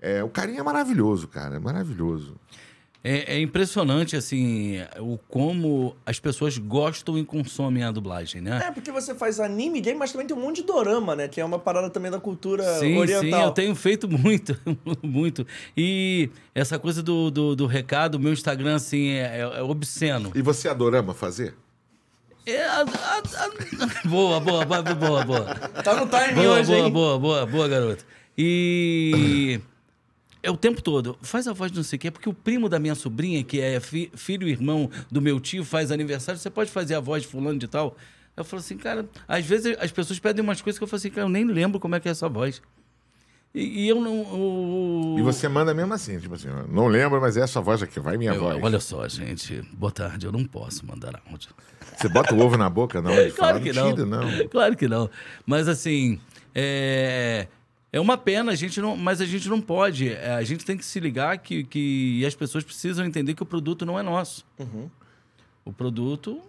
É, o carinho é maravilhoso, cara, é maravilhoso. É, é impressionante, assim, o como as pessoas gostam e consomem a dublagem, né? É, porque você faz anime, game, mas também tem um monte de dorama, né? Que é uma parada também da cultura Sim, oriental. sim, eu tenho feito muito, muito. E essa coisa do, do, do recado, meu Instagram, assim, é, é- é obsceno. E você adorama fazer? É, a- a- a- boa, boa, boa, boa, boa. Tá no time Boa, hoje, boa, hein? boa, boa, boa, garoto. E é o tempo todo. Faz a voz de não sei o quê, porque o primo da minha sobrinha, que é fi- filho e irmão do meu tio, faz aniversário, você pode fazer a voz de fulano de tal? Eu falo assim, cara, às vezes as pessoas pedem umas coisas que eu falo assim, cara, eu nem lembro como é que é essa voz. E, e eu não. o- E você manda mesmo assim, tipo assim, não lembro, mas é essa voz aqui, vai minha Eu- voz. olha só, gente. Boa tarde, eu não posso mandar áudio. Você bota o ovo na boca, não? Claro que não. não. Claro que não. Mas assim, é, é uma pena, a gente não, mas a gente não pode. É, A gente tem que se ligar que, que as pessoas precisam entender que o produto não é nosso. O produto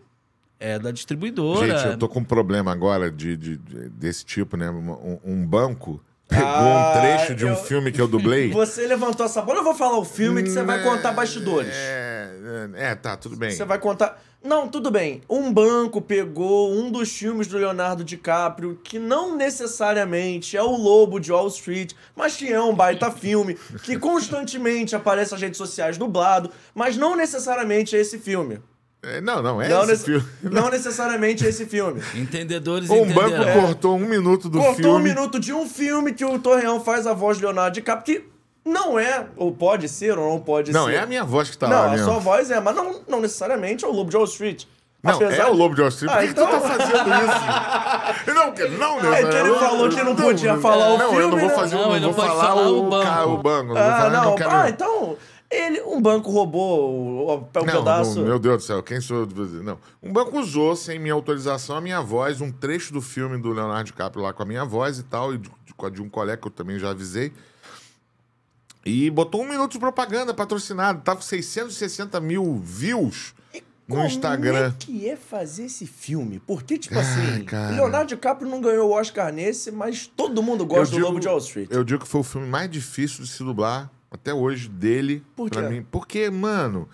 é da distribuidora. Gente, eu tô com um problema agora de, de- de- desse tipo, né? Um, um banco pegou Ah, um trecho de um eu- filme que eu dublei. Você levantou essa bola, eu vou falar o filme que você vai contar bastidores. É, é, é, tá, tudo bem. Você vai contar. Não, tudo bem. Um banco pegou um dos filmes do Leonardo DiCaprio, que não necessariamente é o Lobo de Wall Street, mas que é um baita filme, que constantemente aparece nas redes sociais dublado, mas não necessariamente é esse filme. É, não, não, é não, esse filme. não necessariamente é esse filme. Entendedores Um banco entenderão. cortou um minuto do Cortou filme. um minuto de um filme que o Torreão faz a voz de Leonardo DiCaprio, que não é, ou pode ser, ou não pode Não, ser. é a minha voz que tá Não, lá a mesmo. sua voz é, mas não, não necessariamente é o Lobo de Wall Street. Não, Apesar é o Lobo de Wall Street. Por Ah, que, que então- tu tá fazendo isso? não, que não, né? É que ele falou que não podia falar o não, eu filme, não vou né? fazer, Não, não, ele vou não pode falar, falar o, o banco. ca- o banco. não vou Ah, falar, não. quero... Ah, então. Ele, um banco roubou o, Não, pedaço. não, meu Deus do céu, quem sou eu? Não. Um banco usou, sem minha autorização, a minha voz, um trecho do filme do Leonardo DiCaprio lá com a minha voz e tal, e de, de- um colega que eu também já avisei. E botou um minuto de propaganda patrocinado. Tava com 660 mil views no Como Instagram. é que é fazer esse filme? Porque, tipo assim, cara. Leonardo DiCaprio não ganhou o Oscar nesse, mas todo mundo gosta do Lobo de Wall Street. Eu digo que foi o filme mais difícil de se dublar até hoje dele. Por pra mim. Porque, mano,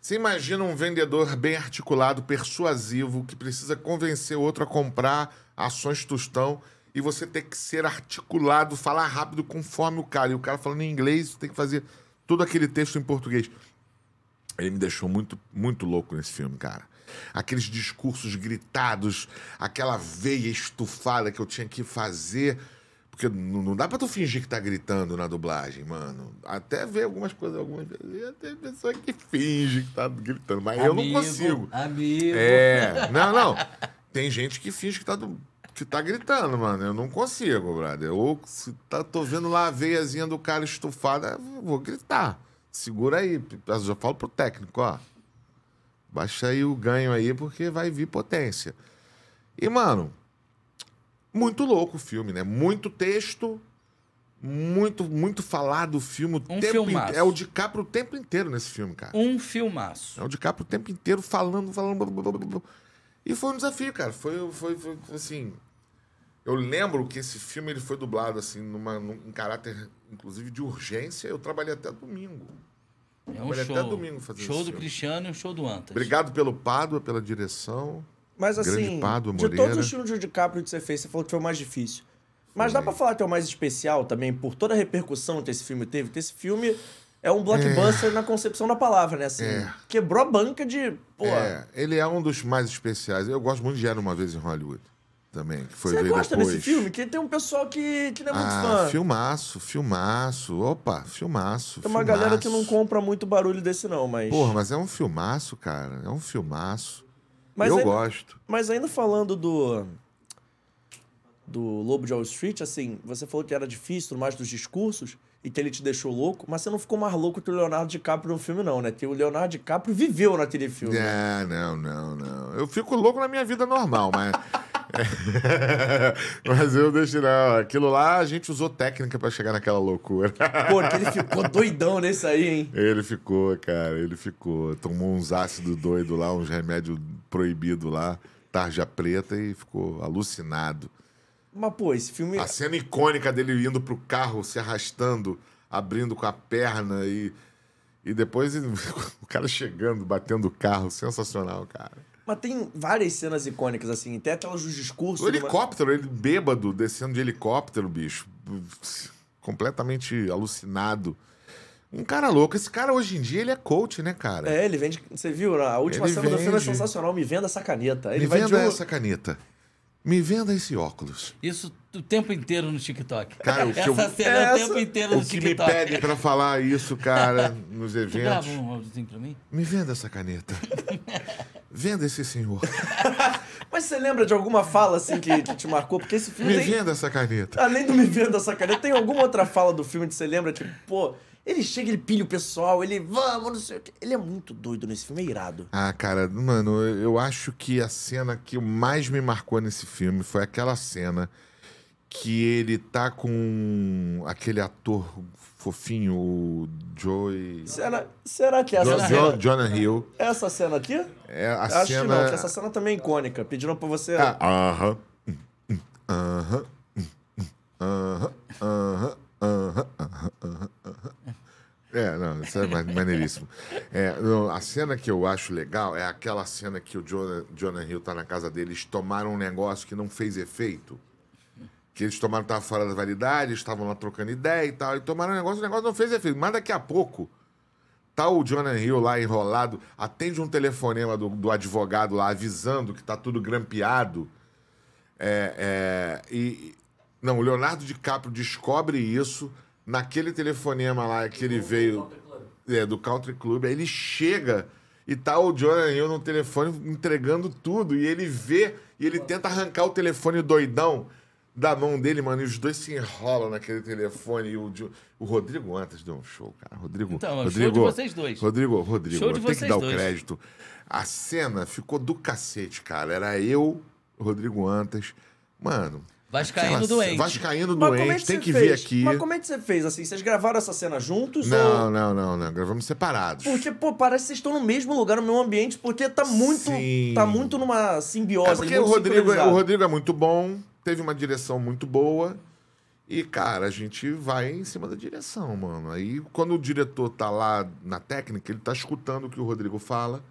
você imagina um vendedor bem articulado, persuasivo, que precisa convencer outro a comprar ações tostão e você tem que ser articulado, falar rápido conforme o cara. E o cara falando em inglês, você tem que fazer todo aquele texto em português. Ele me deixou muito, muito louco nesse filme, cara. Aqueles discursos gritados, aquela veia estufada que eu tinha que fazer. Porque não, não dá pra tu fingir que tá gritando na dublagem, mano. Até ver algumas coisas, algumas vezes. Tem pessoa que finge que tá gritando, mas eu não Amigo, consigo. Amigo. É, não, não. Tem gente que finge que tá, que tá gritando, mano. Eu não consigo, brother. Ou se tá, tô vendo lá a veiazinha do cara estufada, eu vou gritar. Segura aí. Eu já falo pro técnico, ó. Baixa aí o ganho aí, porque vai vir potência. E, mano, muito louco o filme, né? Muito texto, muito, muito falado o filme. O Um tempo filmaço. inte- É o DiCaprio o tempo inteiro nesse filme, cara. Um filmaço. É o DiCaprio o tempo inteiro falando, falando. E foi um desafio, cara. Foi, foi, foi assim. Eu lembro que esse filme ele foi dublado assim, numa, num em caráter, inclusive, de urgência. Eu trabalhei até domingo. É um Olha, show. até domingo fazendo show do filme. Cristiano e um show do Antas. Obrigado pelo Pádua, pela direção. Mas assim, Pádua de todos os filmes do DiCaprio que você fez, você falou que foi o mais difícil. Mas dá pra falar que é o mais especial também, por toda a repercussão que esse filme teve? Que esse filme é um blockbuster na concepção da palavra, né? Assim, É. quebrou a banca de. Pô, É, ele é um dos mais especiais. Eu gosto muito de Era Uma Vez em Hollywood. Também, que foi você gosta depois. desse filme? Que tem um pessoal que, que não é muito Ah, fã. filmaço, filmaço. Opa, filmaço. Tem uma galera que não filmaço. compra muito barulho desse, não, mas. Porra, mas é um filmaço, cara. É um filmaço. Mas eu ainda- gosto. Mas ainda falando do. Do Lobo de Wall Street, assim, você falou que era difícil, mais dos discursos, e que ele te deixou louco, mas você não ficou mais louco que o Leonardo DiCaprio no filme, não, né? Que o Leonardo DiCaprio viveu naquele filme. É, não, não, não. Eu fico louco na minha vida normal, mas. mas eu deixo. Não, aquilo lá a gente usou técnica pra chegar naquela loucura. Pô, que ele ficou doidão nesse aí, hein? Ele ficou, cara, ele ficou. Tomou uns ácidos doidos lá, uns remédios proibidos lá, tarja preta e ficou alucinado. Mas, pô, esse filme. A cena icônica dele indo pro carro, se arrastando, abrindo com a perna e. E depois o cara chegando, batendo o carro, sensacional, cara. Mas tem várias cenas icônicas, assim, até aquelas dos discursos. O helicóptero, ele bêbado, descendo de helicóptero, bicho. Completamente alucinado. Um cara louco. Esse cara hoje em dia, ele é coach, né, cara? É, ele vende. Você viu? A última Ele cena do filme é vende. sensacional. Me venda essa caneta. Ele Me vai de venda um- essa caneta. Me venda esse óculos. Isso o tempo inteiro no TikTok. Cara, o que Essa eu- cena é o Essa- tempo inteiro no O que me TikTok. pedem pra falar isso, cara, nos Tu eventos. grava um áudiozinho pra mim? Me venda essa caneta. Venda esse senhor. Mas você lembra de alguma fala assim que, que te marcou? Porque esse filme Me tem. venda essa caneta. Além do Me Venda essa caneta, tem alguma outra fala do filme que você lembra? Tipo, pô, ele chega, ele pilha o pessoal, ele vamos, não sei o quê. Ele é muito doido nesse filme, é irado. Ah, cara, mano, eu acho que a cena que mais me marcou nesse filme foi aquela cena que ele tá com aquele ator fofinho, o Joey. Será, será que essa Jo- cena. Jo- Jonah Hill. Essa cena aqui? É a Acho cena. que não, porque essa cena também é icônica. Pediram pra você. Ah, Aham. Aham. Aham. Aham. Aham. Aham. É, não, isso é ma- maneiríssimo. É, não, a cena que eu acho legal é aquela cena que o Jonah, Jonah Hill tá na casa deles, tomaram um negócio que não fez efeito. Que eles tomaram, tava fora da validade, estavam lá trocando ideia e tal, e tomaram um negócio, o negócio não fez efeito. Mas daqui a pouco, Tá o Jonah Hill lá enrolado, atende um telefonema do, do advogado lá avisando que tá tudo grampeado. É, é, e. Não, o Leonardo DiCaprio descobre isso naquele telefonema lá que ele veio é, do Country Club. Aí ele chega e tá o Jonah Hill no telefone entregando tudo. E ele vê e ele tenta arrancar o telefone doidão da mão dele, mano. E os dois se enrolam naquele telefone. E o, o Rodrigo antes deu um show, cara. Rodrigo. Então, é um show Rodrigo, de vocês dois. Rodrigo, Rodrigo, Show de tem que dar o dois. crédito. A cena ficou do cacete, cara. Era eu, Rodrigo Antas. Mano. Vascaíno aquela doente. ce- Vascaíno Mas como é doente, que tem que fez? vir aqui. Mas como é que você fez assim? Vocês gravaram essa cena juntos? Não, Ou... não, não, não. Gravamos separados. Porque, pô, parece que vocês estão no mesmo lugar, no mesmo ambiente, porque tá muito. Sim. Tá muito numa simbiose. É porque muito o Rodrigo, sincronizado. o Rodrigo é muito bom, teve uma direção muito boa. E, cara, a gente vai em cima da direção, mano. Aí, quando o diretor tá lá na técnica, ele tá escutando o que o Rodrigo fala,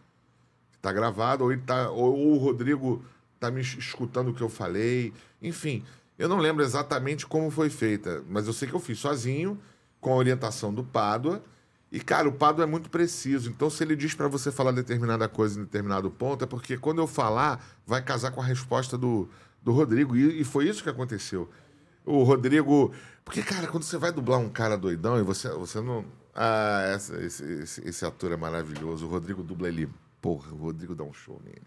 tá gravado, ou, ele tá, ou, ou o Rodrigo tá me es- escutando o que eu falei. Enfim, eu não lembro exatamente como foi feita, mas eu sei que eu fiz sozinho, com a orientação do Pádua. E, cara, o Pádua é muito preciso. Então, se ele diz pra você falar determinada coisa em determinado ponto, é porque quando eu falar, vai casar com a resposta do, do Rodrigo. E, e foi isso que aconteceu. O Rodrigo. Porque, cara, quando você vai dublar um cara doidão e você, você não. Ah, essa- esse, esse, esse ator é maravilhoso. O Rodrigo dubla ele. Porra, o Rodrigo dá um show nele.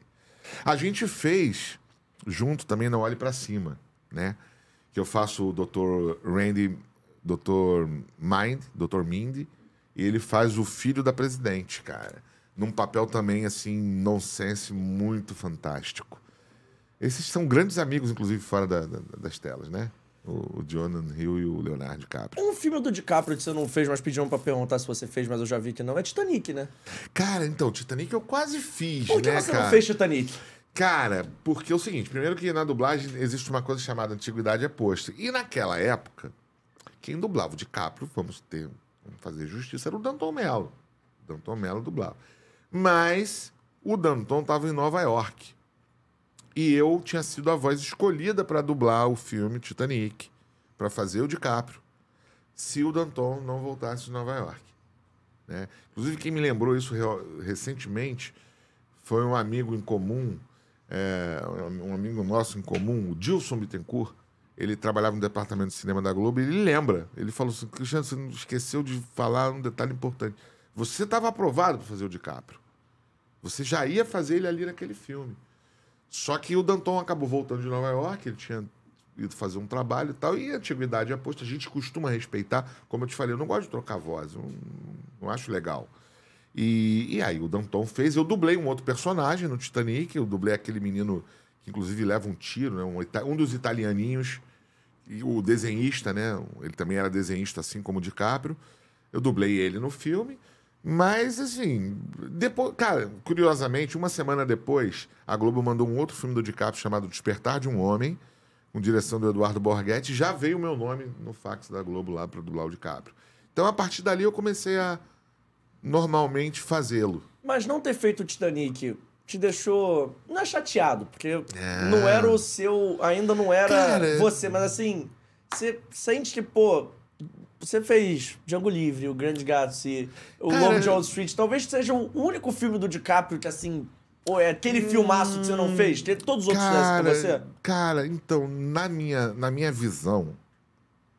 A gente fez junto também na Olhe Pra Cima, né? Que eu faço o Dr. Randy, Dr. Mind, Dr. Mindy, e ele faz o filho da presidente, cara. Num papel também, assim, nonsense, muito fantástico. Esses são grandes amigos, inclusive, fora da- da- das telas, né? O, o Jonah Hill e o Leonardo DiCaprio. Um filme do DiCaprio que você não fez, mas pediram pra perguntar se você fez, mas eu já vi que não, é Titanic, né? Cara, então, Titanic eu quase fiz, Por que né, você cara? não fez Titanic? Cara, porque é o seguinte, primeiro que na dublagem existe uma coisa chamada antiguidade é posta. E naquela época, quem dublava o DiCaprio, vamos ter, vamos fazer justiça, era o Danton Mello. Danton Mello dublava. Mas o Danton estava em Nova York. E eu tinha sido a voz escolhida para dublar o filme Titanic, para fazer o DiCaprio, se o Danton não voltasse de Nova York. né? Inclusive, quem me lembrou isso re- recentemente foi um amigo em comum, é, um amigo nosso em comum, o Dilson Bittencourt. Ele trabalhava no departamento de cinema da Globo e ele lembra. Ele falou assim: Cristiano, você não esqueceu de falar um detalhe importante. Você estava aprovado para fazer o DiCaprio. Você já ia fazer ele ali naquele filme. Só que o Danton acabou voltando de Nova York, ele tinha ido fazer um trabalho e tal, e a antiguidade é posta, a gente costuma respeitar. Como eu te falei, eu não gosto de trocar voz, não, não acho legal. E, e aí o Danton fez, eu dublei um outro personagem no Titanic, eu dublei aquele menino que inclusive leva um tiro, né, um, um dos italianinhos, e o desenhista, né? Ele também era desenhista, assim como o DiCaprio. Eu dublei ele no filme. Mas, assim, depois, cara, curiosamente, uma semana depois, a Globo mandou um outro filme do DiCaprio chamado Despertar de um Homem, com direção do Eduardo Borghetti. Já veio o meu nome no fax da Globo lá para dublar o DiCaprio. Então, a partir dali, eu comecei a normalmente fazê-lo. Mas não ter feito o Titanic te deixou. Não é chateado, porque não era o seu. Ainda não era Cara- você, mas assim. Você sente que, pô. Você fez Django Livre, O Grande Gatsby, O Cara- Lobo de Wall Street. Talvez seja o único filme do DiCaprio que, assim. Pô, é aquele filmaço que você não fez. Teve todos os outros fizessem com você. cara, então, na minha, na minha visão,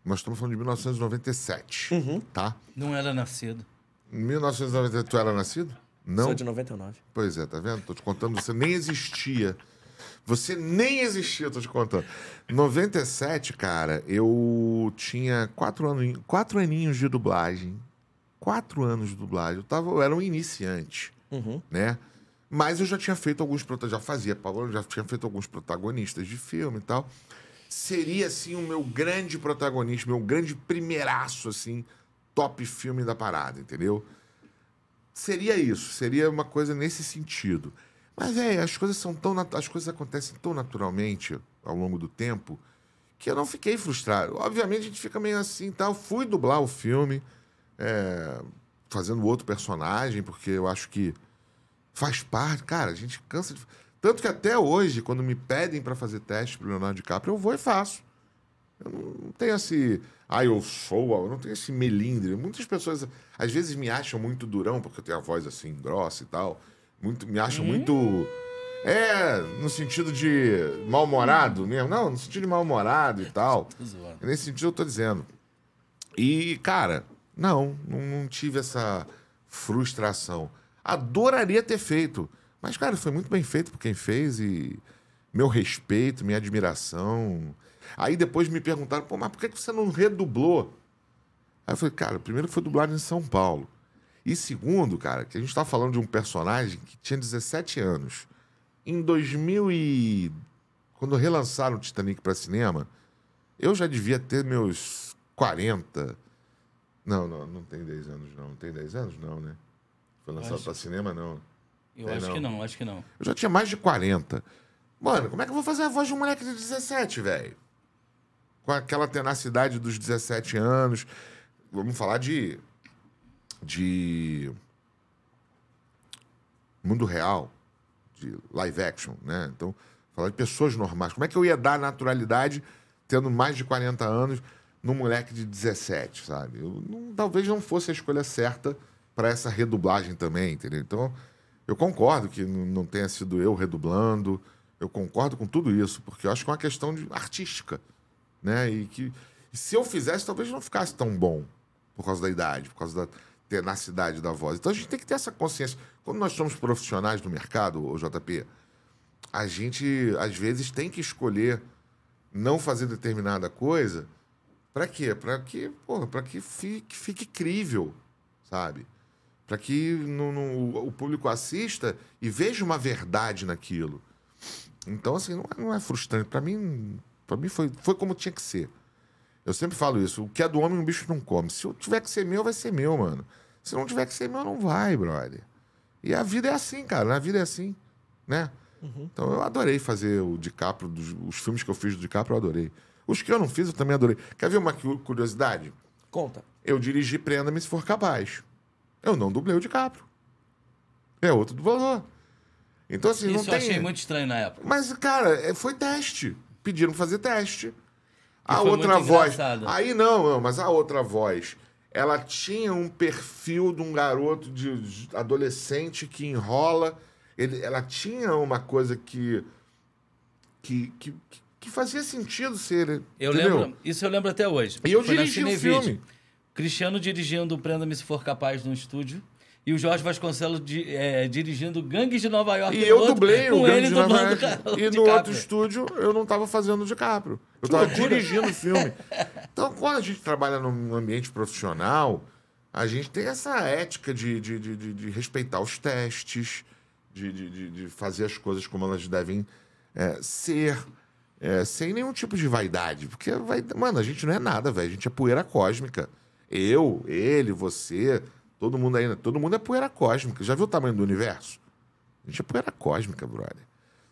nós estamos falando de 1997, Uhum. tá? Não era nascido. Em 1997, tu era nascido? Não? Sou de 99. Pois é, tá vendo? Tô te contando, você nem existia. Você nem existia, tô te contando. 97, cara, eu tinha quatro, anos, quatro aninhos de dublagem. Quatro anos de dublagem. Eu, tava, eu era um iniciante, Uhum. né? Mas eu já tinha feito alguns protagonistas, já fazia, Paulo, já tinha feito alguns protagonistas de filme e tal. Seria, assim, o meu grande protagonista, meu grande primeiraço, assim, top filme da parada, entendeu? Seria isso, seria uma coisa nesse sentido. Mas é, as coisas são tão as coisas acontecem tão naturalmente ao longo do tempo que eu não fiquei frustrado. Obviamente a gente fica meio assim, tal. Fui dublar o filme, é, fazendo outro personagem, porque eu acho que faz parte. Cara, a gente cansa de. Tanto que até hoje, quando me pedem para fazer teste pro Leonardo DiCaprio, eu vou e faço. Eu não, não tenho esse. Ah, eu sou. Eu não tenho esse melindre. Muitas pessoas, às vezes, me acham muito durão, porque eu tenho a voz assim, grossa e tal. Muito, me acham muito. É, no sentido de mal-humorado mesmo. Não, no sentido de mal-humorado e tal. Nesse sentido eu tô dizendo. E, cara, não, não, tive essa frustração. Adoraria ter feito. Mas, cara, foi muito bem feito por quem fez e meu respeito, minha admiração. Aí depois me perguntaram, pô, mas por que que você não redublou? Aí eu falei, cara, primeiro foi dublado em São Paulo. E segundo, cara, que a gente tá falando de um personagem que tinha 17 anos. Em 2000 e... Quando relançaram o Titanic para cinema, eu já devia ter meus 40. Não, não, não tem 10 anos, não. Não tem 10 anos, não, né? Foi lançado Acho- para cinema, não. Eu acho não. que não, acho que não. Eu já tinha mais de 40. Mano, como é que eu vou fazer a voz de um moleque de 17, velho? Com aquela tenacidade dos 17 anos. Vamos falar de. De. mundo real, de live action, né? Então, falar de pessoas normais. Como é que eu ia dar naturalidade tendo mais de 40 anos num moleque de 17, sabe? Eu não- talvez não fosse a escolha certa para essa redublagem também, entendeu? Então, eu concordo que não tenha sido eu redublando. Eu concordo com tudo isso, porque eu acho que é uma questão de artística, né? E que e se eu fizesse, talvez não ficasse tão bom por causa da idade, por causa da tenacidade da voz. Então a gente tem que ter essa consciência. Quando nós somos profissionais do mercado, o JP, a gente às vezes tem que escolher não fazer determinada coisa para quê? Para que, para que fique, fique crível, sabe? Para que no- no- o público assista e veja uma verdade naquilo. Então, assim, não é, não é frustrante. Para mim, para mim foi, foi como tinha que ser. Eu sempre falo isso. O que é do homem, o bicho não come. Se eu tiver que ser meu, vai ser meu, mano. Se não tiver que ser meu, não vai, brother. E a vida é assim, cara. A vida é assim, né? Então eu adorei fazer o DiCaprio, dos, os filmes que eu fiz do DiCaprio, eu adorei. Os que eu não fiz, eu também adorei. Quer ver uma cu- curiosidade? Conta. Eu dirigi Prenda-me se for capaz. Eu não dublei o DiCaprio. É outro dublador. Então, assim, não Isso eu tem... achei muito estranho na época. Mas, cara, é- foi teste. Pediram fazer teste. A outra voz. engraçado. Aí não, não, mas a outra voz. Ela tinha um perfil de um garoto de de adolescente que enrola. Ele, ela tinha uma coisa que. que, que, que fazia sentido ser. Eu entendeu? lembro, isso eu lembro até hoje. E eu Foi dirigi o filme. Cristiano dirigindo Prenda-me se for capaz no estúdio. E o Jorge Vasconcelos di- é, dirigindo Gangues de Nova York. E eu outro, dublei o ele de Nova York. E no DiCaprio. outro estúdio eu não estava fazendo o DiCaprio. Eu estava dirigindo o filme. Então, quando a gente trabalha num ambiente profissional, a gente tem essa ética de, de, de, de- de respeitar os testes, de, de, de- de fazer as coisas como elas devem é, ser, é, sem nenhum tipo de vaidade. Porque, vai, mano, a gente não é nada, velho. A gente é poeira cósmica. Eu, ele, você, todo mundo aí, todo mundo é poeira cósmica. Já viu o tamanho do universo? A gente é poeira cósmica, brother.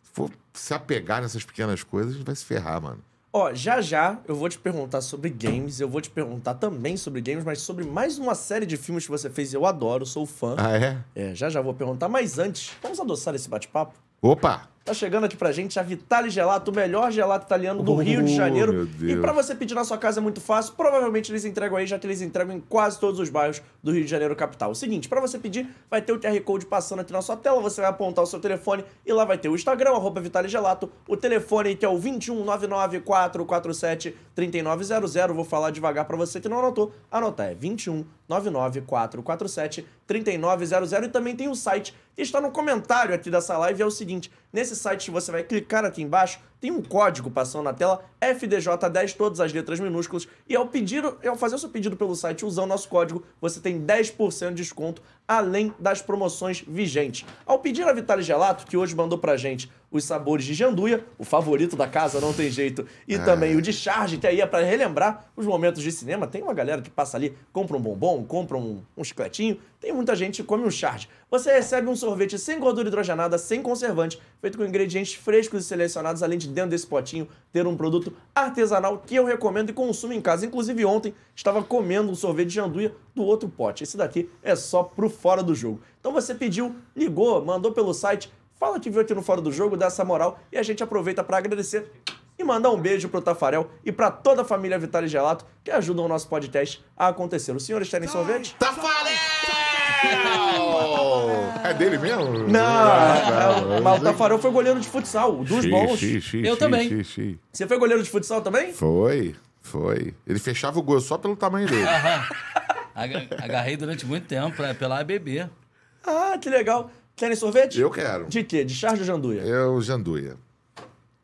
Se for se apegar nessas pequenas coisas, a gente vai se ferrar, mano. Ó, já já eu vou te perguntar sobre games, eu vou te perguntar também sobre games, mas sobre mais uma série de filmes que você fez, eu adoro, sou fã. Ah, é? É, já já vou perguntar, mas antes, vamos adoçar esse bate-papo? Opa! Tá chegando aqui pra gente a Vitale Gelato, o melhor gelato italiano do Oh, Rio de Janeiro. E pra você pedir na sua casa é muito fácil. Provavelmente eles entregam aí, já que eles entregam em quase todos os bairros do Rio de Janeiro capital. O seguinte, pra você pedir, vai ter o QR Code passando aqui na sua tela, você vai apontar o seu telefone e lá vai ter o Instagram, arroba Vitale Gelato, o telefone que é o 21994473900. Vou falar devagar pra você que não anotou. Anotar é 21994473900 e também tem o site está no comentário aqui dessa live, é o seguinte, nesse site você vai clicar aqui embaixo, tem um código passando na tela, FDJ10, todas as letras minúsculas, e ao pedir, ao fazer o seu pedido pelo site usando o nosso código, você tem 10% de desconto, além das promoções vigentes. Ao pedir a Vitale Gelato, que hoje mandou pra gente os sabores de janduia, o favorito da casa, não tem jeito, e também o de charge, que aí é pra relembrar os momentos de cinema, tem uma galera que passa ali, compra um bombom, compra um, um chicletinho, tem muita gente que come um charge. Você recebe um sorvete sem gordura hidrogenada, sem conservante, feito com ingredientes frescos e selecionados, além de dentro desse potinho ter um produto artesanal que eu recomendo e consumo em casa. Inclusive ontem estava comendo um sorvete de janduia do outro pote. Esse daqui é só pro fora do jogo. Então você pediu, ligou, mandou pelo site, fala que viu aqui no Fora do Jogo, dá essa moral e a gente aproveita para agradecer e mandar um beijo pro Tafarel e para toda a família Vitale Gelato que ajudam o nosso podcast a acontecer. Os senhores querem sorvete? Tafarel! É dele mesmo? Não, mas o Tafarel foi goleiro de futsal, dos Xi, bons. xi, xi, Eu xi, também. xi, xi. Você foi goleiro de futsal também? Foi, foi. Ele fechava o gol só pelo tamanho dele. Aga- Agarrei durante muito tempo é, pela ABB. Ah, que legal. Querem sorvete? Eu quero. De quê? De charge ou janduia? Eu, Janduia.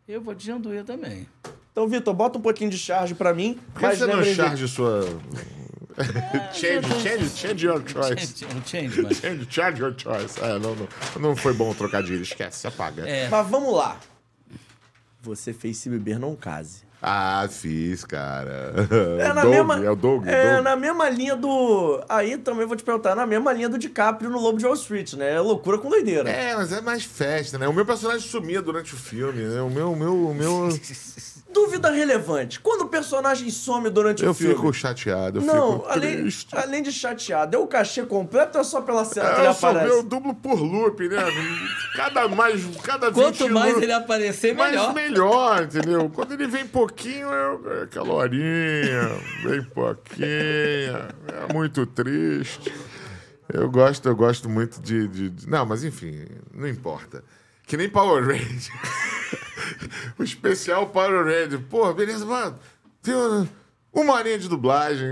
Eu vou de janduia também. Então, Vitor, bota um pouquinho de charge pra mim. Por que mas você não lembrem de- charge sua... change, change, change your choice. Change, change, mas... Change, change your choice. É, não, não, não foi bom o trocadilho, esquece, apaga. É, Mas vamos lá. Você fez se beber não case. Ah, fiz, cara. É o na Doug, mesma. É o Doug, É Doug. na mesma linha do. Aí também vou te perguntar, na mesma linha do DiCaprio no Lobo de Wall Street, né? É loucura com doideira. É, mas é mais festa, né? O meu personagem sumia durante o filme, né? O meu, o meu, o meu... Dúvida relevante. Quando o personagem some durante Eu o filme. fico chateado, eu Não, fico além, triste. além de chateado, é o cachê completo ou é só pela cena que ele É, eu só aparece? eu dublo por loop, né? Cada mais, cada 20 Quanto mais loop- ele aparecer, mais melhor. melhor, entendeu? Quando ele vem pouquinho, eu, é aquela horinha, vem pouquinho, é muito triste. Eu gosto, eu gosto muito de, de- de- Não, mas enfim, não importa. Que nem Power Ranger. o especial Power Ranger. Pô, beleza, mano. Tem uma, uma horinha de dublagem.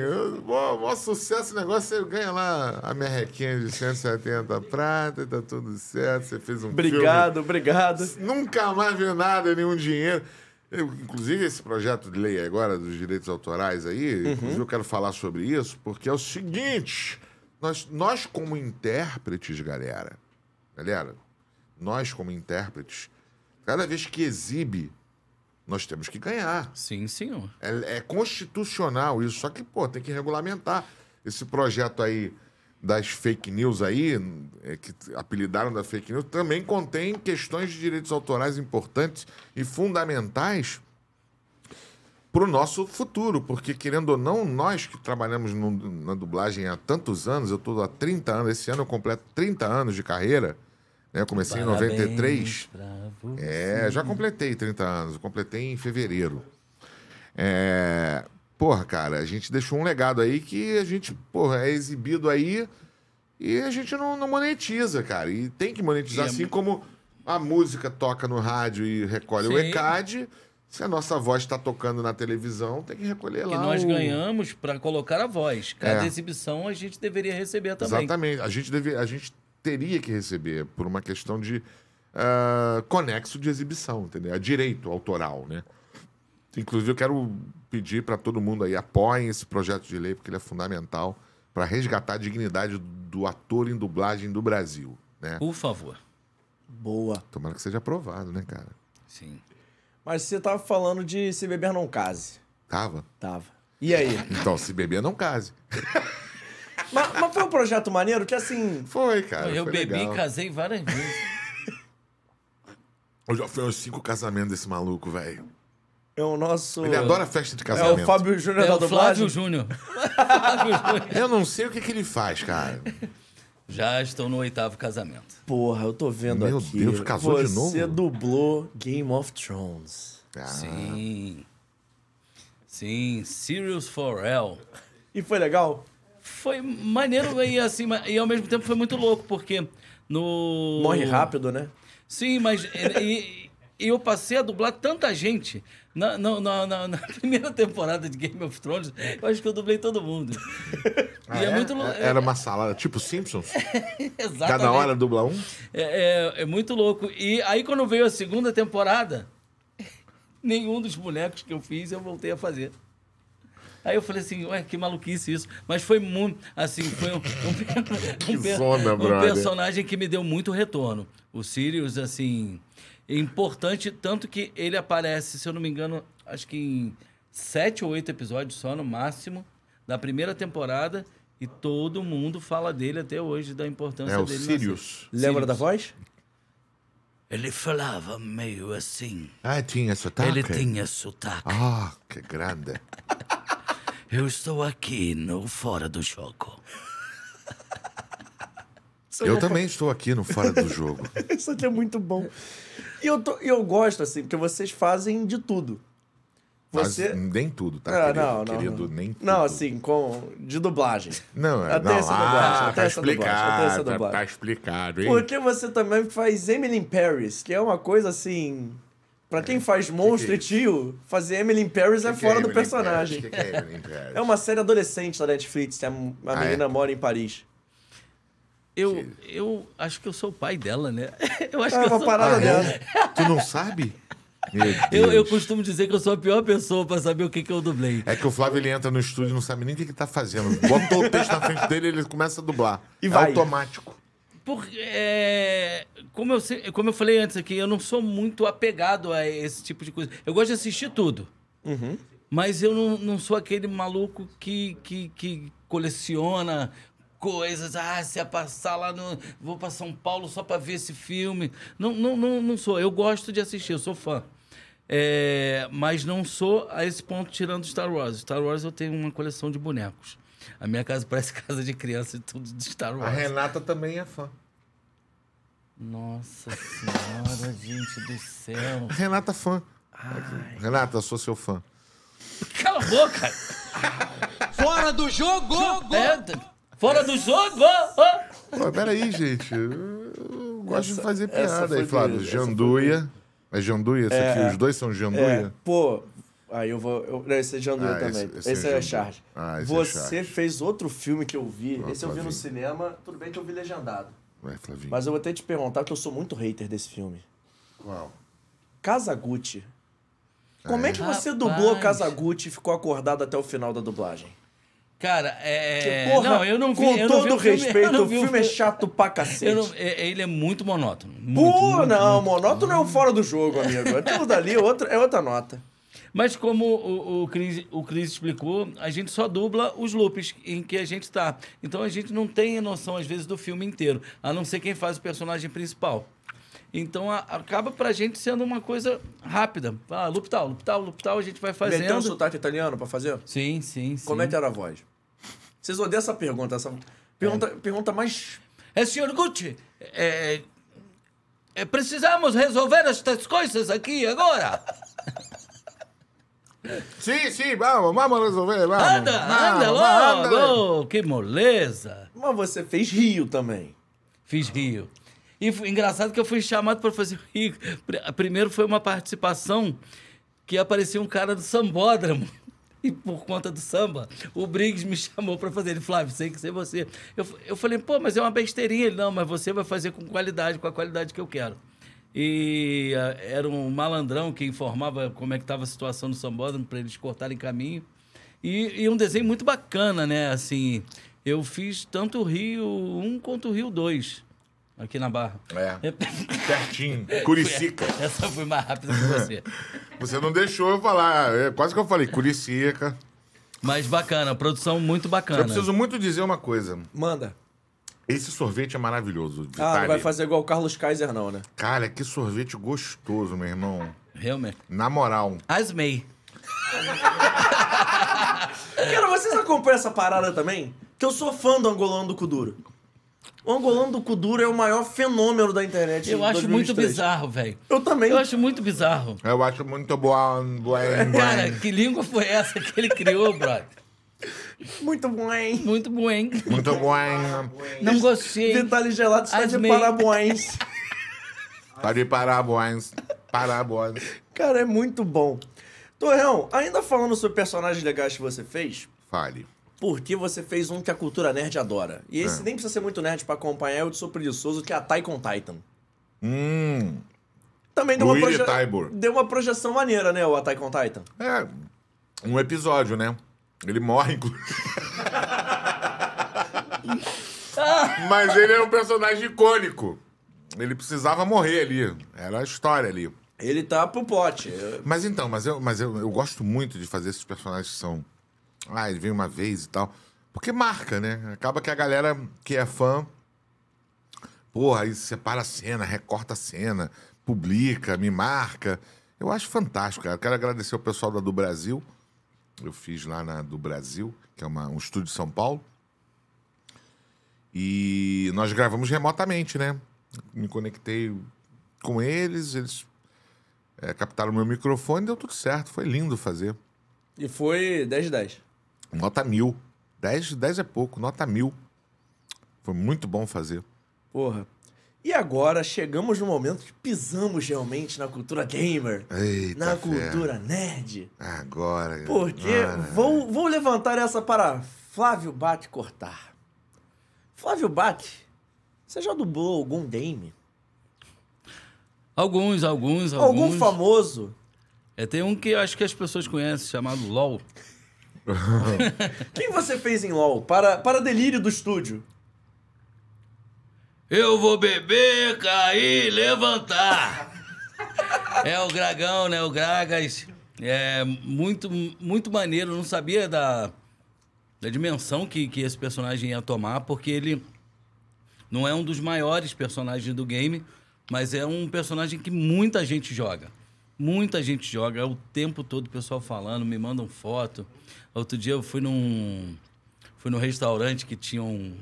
Mó, mó sucesso esse negócio. Você ganha lá a merrequinha de 170 prata e tá tudo certo. Você fez um Obrigado, obrigado. filme. Nunca mais viu nada, nenhum dinheiro. Eu, inclusive, esse projeto de lei agora dos direitos autorais aí, inclusive eu quero falar sobre isso, porque é o seguinte: nós, nós como intérpretes, galera, galera, nós como intérpretes, cada vez que exibe, nós temos que ganhar. Sim, senhor. É, é constitucional isso, só que, pô, tem que regulamentar. Esse projeto aí das fake news aí, é, que apelidaram da fake news, também contém questões de direitos autorais importantes e fundamentais para o nosso futuro, porque, querendo ou não, nós que trabalhamos no- na dublagem há tantos anos, eu estou há 30 anos, esse ano eu completo 30 anos de carreira, né? Eu comecei em 93. Parabéns pra você. É, já completei 30 anos, eu completei em fevereiro. É, porra, cara, a gente deixou um legado aí que a gente, porra, é exibido aí e a gente não, não monetiza, cara. E tem que monetizar, E é assim como a música toca no rádio e recolhe o Sim. ECAD. Se a nossa voz está tocando na televisão, tem que recolher Que lá. nós o- ganhamos para colocar a voz. Cada É. exibição a gente deveria receber também. Exatamente. A gente, deve, a gente teria que receber por uma questão de ah, conexo de exibição, entendeu? É direito autoral, né? Inclusive, eu quero pedir para todo mundo aí, apoiem esse projeto de lei, porque ele é fundamental para resgatar a dignidade do ator em dublagem do Brasil, né? Por favor. Boa. Tomara que seja aprovado, né, cara? Sim. Mas você tava falando de se beber não case. Tava. Tava. E aí? Então, se beber, não case. mas, mas foi um projeto maneiro que assim. Foi, cara. eu foi bebi legal. e casei várias vezes. Eu já fui aos cinco casamentos desse maluco, velho. É o nosso. Ele adora festa de É casamento. o Fábio Júnior É da o dublagem. Flávio Júnior. Flávio Júnior. Eu não sei o que, que ele faz, cara. Já estou no oitavo casamento. Porra, eu tô vendo Meu aqui. Deus, casou você de novo? Você dublou Game of Thrones. Ah, Sim. Sim, Sirius Forel. E foi legal? Foi maneiro e assim, e ao mesmo tempo foi muito louco, porque no. Morre rápido, né? Sim, mas e, e- eu passei a dublar tanta gente. Na, na, na- na- na primeira temporada de Game of Thrones, eu acho que eu dublei todo mundo. Ah, e é, muito louco. Era uma salada, tipo Simpsons? Exatamente. Cada hora dubla um? É, é- é muito louco. E aí, quando veio a segunda temporada, nenhum dos bonecos que eu fiz eu voltei a fazer. Aí eu falei assim, ué, que maluquice isso. Mas foi muito, assim, foi um, um, um, zona, um personagem que me deu muito retorno. O Sirius, assim, é importante, tanto que ele aparece, se eu não me engano, acho que em sete ou oito episódios só, no máximo, da primeira temporada. E todo mundo fala dele até hoje, da importância É o dele. Sirius. Lembra Sirius. da voz? Ele falava meio assim. Ah, tinha sotaque? Ele tinha sotaque. Ah, que grande. Eu estou aqui no Fora do Jogo. Eu também estou aqui no Fora do Jogo. Isso aqui é muito bom. E eu, tô- eu gosto, assim, porque vocês fazem de tudo. Mas Você. nem tudo, tá, Ah, querido? não, não, querido, não. nem tudo. Não, assim, com. De dublagem. Não, é, Até não. essa ah, dublagem, até tá essa dublagem, até essa explicado, tá, dublagem. tá explicado, hein? Porque você também faz Emily in Paris, que é uma coisa assim. Pra quem faz monstro que é e tio, fazer Emily in Paris é Que que fora do personagem. Paris? Que que é Emily Paris? É uma série adolescente da Netflix, que a, a Ah, menina é? mora em Paris. Eu, eu acho que eu sou o pai dela, né? Eu acho É que eu uma sou parada é? Tu não sabe? Eu, eu costumo dizer que eu sou a pior pessoa pra saber o que, que eu dublei. É que o Flávio ele entra no estúdio e não sabe nem o que ele tá fazendo. Botou o texto na frente dele ele começa a dublar. E é vai. automático. Porque, é, como, eu, como eu falei antes aqui, eu não sou muito apegado a esse tipo de coisa. Eu gosto de assistir tudo. Mas eu não, não sou aquele maluco que, que, que coleciona coisas. Ah, se é passar lá no. Vou pra São Paulo só pra ver esse filme. Não, não, não, não sou. Eu gosto de assistir, eu sou fã. É, mas não sou a esse ponto tirando Star Wars. Star Wars eu tenho uma coleção de bonecos. A minha casa parece casa de criança e tudo de Star A Wars. Renata também é fã. Nossa senhora, gente do céu. A Renata é fã. Renata, eu sou seu fã. Cala a boca! Fora do jogo! É, t- fora do jogo! Pô, peraí, gente. Eu, gosto de fazer essa piada aí, Flávio. essa Janduia. É Janduia esse aqui? Os dois são Janduia? É, pô. Aí eu vou. Eu, não, esse é Janduia Ah, também. esse- Esse, esse é é. Charles. Ah, esse é Você Charles. fez outro filme que eu vi. Ah, esse eu vi no cinema. Tudo bem que eu vi legendado. Vai, Flavinho. Mas eu vou até te perguntar que eu sou muito hater desse filme. Qual? Casagutti. Como é que você Rapaz. dublou Casagutti e ficou acordado até o final da dublagem? Cara, é. Que, porra, não, eu não vi. com eu não vi todo o filme, eu respeito, não o vi filme é chato pra cacete. Eu não- é- ele é muito monótono. Muito, Pô, muito, não, muito. monótono é o fora do jogo, amigo. Aquilo dali é outra, é outra nota. Mas como o, o, Cris, o Cris explicou, a gente só dubla os loops em que a gente tá. Então a gente não tem noção, às vezes, do filme inteiro, a não ser quem faz o personagem principal. Então a- acaba pra gente sendo uma coisa rápida. Ah, loop tal, loop tal, loop tal, a gente vai fazendo. Meteu um sotaque italiano pra fazer? Sim, sim, sim. Como é que era a voz? Vocês odeiam essa pergunta, essa pergunta, pergunta mais... É, senhor Gucci, é, é, precisamos resolver estas coisas aqui agora. Sim, sim, vamos, vamos resolver. Vamos. Anda, Vamos, anda anda. logo. Que moleza. Mas você fez Rio também. Fiz Rio. E foi engraçado que eu fui chamado para fazer Rio. Pr- Primeiro foi uma participação que aparecia um cara do sambódromo. E por conta do samba, o Briggs me chamou para fazer. Ele, Flávio, sei que ser você. Eu, eu falei, pô, mas é uma besteirinha. Ele, não, mas você vai fazer com qualidade, com a qualidade que eu quero. E ah, era um malandrão que informava como é que estava a situação do sambódromo para eles cortarem caminho. E, e um desenho muito bacana, né? Assim, eu fiz tanto o Rio 1 quanto o Rio 2 aqui na Barra. É, pertinho. Curicica. Essa foi mais rápida que você. Você não deixou eu falar. É, quase que eu falei, Curicica. Mas bacana, produção muito bacana. Eu preciso muito dizer uma coisa. Manda. Esse sorvete é maravilhoso. Ah, não vai fazer igual o Carlos Kaiser não, né? Cara, que sorvete gostoso, meu irmão. Realmente. Na moral. Asmei. Cara, vocês acompanham essa parada também? Que eu sou fã do angolano do Kuduro. O angolano do Kuduro é o maior fenômeno da internet. Eu acho muito 2023. bizarro, velho. Eu também. Eu acho muito bizarro. Eu acho muito boa. boa, Cara, boa. que língua foi essa que ele criou, brother? Muito bom, hein? Muito bom, hein? Muito boa. Não gostei. Vitaly Gelato está de parabéns. Tá de parabéns. Parabéns. Cara, é muito bom. Torrão, ainda falando sobre personagens legais que você fez, Fale. porque você fez um que a cultura nerd adora. E esse É. nem precisa ser muito nerd pra acompanhar, eu sou preguiçoso, que é a Taikon Titan. Hum. Também deu uma, proje- deu uma projeção maneira, né, o Attack on Titan? É. Um episódio, né? Ele morre, inclusive. Mas ele é um personagem icônico. Ele precisava morrer ali. Era a história ali. Ele tá pro pote. Mas então, mas eu, mas eu, eu gosto muito de fazer esses personagens que são. Ah, ele veio uma vez e tal. Porque marca, né? Acaba que a galera que é fã. Porra, aí separa a cena, recorta a cena, publica, me marca. Eu acho fantástico, cara. Quero agradecer o pessoal da do Brasil. Eu fiz lá na do Brasil, que é uma- um estúdio de São Paulo. E nós gravamos remotamente, né? Me conectei com eles, eles é, captaram meu microfone, deu tudo certo. Foi lindo fazer. E foi 10 de 10. Nota mil. 10, 10 é pouco, nota mil. Foi muito bom fazer. Porra. E agora chegamos no momento que pisamos realmente na cultura gamer. Eita na fé. cultura nerd. Agora. Porque Ah, vou, vou levantar essa para Flávio Bate cortar. Flávio Bate, você já dublou algum game? Alguns, alguns, Algum alguns. famoso? É, tem um que eu acho que as pessoas conhecem, chamado LOL. Quem você fez em LoL? Para, para delírio do estúdio. Eu vou beber, cair, levantar. é o Gragão, né? O Gragas. É muito, muito maneiro. Eu não sabia da, da dimensão que, que esse personagem ia tomar, porque ele não é um dos maiores personagens do game, mas é um personagem que muita gente joga. Muita gente joga, é o tempo todo o pessoal falando, me mandam foto. Outro dia eu fui num. Fui num restaurante que tinha um.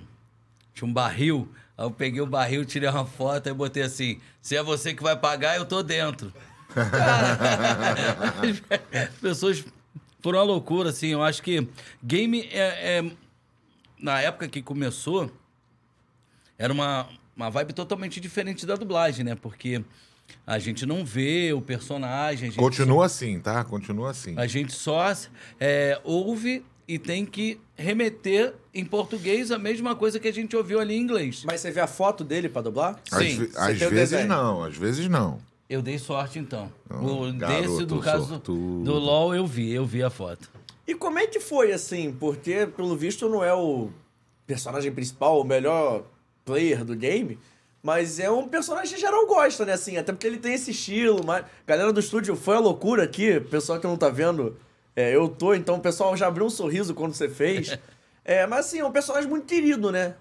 Tinha um barril. Aí eu peguei o barril, tirei uma foto e botei assim: se é você que vai pagar, eu tô dentro. Cara, as pessoas foram uma loucura, assim. Eu acho que game é- é na época que começou, era uma, uma vibe totalmente diferente da dublagem, né? Porque a gente não vê o personagem. A gente Continua assim, tá? Continua assim. Só, a gente só é, ouve e tem que remeter em português a mesma coisa que a gente ouviu ali em inglês. Mas você vê a foto dele pra dublar? Às, sim, às o vezes desenho. não, às vezes não. Eu dei sorte, então. o, Ah, garoto desse, do caso do, sortudo. do LOL, eu vi. Eu vi a foto. E como é que foi assim? Porque, pelo visto, não é o personagem principal, o melhor player do game. Mas é um personagem que geral gosta, né? Assim, até porque ele tem esse estilo. Mas... Galera do estúdio, foi a loucura aqui. Pessoal que não tá vendo, é, eu tô. Então o pessoal já abriu um sorriso quando você fez. é, mas assim, é um personagem muito querido, né?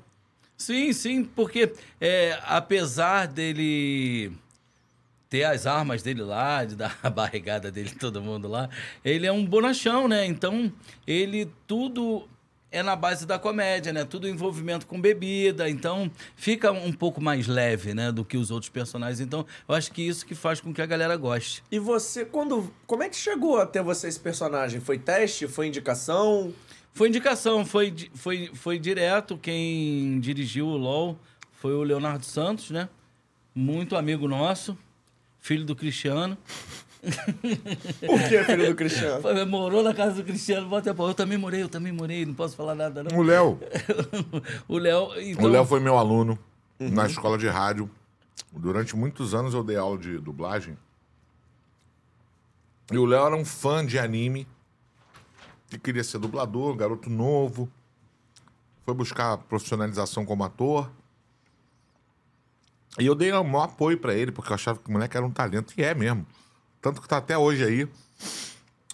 Sim, sim, porque é, apesar dele ter as armas dele lá, de dar a barrigada dele todo mundo lá, ele é um bonachão, né? Então, ele tudo é na base da comédia, né? Tudo envolvimento com bebida, então fica um pouco mais leve, né, do que os outros personagens. Então, eu acho que isso que faz com que a galera goste. E você, quando. Como é que chegou até você esse personagem? Foi teste? Foi indicação? Foi indicação, foi, foi, foi direto. Quem dirigiu o LOL foi o Leonardo Santos, né? Muito amigo nosso, filho do Cristiano. Por que, filho do Cristiano? Foi, morou na casa do Cristiano, bota Eu também morei, eu também morei, não posso falar nada, não. O Léo. o Léo. Então, O Léo foi meu aluno na escola de rádio. Durante muitos anos eu dei aula de dublagem. E o Léo era um fã de anime. Que queria ser dublador, garoto novo. Foi buscar profissionalização como ator. E eu dei o maior apoio pra ele, porque eu achava que o moleque era um talento. E é mesmo. Tanto que tá até hoje aí.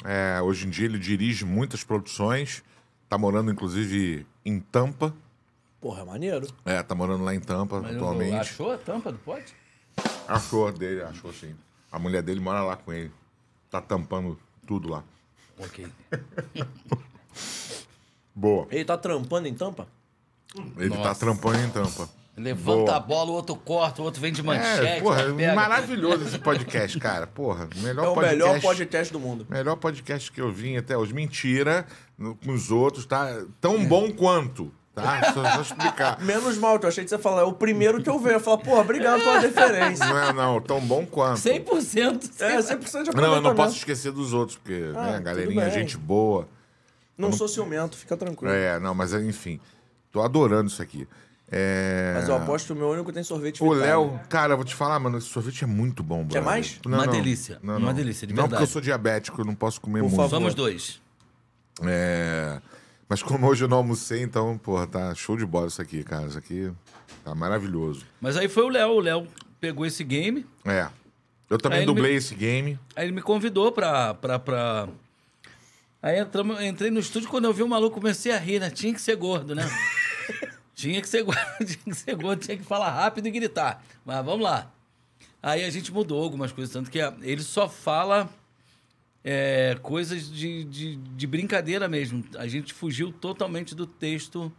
É, hoje em dia ele dirige muitas produções. Tá morando, inclusive, em Tampa. Porra, é maneiro. É, tá morando lá em Tampa mas atualmente. Achou a tampa do pote? Achou dele, achou sim. A mulher dele mora lá com ele. Tá tampando tudo lá. Ok. Boa. Ele tá trampando em tampa? Ele tá Nossa. trampando em tampa. Levanta Boa. a bola, o outro corta, o outro vem de manchete. É, porra, maravilhoso esse podcast, cara. Porra, melhor É o podcast. melhor podcast do mundo. Melhor podcast que eu vim até hoje. Mentira, no- com os outros, tá? Tão É. bom quanto, tá? Só, só explicar. Menos mal, eu achei que você ia falar, é o primeiro que eu vejo. Eu falo, pô, obrigado pela referência. Não é, não, tão bom quanto. 100%. É, 100% de Não, eu não posso esquecer dos outros, porque, Ah, né, galerinha, gente boa. Não sou ciumento, fica tranquilo. É, não, mas enfim. Tô adorando isso aqui. É... Mas eu aposto que o meu único tem sorvete O. Léo, cara, eu vou te falar, mano, esse sorvete é muito bom, brother. mais? Uma delícia, uma delícia, de Não, porque verdade. eu sou diabético, eu não posso comer Por muito. favor. Somos dois. É... Mas como hoje eu não almocei, então, porra, tá show de bola isso aqui, cara. Isso aqui tá maravilhoso. Mas aí foi o Léo. O Léo pegou esse game, É. Eu também Aí ele dublei me- esse game. aí ele me convidou pra. pra, pra... Aí entramos, entrei no estúdio, quando eu vi o maluco, comecei a rir, né? Tinha que ser gordo, né? tinha que ser gordo, tinha que ser gordo, tinha que falar rápido e gritar. Mas vamos lá. Aí a gente mudou algumas coisas, tanto que ele só fala é, coisas de, de, de brincadeira mesmo. A gente fugiu totalmente do texto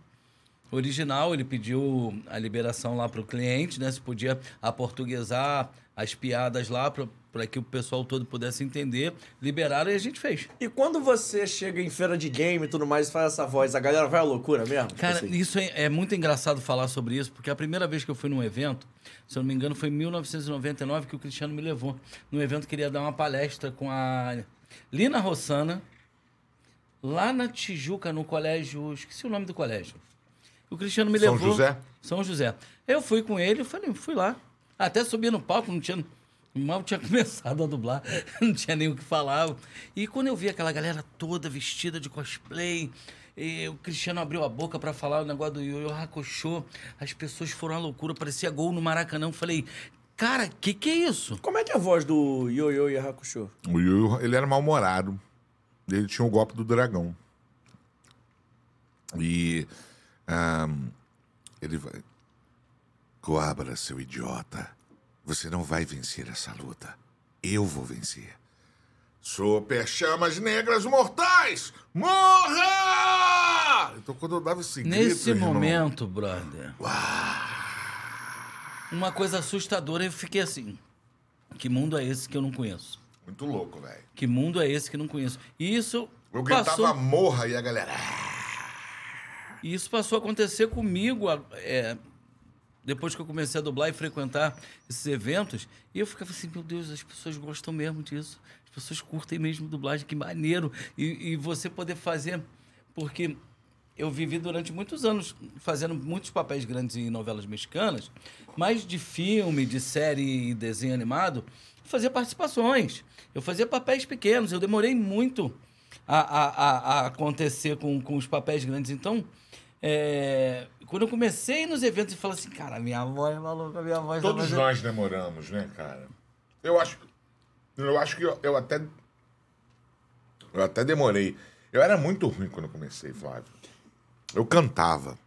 original. Ele pediu a liberação lá para o cliente, né? Se podia aportuguesar as piadas lá para que o pessoal todo pudesse entender. Liberaram e a gente fez. E quando você chega em feira de game e tudo mais e faz essa voz, a galera vai à loucura mesmo? Tipo Cara, assim. isso é, é muito engraçado falar sobre isso, porque a primeira vez que eu fui num evento, se eu não me engano, foi em 1999 que o Cristiano me levou. Num evento que ele ia dar uma palestra com a Lina Rossana, lá na Tijuca, no colégio. Esqueci o nome do colégio. O Cristiano me São levou. José? São José. Eu fui com ele, eu falei, fui lá. Até subi no palco, não tinha. Mal tinha começado a dublar, não tinha nem o que falar. E quando eu vi aquela galera toda vestida de cosplay, e o Cristiano abriu a boca pra falar o negócio do Yu Hakusho, as pessoas foram à loucura, parecia gol no Maracanã. Eu falei, cara, que que é isso? Como é que é a voz do Yo-Yo e Hakusho? O Yu, ele era mal-humorado. Ele tinha o golpe do dragão. E. ahn, ele vai. Coabra, seu idiota. Você não vai vencer essa luta. Eu vou vencer. Super chamas negras mortais! Morra! Então, quando eu dava esse grito, Nesse irmão, momento, brother. Uma coisa assustadora, eu fiquei assim. Que mundo é esse que eu não conheço? Muito louco, velho. Que mundo é esse que eu não conheço? E isso Eu gritava passou. morra e a galera. "Ah!" E isso passou a acontecer comigo é, depois que eu comecei a dublar e frequentar esses eventos. Eu ficava assim, meu Deus, as pessoas gostam mesmo disso. As pessoas curtem mesmo dublagem, que maneiro. E, e você poder fazer. Porque eu vivi durante muitos anos fazendo muitos papéis grandes em novelas mexicanas, mas de filme, de série e desenho animado, fazia participações. Eu fazia papéis pequenos. Eu demorei muito a, a, a, a acontecer com, com os papéis grandes. Então, é, quando eu comecei nos eventos e falei assim, cara, minha voz é maluca, minha voz tá Todos nós demoramos, né, cara? Eu acho, eu acho que eu, eu até, eu até demorei. Eu era muito ruim quando eu comecei, Flávio. Eu cantava.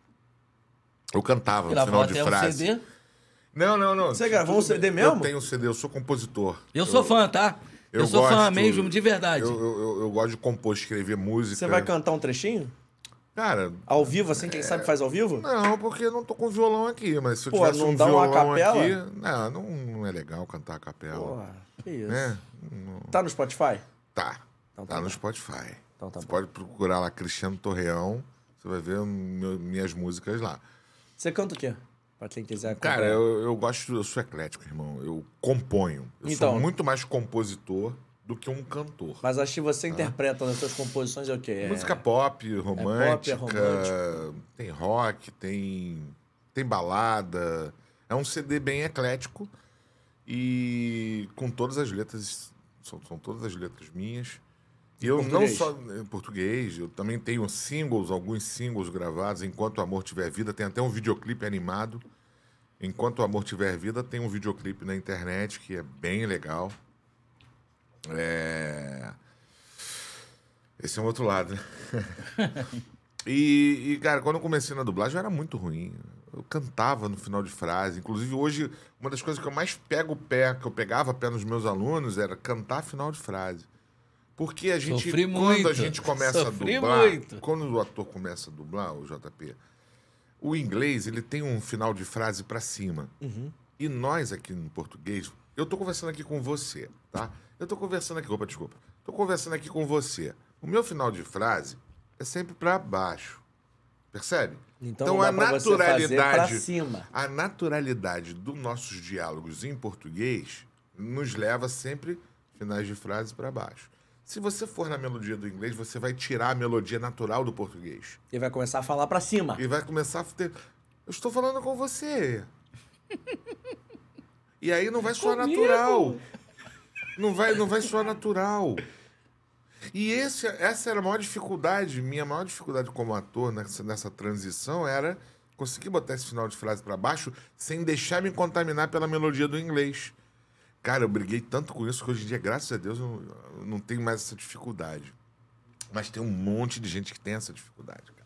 Eu cantava no Gravou final de até um frase. CD. Não, não, não. Você gravou um CD mesmo? Eu tenho um CD, eu sou compositor. Eu sou fã, tá? Eu, sou fã gosto- mesmo, de verdade. Eu, eu, eu- eu gosto de compor, escrever música. Você vai cantar um trechinho? Cara, Ao vivo, assim, quem sabe faz ao vivo? não, porque eu não tô com violão aqui, mas se eu Pô, tivesse não um dá uma violão capela? aqui. Não, não, não é legal cantar a capela. Porra, que isso. Né? Tá no Spotify? Tá. Então tá tá no. Spotify. Então tá você bom. pode procurar lá Cristiano Torreão. Você vai ver meu- minhas músicas lá. Você canta o quê? Pra quem quiser Cara, acompanhar. eu, eu gosto, eu sou eclético, irmão. Eu componho. Eu Então. sou muito mais compositor do que um cantor. Mas acho que você interpreta nas suas composições é o quê? É- Música pop, romântica, romântico. tem rock, tem, tem balada. É um CD bem eclético e com todas as letras, são, são todas as letras minhas. E eu Português? não só em português, eu também tenho singles, alguns singles gravados. Enquanto o Amor Tiver Vida, tem até um videoclipe animado. Enquanto o Amor Tiver Vida, tem um videoclipe na internet que é bem legal. É... Esse é um outro lado, né? e, e, cara, quando eu comecei na dublagem, eu era muito ruim. Eu cantava no final de frase. Inclusive, hoje, uma das coisas que eu mais pego o pé, que eu pegava pé nos meus alunos, era cantar final de frase. Porque a gente, Sofri quando muito. a gente começa Sofri a dublar, muito. quando o ator começa a dublar, o JP, O inglês, ele tem um final de frase pra cima. E nós aqui no português, eu tô conversando aqui com você, tá? Eu tô conversando aqui, opa, desculpa. Tô conversando aqui com você. O meu final de frase é sempre pra baixo. Percebe? Então fazer pra cima. a naturalidade dos nossos diálogos em português nos leva sempre finais de frase pra baixo. Se você for na melodia do inglês, você vai tirar a melodia natural do português. E vai começar a falar pra cima. E vai começar a ter. Eu estou falando com você. E aí não vai soar Comigo? natural. Não vai, não vai soar natural. E esse, essa era a maior dificuldade, minha maior dificuldade como ator nessa, nessa transição era conseguir botar esse final de frase pra baixo sem deixar me contaminar pela melodia do inglês. Cara, eu briguei tanto com isso que hoje em dia, graças a Deus, eu, não tenho mais essa dificuldade. Mas tem um monte de gente que tem essa dificuldade.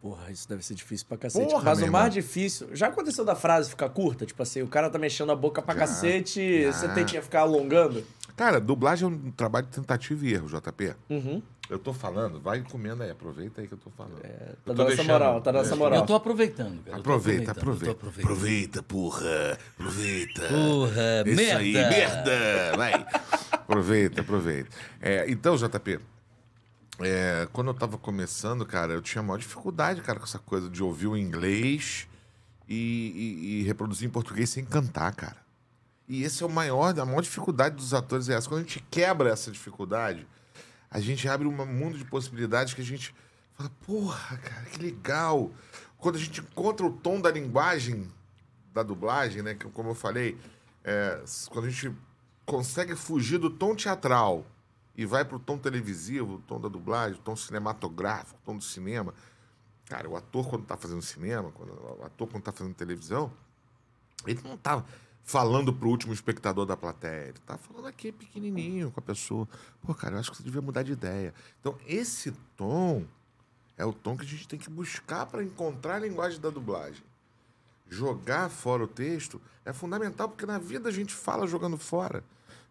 Porra, isso deve ser difícil pra cacete. Porra, Mas o mais difícil. Já aconteceu da frase ficar curta? Tipo assim, o cara tá mexendo a boca pra Já, cacete, já. você tem que ficar alongando? Cara, dublagem é um trabalho de tentativa e erro, JP. Uhum. Eu tô falando, vai comendo aí, aproveita aí que eu tô falando. Tá Eu tô dando essa moral, tá dando essa É. moral. Eu tô aproveitando, cara. Aproveita, aproveita. aproveitando. Aproveita, porra. Aproveita. Porra, Isso merda. aí, merda. Vai. aproveita, aproveita. É, então, JP, é, quando eu tava começando, cara, eu tinha maior dificuldade, cara, com essa coisa de ouvir o inglês e, e- e reproduzir em português sem cantar, cara. E esse é o maior, a maior dificuldade dos atores é essa. Quando a gente quebra essa dificuldade, a gente abre um mundo de possibilidades que a gente fala, porra, cara, que legal. Quando a gente encontra o tom da linguagem da dublagem, né? Que, como eu falei, é, quando a gente consegue fugir do tom teatral e vai pro tom televisivo, o tom da dublagem, o tom cinematográfico, o tom do cinema. Cara, o ator, quando tá fazendo cinema, quando, o ator, quando tá fazendo televisão, ele não tá falando pro último espectador da plateia. Ele tá falando aqui pequenininho com a pessoa. Pô, cara, eu acho que você devia mudar de ideia. Então, esse tom é o tom que a gente tem que buscar para encontrar a linguagem da dublagem. Jogar fora o texto é fundamental, porque na vida a gente fala jogando fora.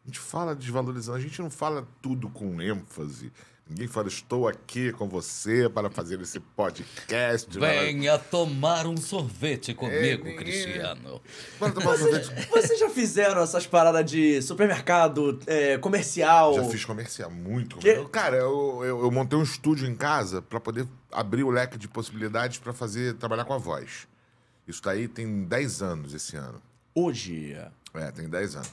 A gente fala desvalorizando, a gente não fala tudo com ênfase. Ninguém fala, estou aqui com você para fazer esse podcast. Venha tomar um sorvete comigo, ninguém- Cristiano. Bora tomar um sorvete. Vocês já fizeram essas paradas de supermercado, é, comercial? Já fiz comercial, muito. Que-. Cara, eu, eu, eu montei um estúdio em casa para poder abrir o leque de possibilidades para fazer trabalhar com a voz. Isso daí tem 10 anos esse ano. Hoje. É, tem 10 anos.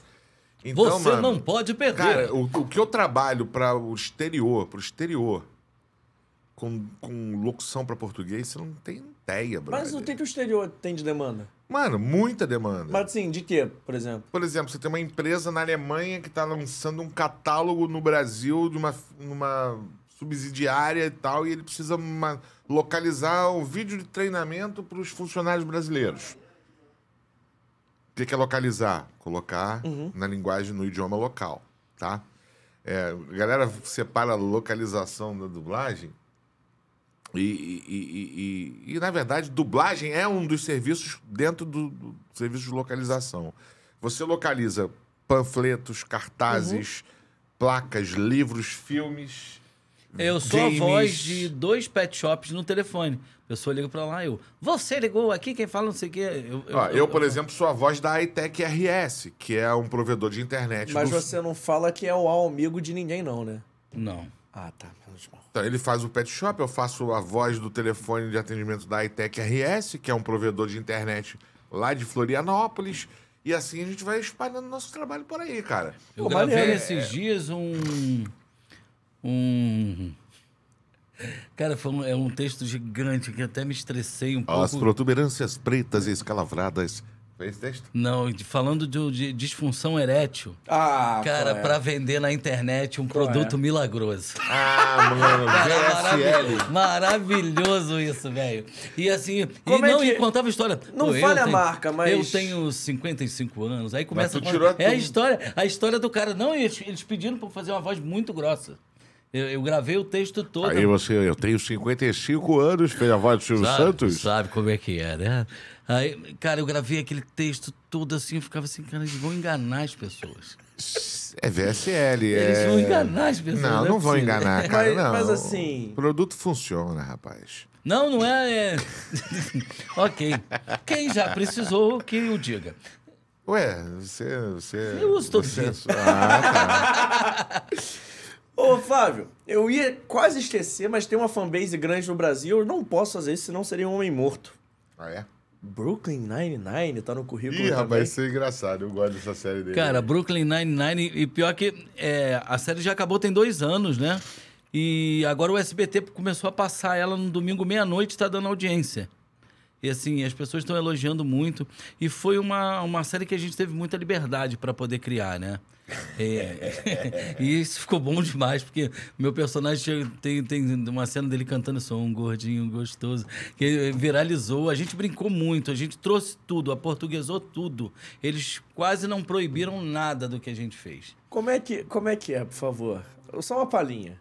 Então, Você mano, não pode perder. Cara, o, o que eu trabalho para o exterior, pro exterior, com, com locução para português, você não tem ideia, brother. Mas o que, que o exterior tem de demanda? Mano, muita demanda. Mas assim, de quê, por exemplo? Por exemplo, você tem uma empresa na Alemanha que está lançando um catálogo no Brasil de uma, numa subsidiária e tal, e ele precisa uma- localizar um vídeo de treinamento para os funcionários brasileiros. O que é localizar? Colocar na linguagem, no idioma local, tá? É, a galera separa a localização da dublagem e, e- e- e- na verdade, dublagem é um dos serviços dentro do, do serviço de localização. Você localiza panfletos, cartazes, placas, livros, filmes. Eu sou games. a voz de dois pet shops no telefone. A pessoa liga pra lá, eu. Você ligou aqui, quem fala não sei o quê. Eu, Ó, eu, por exemplo, sou a voz da iTech RS, que é um provedor de internet. Mas do- você não fala que é o amigo de ninguém, não, né? Não. Ah, tá. Então, ele faz o pet shop, eu faço a voz do telefone de atendimento da iTech RS, que é um provedor de internet lá de Florianópolis. E assim a gente vai espalhando nosso trabalho por aí, cara. Eu Pô, gravei maneiro. esses dias um. Um. Cara, foi um, é um texto gigante que até me estressei um As pouco. protuberâncias pretas e escalavradas. Foi esse texto? Não, de- falando de, de disfunção erétil. Ah, Cara, é? pra vender na internet um Qual produto é? milagroso. Ah, mano, VSL. maravilhoso, maravilhoso isso, velho. E assim, Como e é não, que- e contava a história. Não Pô, fale a tenho- marca, mas- Eu tenho 55 anos. Aí começa tu a tirou É a história, a história do cara. Não, eles, eles pediram pra fazer uma voz muito grossa. Eu, eu gravei o texto todo. Aí você, eu tenho 55 anos, fez a voz do Silvio sabe, Santos. Sabe como é que é, né? Aí, cara, eu gravei aquele texto todo assim, eu ficava assim, cara, eles vão enganar as pessoas. É VSL, Eles é... vão enganar as pessoas. Não, é não vão enganar, cara, Mas- não. mas assim- O produto funciona, rapaz. Não, não é. é... ok. Quem já precisou, que o diga. Ué, você... você Eu uso todo você- dia. Ah, tá. Ô, Flávio, eu ia quase esquecer, mas tem uma fanbase grande no Brasil. Eu não posso fazer isso, senão seria um homem morto. Ah, é? Brooklyn Nine-Nine tá no currículo Ih, rapaz, isso é engraçado. Eu gosto dessa série dele. Cara, Brooklyn Nine-Nine, e pior que é, a série já acabou tem dois anos, né? E agora o SBT começou a passar ela no domingo meia-noite, está dando audiência. E assim, as pessoas estão elogiando muito. E foi uma, uma série que a gente teve muita liberdade para poder criar, né? É, e isso ficou bom demais, porque meu personagem tem, tem uma cena dele cantando sou um gordinho gostoso, que viralizou. A gente brincou muito, a gente trouxe tudo, aportuguesou tudo. Eles quase não proibiram nada do que a gente fez. Como é que, como é que é, por favor? Só uma palhinha.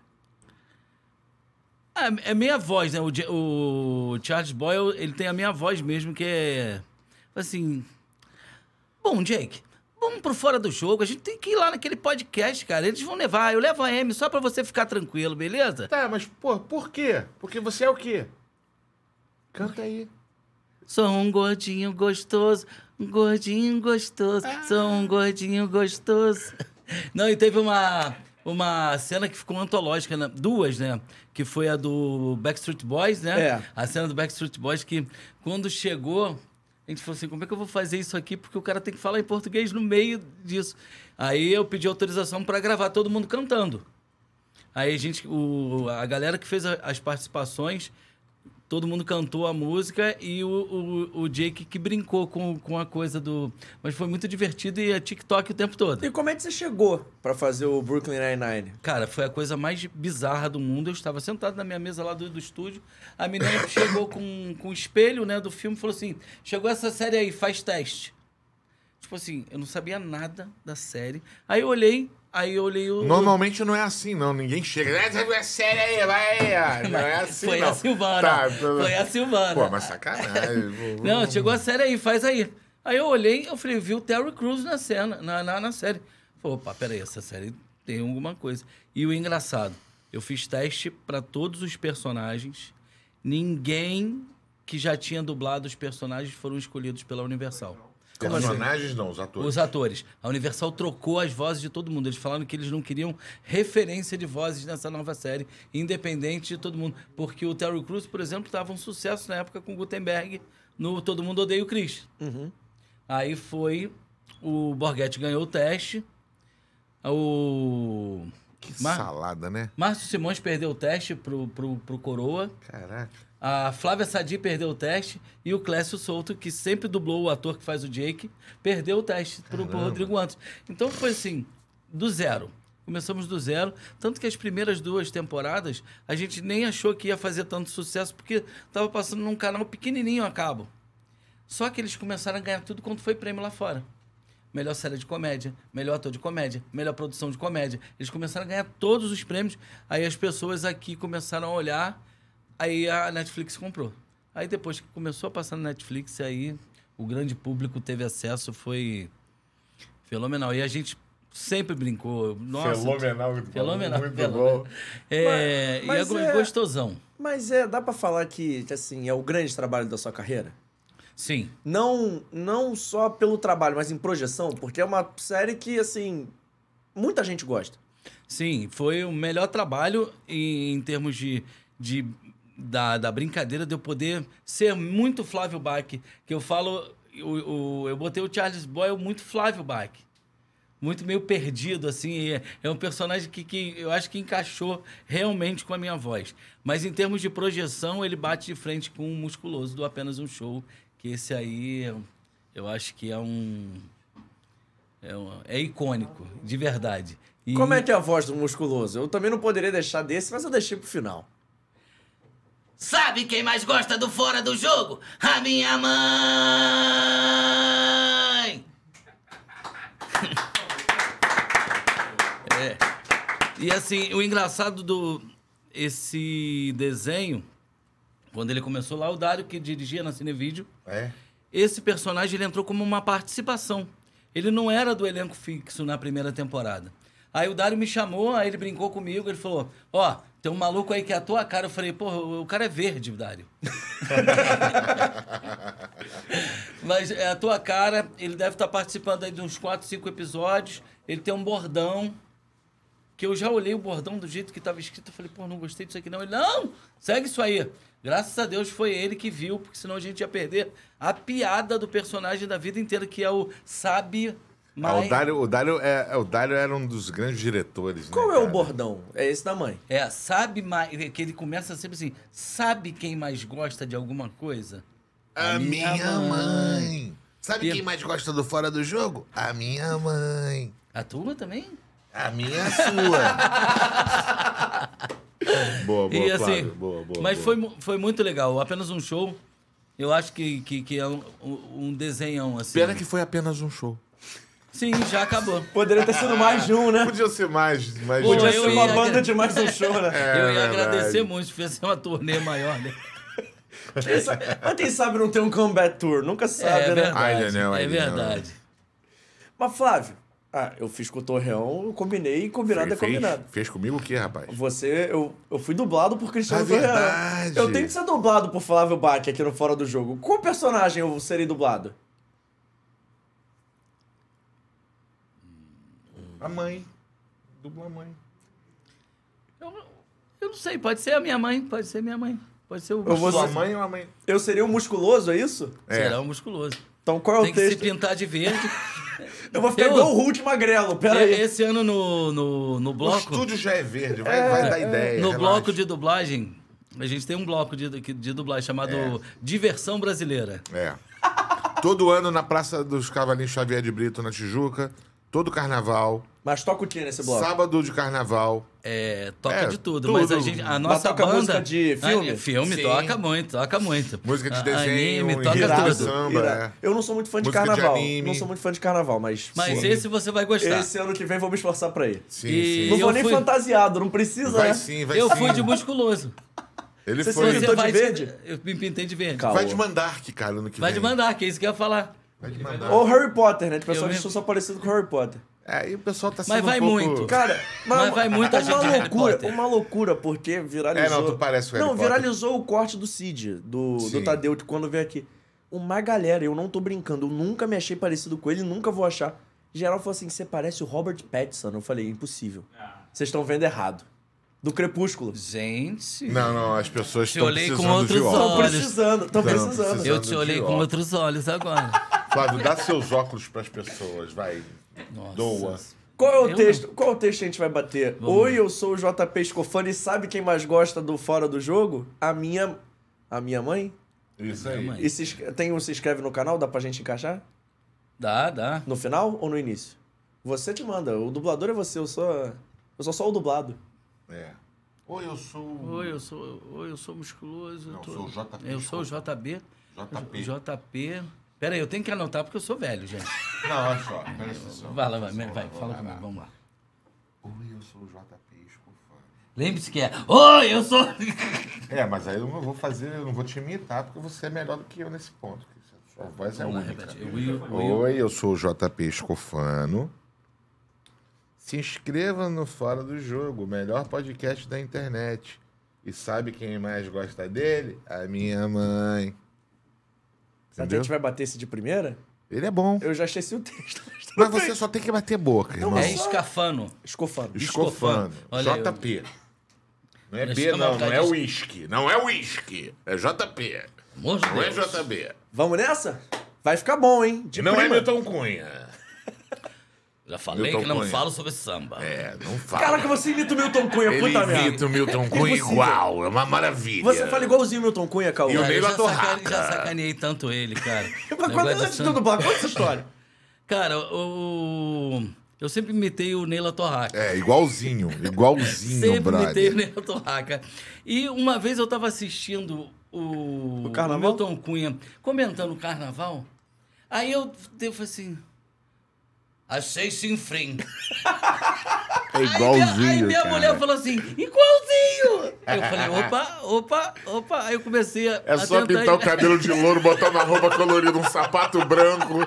Ah, é meia voz, né? O, o Charles Boyle, ele tem a minha voz mesmo, que é. Assim. Bom, Jake, vamos pro fora do jogo. A gente tem que ir lá naquele podcast, cara. Eles vão levar. Eu levo a M só pra você ficar tranquilo, beleza? Tá, mas pô, por quê? Porque você é o quê? Canta aí. Sou um gordinho gostoso, um gordinho gostoso, sou um gordinho gostoso. Não, e teve uma, uma cena que ficou antológica, né? duas, né? Que foi a do Backstreet Boys, né? É. A cena do Backstreet Boys que quando chegou, a gente falou assim, como é que eu vou fazer isso aqui? Porque o cara tem que falar em português no meio disso. Aí eu pedi autorização para gravar todo mundo cantando. Aí a gente, o, a galera que fez a- as participações, todo mundo cantou a música e o, o, o Jake que brincou com, com a coisa do. Mas foi muito divertido e é TikTok o tempo todo. E como é que você chegou pra fazer o Brooklyn Nine-Nine? Cara, foi a coisa mais bizarra do mundo. Eu estava sentado na minha mesa lá do, do estúdio. A menina chegou com, com o espelho né, do filme e falou assim: chegou essa série aí, faz teste. Tipo assim, eu não sabia nada da série. Aí eu olhei, aí eu olhei o. Normalmente não é assim, não. Ninguém chega. É sério aí, vai aí. Não é assim, Foi não. a Silvana. Tá, Foi a Silvana. Pô, mas sacanagem. Não, chegou a série aí, faz aí. Aí eu olhei, eu falei, vi o Terry Crews na cena, na, na, na série. Falei, opa, peraí, essa série tem alguma coisa. E o engraçado, eu fiz teste para todos os personagens. Ninguém que já tinha dublado os personagens foram escolhidos pela Universal. Personagens não, os atores. Os atores. A Universal trocou as vozes de todo mundo. Eles falaram que eles não queriam referência de vozes nessa nova série, independente de todo mundo. Porque o Terry Crews, por exemplo, estava um sucesso na época com o Gutenberg no Todo Mundo Odeia o Chris. Aí foi. O Borghetti ganhou o teste. O. Que Mar- salada, né? Márcio Simões perdeu o teste pro, pro, pro Coroa. Caraca. A Flávia Sadi perdeu o teste e o Clécio Souto, que sempre dublou o ator que faz o Jake, perdeu o teste pro, pro Rodrigo Antos. Então foi assim, do zero. Começamos do zero. Tanto que as primeiras duas temporadas a gente nem achou que ia fazer tanto sucesso, porque tava passando num canal pequenininho a cabo. Só que eles começaram a ganhar tudo quanto foi prêmio lá fora. Melhor série de comédia, melhor ator de comédia, melhor produção de comédia. Eles começaram a ganhar todos os prêmios. Aí as pessoas aqui começaram a olhar, aí a Netflix comprou. Aí depois que começou a passar na Netflix, aí o grande público teve acesso, foi fenomenal. E a gente sempre brincou. Nossa, Fenomenal. muito bom, Fenomenal. Muito fenomenal. bom. É, Mas- e é, mas é- gostosão. Mas é, dá pra falar que, que, assim, é o grande trabalho da sua carreira? Sim. Não, não só pelo trabalho, mas em projeção, porque é uma série que, assim, muita gente gosta. Sim, foi o melhor trabalho em, em termos de, de da, da brincadeira de eu poder ser muito Flávio Bach. Que eu falo, o, eu botei o Charles Boyle muito Flávio Bach. Muito meio perdido, assim. É, é um personagem que, que eu acho que encaixou realmente com a minha voz. Mas em termos de projeção, ele bate de frente com o musculoso do Apenas um Show. Que esse aí, eu- eu acho que é um. É, um- é icônico, de verdade. E- Como é que é a voz do musculoso? Eu também não poderia deixar desse, mas eu deixei pro final. Sabe quem mais gosta do fora do jogo? A minha mãe! é. E assim, o engraçado do esse desenho, quando ele começou lá, o Dário que dirigia na Cinevídeo, É. esse personagem ele entrou como uma participação. Ele não era do elenco fixo na primeira temporada. Aí o Dário me chamou, aí ele brincou comigo, ele falou: Ó, tem um maluco aí que é a tua cara. Eu falei: Porra, o cara é verde, Dário. Mas é a tua cara, ele deve estar participando aí de uns 4, 5 episódios. Ele tem um bordão. Que eu já olhei o bordão do jeito que estava escrito. Eu falei, pô, não gostei disso aqui não. Ele, não, segue isso aí. Graças a Deus foi ele que viu, porque senão a gente ia perder a piada do personagem da vida inteira, que é o sabe Ah, mais. o, Dário, o, Dário é, é, o Dário era um dos grandes diretores. Qual né, é o cara? bordão? É esse da mãe. É, sabe mais. Que ele começa sempre assim: sabe quem mais gosta de alguma coisa? A minha, minha mãe. Sabe E- quem mais gosta do fora do jogo? A minha mãe. A tua também? A minha é sua. boa, boa, e assim, Flávio. Boa, boa. mas boa. Foi, foi muito legal. Apenas um show. Eu acho que, que, que é um, um desenhão, assim. Pena que foi apenas um show. Sim, já acabou. Poderia ter sido mais de um, né? Podia ser mais. mais Pô, Podia ser uma ia- banda de mais um show, né? É eu ia verdade. agradecer muito se fizesse uma turnê maior, né? Mas quem sabe não tem um comeback tour? Nunca sabe, é né? verdade. Ainda não, é não. verdade. Mas, Flávio, ah, eu fiz com o Torreão, eu combinei e combinado é fez, combinado. fez comigo o quê, rapaz? Você, eu, eu fui dublado por Cristiano É Torreão. verdade. Eu tenho que ser dublado por Flávio Bach aqui no Fora do Jogo. Qual personagem eu serei dublado? A mãe. Dubla mãe. Eu, eu não sei, pode ser a minha mãe, pode ser minha mãe. Pode ser o Eu vou Sua mãe ou a mãe? Eu seria o musculoso, é isso? Será um musculoso. Então qual é Tem o que se texto? pintar de verde. Eu vou ficar Eu- igual o Hulk magrelo, pera aí. Esse ano no, no, no O bloco. estúdio já é verde, vai, vai dar ideia. No relaxa. bloco de dublagem, a gente tem um bloco de, de dublagem chamado É. Diversão Brasileira. É. Todo ano na Praça dos Cavalinhos Xavier de Brito, na Tijuca. Todo carnaval. Mas toca o que nesse bloco? Sábado de carnaval. É, toca É, de tudo, tudo. mas a, gente, a nossa toca banda... música de filme? Ah, filme, Sim. toca muito, toca muito. Música de desenho, Anime, toca irado. tudo. Samba, é. Eu não sou muito fã de Música de carnaval. anime. não sou muito fã de carnaval, mas. Mas sim. esse você vai gostar. Esse ano que vem vou me esforçar pra ir. Sim, E- sim. Não vou nem fui- fantasiado, não precisa, Vai né? sim, vai Eu sim. fui de musculoso. Ele Você foi. se pintou de vai verde? Eu me pintei de verde. Calma. Vai de Mandark, cara, no que Vai vem. de mandar, que é isso que eu ia falar. Ou Harry Potter, né? De pessoal que só parecido com Harry Potter. É, Aí o pessoal tá sendo Mas vai um pouco... muito. Cara, Mas vai muita é gente uma loucura, uma loucura, porque viralizou. É, não, tu parece o Harry Não, Potter. viralizou o corte do Cid, do, do. Tadeu, de quando veio aqui. Uma galera, eu não tô brincando, eu nunca me achei parecido com ele, nunca vou achar. Geral falou assim: você parece o Robert Pattinson. Eu falei: impossível. Vocês estão vendo errado. Do Crepúsculo. Gente. Não, não, as pessoas estão olhei com precisando de outros óculos. Estão precisando, estão Tão precisando. precisando. Eu te olhei com outros olhos agora. Flávio, dá seus óculos pras pessoas, vai. Nossa. Doa. Qual é o Eu texto? Qual é o texto que a gente vai bater? Oi, eu sou o JP Escofani e sabe quem mais gosta do fora do jogo? A minha. A minha mãe? Isso aí. mãe. E se, tem um se inscreve no canal? Dá pra gente encaixar? Dá, dá. No final ou no início? Você te manda. O dublador é você, eu sou. Eu sou só o dublado. É. Oi, eu sou... Oi, eu sou, oi, eu sou musculoso. Não, tô- sou o JP, Eu sou o JB. JP. JP. Pera aí, eu tenho que anotar porque eu sou velho, gente. Não, olha só. Presta atenção. Vai lá, vai, vai, fala comigo, lá. vamos lá. Oi, eu sou o JP Escofani. Lembre-se que é. Oi, eu sou. É, mas aí eu não vou fazer, eu não vou te imitar, porque você é melhor do que eu nesse ponto. Sua voz é Vamos lá, única. repete. Will, Will. Oi, eu sou o JP Escofano. Se inscreva no Fora do Jogo, o melhor podcast da internet. E sabe quem mais gosta dele? A minha mãe. Será que a gente vai bater esse de primeira? Ele é bom. Eu já esqueci o texto. Mas você só tem que bater boca, irmão. É escafano. Escofano. Escofano. Olha JP. Não é B, não. por Não é uísque. Não é uísque. É JP. Amor Não é Deus. JB. Vamos nessa? Vai ficar bom, hein? De Não é prima. Milton Cunha. Já falei Milton que não Cunha. falo sobre samba. É, não fala. Caraca, você imita o Milton Cunha, Ele puta merda. imita o Milton Cunha Impossível. igual. É uma maravilha. Você fala igualzinho o Milton Cunha, Cauã. E o Cara, eu Neila já, já sacaneei tanto ele, cara. Mas quando, Negócio de antes de samba. conta essa história. Cara, o... eu sempre imitei o Neila Torraca. É, igualzinho. Igualzinho, Sempre imitei o. Neila Torraca. E uma vez eu tava assistindo o, O carnaval? Milton Cunha comentando o carnaval. Aí eu, eu falei assim. Achei sem frente. É Aí minha- igualzinho, Aí minha mulher falou assim, igualzinho! Aí eu falei, opa, opa, opa. Aí eu comecei a. É a só tentar- pintar o cabelo de louro, botar uma roupa colorida, um sapato branco,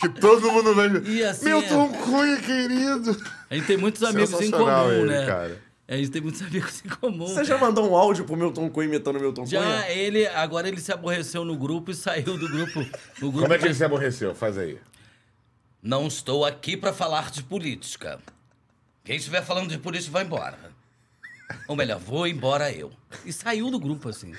que todo mundo vai. E assim, Milton Cunha, querido. A gente tem muitos amigos em comum, ele, né? cara. A gente tem muitos amigos em comum. Você já mandou um áudio pro Milton Cunha imitando o Milton Já Cunha? ele, agora ele se aborreceu no grupo e saiu do grupo. Grupo Como é que ele se aborreceu? Faz aí. Não estou aqui pra falar de política. Quem estiver falando de política vai embora. Ou melhor, vou embora eu. E saiu do grupo assim.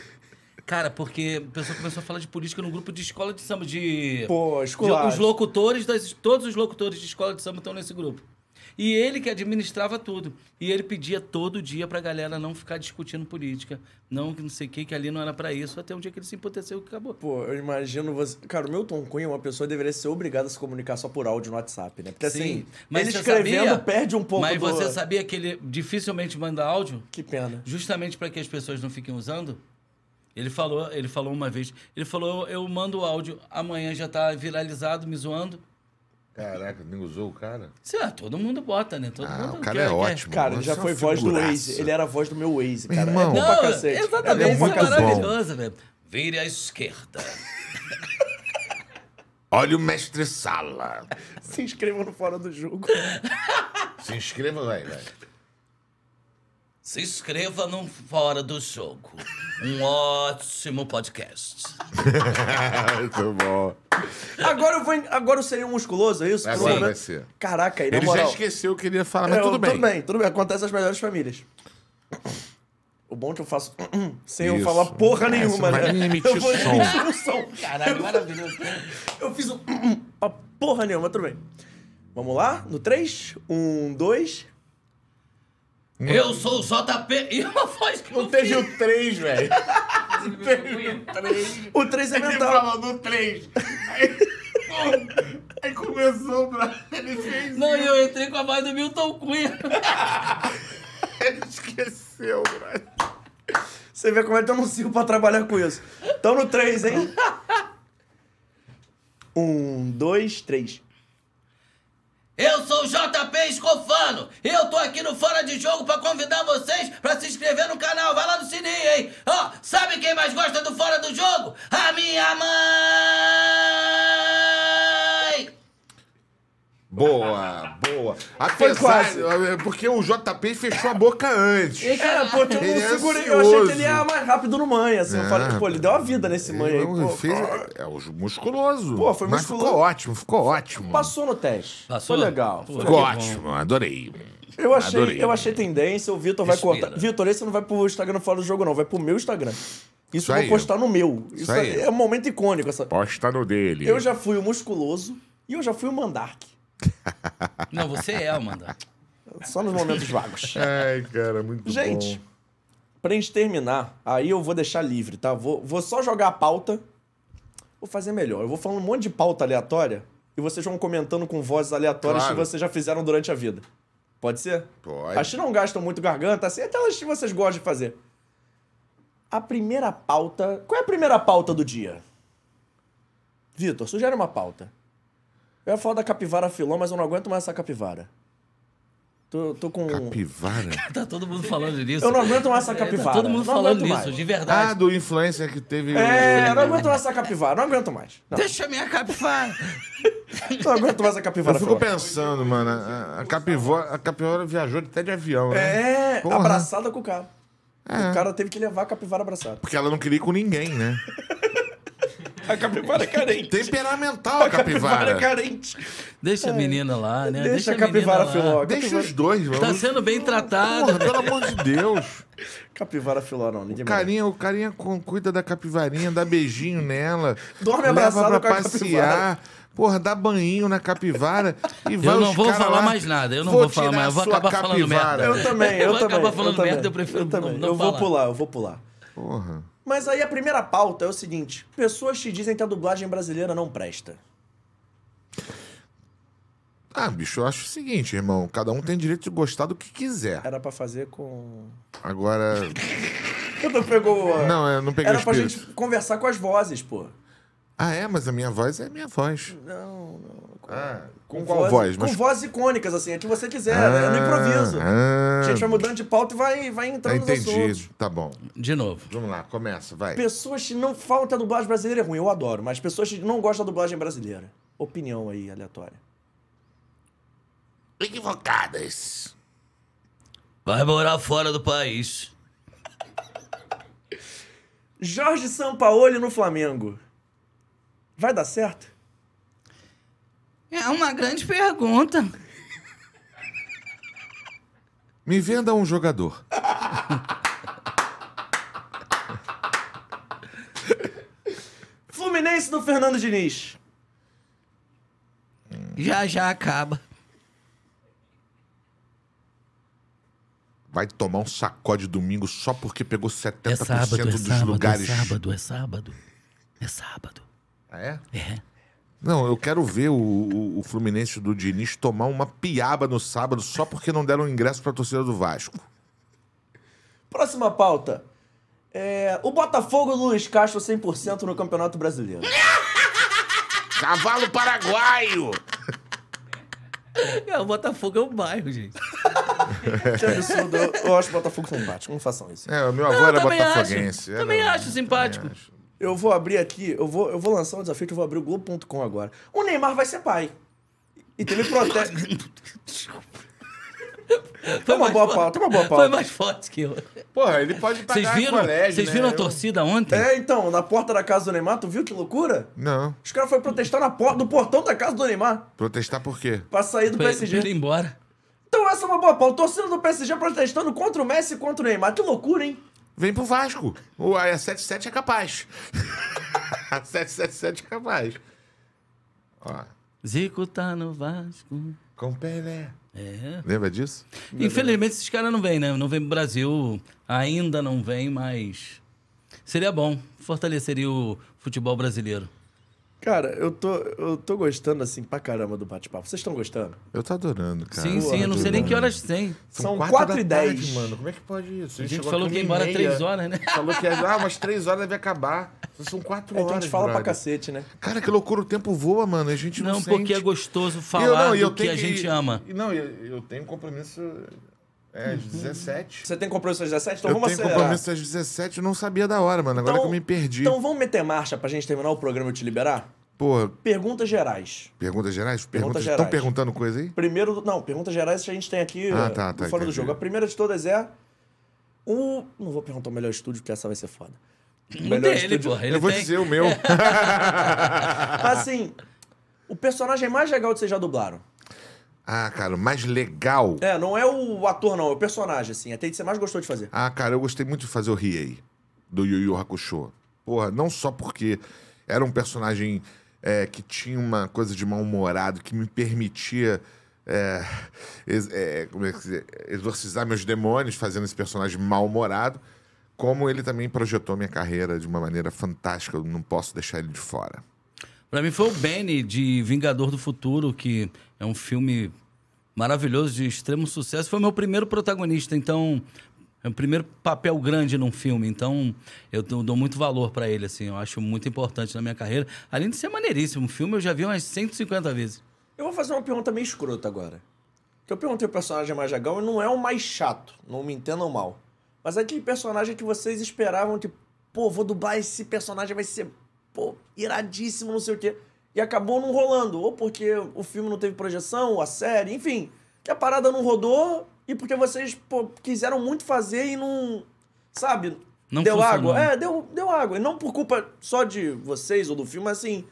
Cara, porque a pessoa começou a falar de política no grupo de escola de samba de Pô, de- escolar. os locutores das todos os locutores de escola de samba estão nesse grupo. E ele que administrava tudo. E ele pedia todo dia pra galera não ficar discutindo política. Não, que não sei o que, que ali não era pra isso. Até um dia que ele se emputeceu e acabou. Pô, eu imagino você. Cara, o Milton Cunha, uma pessoa deveria ser obrigada a se comunicar só por áudio no WhatsApp, né? Porque assim, ele você escrevendo sabia- perde um pouco Mas do. você sabia que ele dificilmente manda áudio? Que pena. justamente para que as pessoas não fiquem usando. Ele falou, ele falou uma vez, ele falou, eu mando o áudio, amanhã já tá viralizado, me zoando. Caraca, nem usou o cara? Sei lá, todo mundo bota, né? Todo Ah, mundo o cara quer- é quer- ótimo. Cara, ele já foi voz do figuraça. Waze. Ele era a voz do meu Waze, Meu cara. irmão. é bom Não, pra cacete. exatamente, é isso é muito bom. maravilhoso, velho. Vire à esquerda. Olha o mestre Sala. Se inscreva no Fora do Jogo. Se inscreva, vai, vai. Se inscreva no Fora do Jogo. Um ótimo podcast. Muito bom. Agora eu vou. Agora eu seria um musculoso, é isso? Agora Sim. vai ser. Caraca, aí na Ele moral. já esqueceu o que ele ia falar, mas É, tudo eu- bem. Tudo bem, tudo bem. Acontece nas melhores famílias. O bom é que eu faço sem eu Isso. falar porra É, nenhuma, você vai né? nem emitir eu vou som. emitir um som. Caralho, maravilhoso. Eu fiz um pra porra nenhuma, tudo bem. Vamos lá? No 3? 1, 2. Eu sou o JP e uma voz que Não eu teve o 3, velho. O 3 é Ele mental. falou do 3. Aí, começou pra. Ele fez. Não, eu entrei com a voz do Milton Cunha. Ele esqueceu, velho. Você vê como é que eu não sirvo pra trabalhar com isso. Então no 3, hein? 1, 2, 3. Eu sou o JP Escofano. Eu tô aqui no Fora de Jogo pra convidar vocês pra se inscrever no canal. Vai lá no sininho, hein? Ó, sabe quem mais gosta do Fora do Jogo? A minha mãe! Boa, boa. Foi Apesar, quase. é, porque o JP fechou a boca antes. É, pô, eu Ele não é segurei. Eu achei que ele ia mais rápido no manha. Assim. Eu Ah, falei, pô, ele deu a vida nesse manha aí. Pô, fez, é o musculoso. Pô, foi Mas musculoso. ficou ótimo, ficou ótimo. Passou no teste. Passou? Foi legal. Pô, Foi Ficou legal. ótimo, adorei. Eu achei, Adorei. eu achei tendência, o Vitor vai cortar. Vitor, esse não vai pro Instagram fora do jogo, não. Vai pro meu Instagram. Isso, Isso eu vou postar no meu. Isso, Isso é um momento icônico. Essa... Posta no dele. Eu já fui o musculoso e eu já fui o mandark. Não, você é, Amanda. Só nos momentos vagos. Ai, cara, muito Gente, bom. pra gente terminar, aí eu vou deixar livre, tá? Vou, vou só jogar a pauta. Vou fazer melhor. Eu vou falando um monte de pauta aleatória e vocês vão comentando com vozes aleatórias Claro. que vocês já fizeram durante a vida. Pode ser? Pode. As que não gastam muito garganta, assim, até as que vocês gostam de fazer. A primeira pauta. Qual é a primeira pauta do dia? Vitor, sugere uma pauta. Eu ia falar da capivara filó, mas eu não aguento mais essa capivara. Tô, tô com. Capivara? Tá todo mundo falando nisso. Eu não aguento mais essa É, tá capivara. todo mundo Não falando mais. de Ah, verdade. do influencer que teve. É, o- eu não aguento mais essa capivara, não aguento mais. Não, Deixa minha capivara. não aguento mais essa Eu capivara fico filó. pensando, mano, a, a, capivara, a capivara viajou até de avião, né? É, Porra. abraçada com o cara. É. O cara teve que levar a capivara abraçada. Porque ela não queria ir com ninguém, né? A capivara é carente. Temperamental a A capivara é capivara. carente. Deixa a menina lá, né? Deixa, a menina capivara filó. a Deixa capivara- os dois, Tá vamos. sendo bem tratado. Porra, pelo amor de Deus. Capivara filó, não. Ninguém O carinha, o carinha com- cuida da capivarinha, dá beijinho nela. Dorme leva abraçado pra com a passear. Porra, dá banho na capivara e vai Eu não vou falar lá, mais nada, eu não vou falar tirar mais, eu vou acabar falando merda. Eu também, eu, Eu vou também. acabar falando eu também, merda, eu prefiro não- também. não Eu vou falar. pular, eu vou pular. Porra. Mas aí a primeira pauta é o seguinte: pessoas te dizem que a dublagem brasileira não presta. Ah, bicho, eu acho o seguinte, irmão. Cada um tem direito de gostar do que quiser. Era pra fazer com. Agora. Eu não pegou. Não, eu não peguei Era o pra espírito. gente conversar com as vozes, pô. Ah, é? Mas a minha voz é a minha voz. Não, não. Ah, com, qual voz? Com Mas... vozes icônicas, assim, a que você quiser, Ah, é no improviso. ah. A gente vai mudando de pauta e vai, vai entrando nos assuntos. Entendi. Tá bom. De novo. Vamos lá, começa, vai. Pessoas que não falam que a dublagem brasileira é ruim, eu adoro, mas pessoas que não gostam da dublagem brasileira. Opinião aí, aleatória. Equivocadas. Vai morar fora do país. Jorge Sampaoli no Flamengo. Vai dar certo? É uma grande pergunta. Me venda um jogador. Fluminense do Fernando Diniz. Já já acaba. Vai tomar um sacode domingo só porque pegou 70% É sábado, é dos sábado, lugares. é sábado, é sábado. É sábado. Ah, é? É. Não, eu quero ver o, o- o Fluminense do Diniz tomar uma piaba no sábado só porque não deram ingresso pra torcida do Vasco. Próxima pauta. É, o Botafogo do Luiz Castro 100% no Campeonato Brasileiro. Cavalo paraguaio. É, o Botafogo é um bairro, gente. Que absurdo. Eu, eu acho o Botafogo simpático. Não façam isso. É, o meu avô Eu era também botafoguense. acho. Era- Também acho simpático. também acho. Eu vou abrir aqui, eu vou, eu vou lançar um desafio que eu vou abrir o Globo.com agora. O Neymar vai ser pai. E teve protesto. Tem uma boa pauta, uma boa Foi pauta. mais forte que eu. Porra, ele pode pagar Vocês viram, colégio, vocês né? viram a Eu- torcida ontem? É, então, na porta da casa do Neymar, tu viu que loucura? Não. Os caras foram protestar na porta do portão da casa do Neymar Protestar por quê? pra sair do Foi, PSG. foi ele embora. Então essa é uma boa pauta. Torcida do PSG protestando contra o Messi e contra o Neymar. Que loucura, hein? Vem pro Vasco. O a 77 é capaz. a 777 é capaz. Ó, Zico tá no Vasco. com Pelé. É. Lembra disso? Infelizmente esses caras não vêm, né? Não vêm pro Brasil. Ainda não vem, mas. Seria bom. Fortaleceria o futebol brasileiro. Cara, eu tô, eu tô gostando assim pra caramba do bate-papo. Vocês estão gostando? Eu tô adorando, cara. sim, sim, eu não sei nem que horas tem. São quatro 4 da e 10. tarde, mano. Como é que pode isso? A gente chegou falou aqui que ia embora meia. três horas, né? Falou que ah, umas três horas deve acabar. São quatro É horas. que a gente fala pra brother. cacete, né? Cara, que loucura, o tempo voa, mano. A gente não, Não, sente. porque é gostoso falar não, e do que a gente e- ama. e Não, eu, eu tenho compromisso é, às 17. Você tem compromisso às 17? Então eu vamos tenho acelerar. compromisso às 17, eu não sabia da hora, mano. Agora que eu me perdi. Então vamos meter marcha pra gente terminar o programa e eu te liberar? Pô, Perguntas gerais. perguntas gerais? Perguntas Estão gerais. perguntando coisa aí? Primeiro, não, perguntas gerais que a gente tem aqui Ah, tá, no tá, Fora do. Jogo. A primeira de todas é o... Não vou perguntar o melhor estúdio, porque essa vai ser foda. O melhor dele, estúdio- porra. Ele eu vou tem. dizer o meu. Assim, o personagem mais legal que vocês já dublaram. Ah, cara, o mais legal. É, não é o ator, não, é o personagem, assim. Até que você mais gostou de fazer. Ah, cara, eu gostei muito de fazer o Riei, do Yu Yu Hakusho. Porra, não só porque era um personagem é, que tinha uma coisa de mal-humorado, que me permitia é, ex- é, como é exorcizar meus demônios fazendo esse personagem mal-humorado, como ele também projetou minha carreira de uma maneira fantástica. Eu não posso deixar ele de fora. Pra mim foi o Benny de Vingador do Futuro, que é um filme maravilhoso, de extremo sucesso. Foi meu primeiro protagonista, então. É o primeiro papel grande num filme, então eu dou muito valor pra ele, assim. Eu acho muito importante na minha carreira. Além de ser maneiríssimo, o filme eu já vi umas 150 vezes. Eu vou fazer uma pergunta meio escrota agora. Que eu perguntei o personagem mais legal e não é o mais chato, não me entendam mal. Mas é aquele personagem que vocês esperavam que, pô, vou dublar esse personagem, vai ser, pô, iradíssimo, não sei o quê. E acabou não rolando. Ou porque o filme não teve projeção, a série, enfim. Que a parada não rodou e porque vocês, pô, quiseram muito fazer e não. Sabe? Não deu funcionou. água. É, deu, deu água. E não por culpa só de vocês ou do filme, mas assim.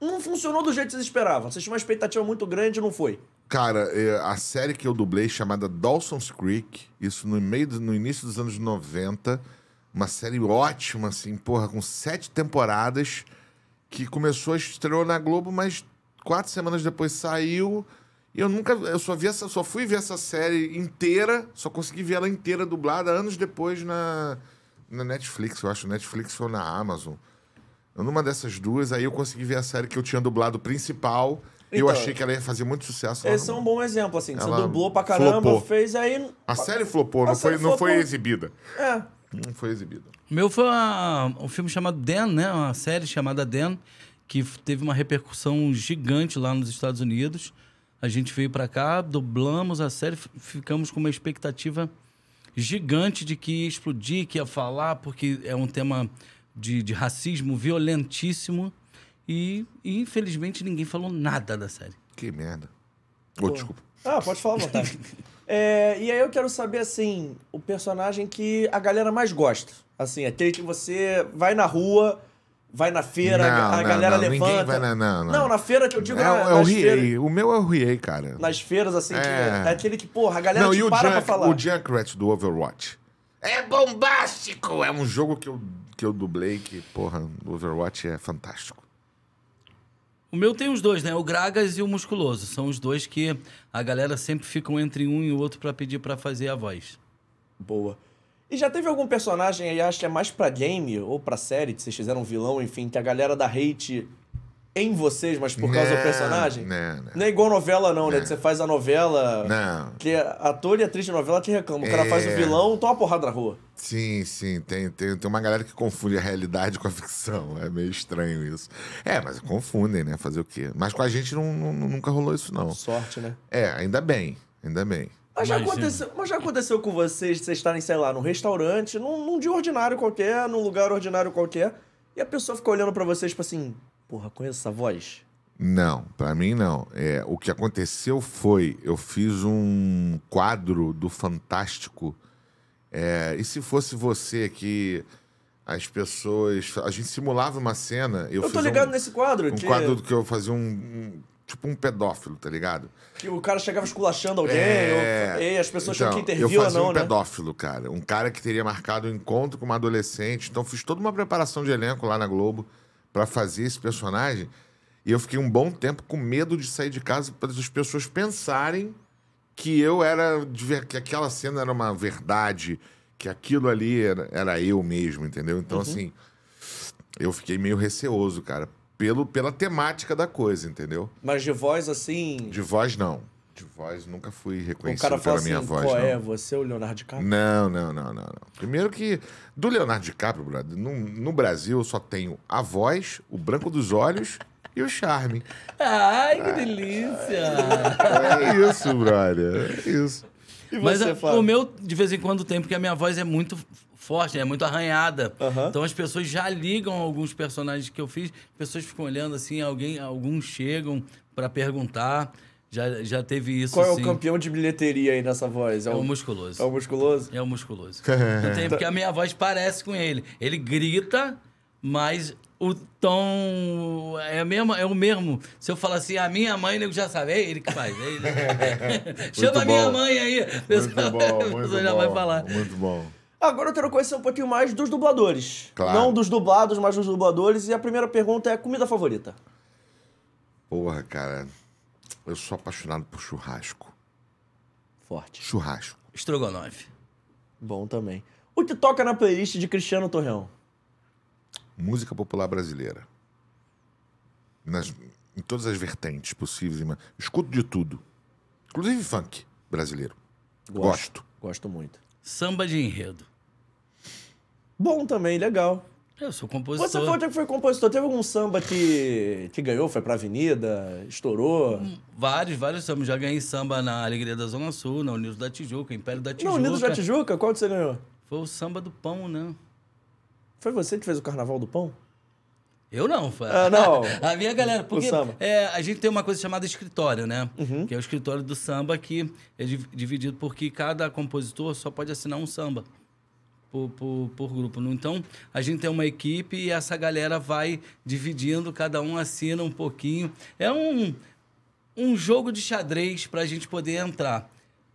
Não funcionou do jeito que vocês esperavam. Vocês tinham uma expectativa muito grande e não foi. Cara, é, a série que eu dublei chamada Dawson's Creek, isso no meio do- no início dos anos 90, uma série ótima assim, porra, com sete temporadas que começou estreou na Globo, mas quatro semanas depois saiu. E eu nunca, eu só vi essa, só fui ver essa série inteira, só consegui ver ela inteira dublada anos depois na, na Netflix, eu acho, Netflix ou na Amazon. Numa dessas duas, aí eu consegui ver a série que eu tinha dublado principal. e eu Então, achei que ela ia fazer muito sucesso. Esse é um bom exemplo, assim. Você dublou pra caramba, flopou. fez aí. A série flopou, A não, foi, série não foi flopou. exibida. É. Não foi exibida. O meu foi uma- um filme chamado Dan, né? Uma série chamada Dan, que teve uma repercussão gigante lá nos Estados Unidos. A gente veio para cá, dublamos a série, ficamos com uma expectativa gigante de que ia explodir, que ia falar, porque é um tema de, de racismo violentíssimo. E, e, infelizmente ninguém falou nada da série. Que merda. Ô, desculpa. Ah, pode falar à vontade. É, e aí eu quero saber, assim, o personagem que a galera mais gosta. Assim, aquele que você vai na rua, vai na feira, Não, a não, galera não, ninguém levanta. vai na- não, não. Não, na feira que eu digo É, na, é o Riei. O meu é o Riei, cara. nas feiras, assim, que É. é aquele que, porra, a galera Não, te e o, para pra Junk, falar. o Junkrat do Overwatch. É bombástico! É um jogo que eu, que eu dublei que, porra, o Overwatch é fantástico. O meu tem os dois, né? O Gragas e o Musculoso. São os dois que a galera sempre ficam entre um e o outro para pedir para fazer a voz. Boa. E já teve algum personagem aí, acho que é mais pra game ou pra série, que vocês fizeram um vilão, enfim, que a galera dá hate em vocês, mas por causa do Não, personagem? não, não. Não é igual novela, não, né? Que você faz a novela. Não. Que ator e atriz de novela te reclamam. O cara É. faz o vilão, toma uma porrada na rua. Sim, sim. Tem, tem, tem uma galera que confunde a realidade com a ficção. É meio estranho isso. É, mas confundem, né? Fazer o quê? Mas com a gente não, não- nunca rolou isso, não. Sorte, né? É, ainda bem. Ainda bem. Mas já, Imagina. aconteceu, mas já aconteceu com vocês de vocês estarem, sei lá, num restaurante, num, num dia ordinário qualquer, num lugar ordinário qualquer, e a pessoa fica olhando pra vocês, tipo assim, porra, conheço essa voz? Não, pra mim não. É, o que aconteceu foi, eu fiz um quadro do Fantástico. É, e se fosse você que as pessoas, a gente simulava uma cena. Eu, Eu, tô fiz ligado um, nesse quadro, um que, quadro que eu fazia um, um- tipo um pedófilo, tá ligado? que o cara chegava esculachando alguém, É, ou, e as pessoas então, tinham que intervir ou não, um né? pedófilo, cara. Um cara que teria marcado um encontro com uma adolescente. Então fiz toda uma preparação de elenco lá na Globo pra fazer esse personagem. E eu fiquei um bom tempo com medo de sair de casa para as pessoas pensarem que eu era. que aquela cena era uma verdade, que aquilo ali era, era eu mesmo, entendeu? Uhum. Então, assim, eu fiquei meio receoso, cara, pelo, pela temática da coisa, entendeu? Mas de voz, assim, De voz, não. De voz, nunca fui o reconhecido cara fala pela assim, minha voz, qual não. é, você é o Leonardo DiCaprio? Não, não, não, não, não. Primeiro que do Leonardo DiCaprio, brother, no, no Brasil eu só tenho a voz, o branco dos olhos e o charme. Ai, que delícia! É isso, brother. É isso. E Mas a- o meu, de vez em quando, tem, porque a minha voz é muito forte, é muito arranhada. Aham. Então as pessoas já ligam alguns personagens que eu fiz, as pessoas ficam olhando assim, alguém, alguns chegam pra perguntar. Já, já teve isso, Qual é o sim. campeão de bilheteria aí nessa voz? É o musculoso. É o musculoso? É o musculoso. Tem, porque a minha voz parece com ele. Ele grita, mas o tom é, a mesma, é o mesmo. Se eu falar assim, a minha mãe, nego já sabe, é ele que faz. É ele. Chama a minha mãe aí. A pessoa, Muito bom, a muito pessoa já bom. vai falar. Muito bom. Agora eu quero conhecer um pouquinho mais dos dubladores. Claro. Não dos dublados, mas dos dubladores. E a primeira pergunta é comida favorita. Porra, cara. Eu sou apaixonado por churrasco. Forte. Churrasco. Estrogonofe. Bom também. O que toca na playlist de Cristiano Torreão? Música popular brasileira. Nas, em todas as vertentes possíveis. Escuto de tudo. Inclusive funk brasileiro. Gosto. Gosto muito. Samba de enredo. Bom também, legal. Eu sou compositor. Você foi, foi compositor. Teve algum samba que, que ganhou? Foi pra Avenida? Estourou? Vários, vários sambas. Já ganhei samba na Alegria da Zona Sul, na Unidos da Tijuca, Império da Tijuca. Não, Unidos da Tijuca? Qual que você ganhou? Foi o samba do pão, né? Foi você que fez o Carnaval do Pão? Eu não, foi. Ah, não. A minha galera, porque. Uhum. é, a gente tem uma coisa chamada escritório, né? Que é o escritório do samba que é div- dividido porque cada compositor só pode assinar um samba por, por, por grupo. né? Então, a gente tem uma equipe e essa galera vai dividindo, cada um assina um pouquinho. É um, um jogo de xadrez para a gente poder entrar.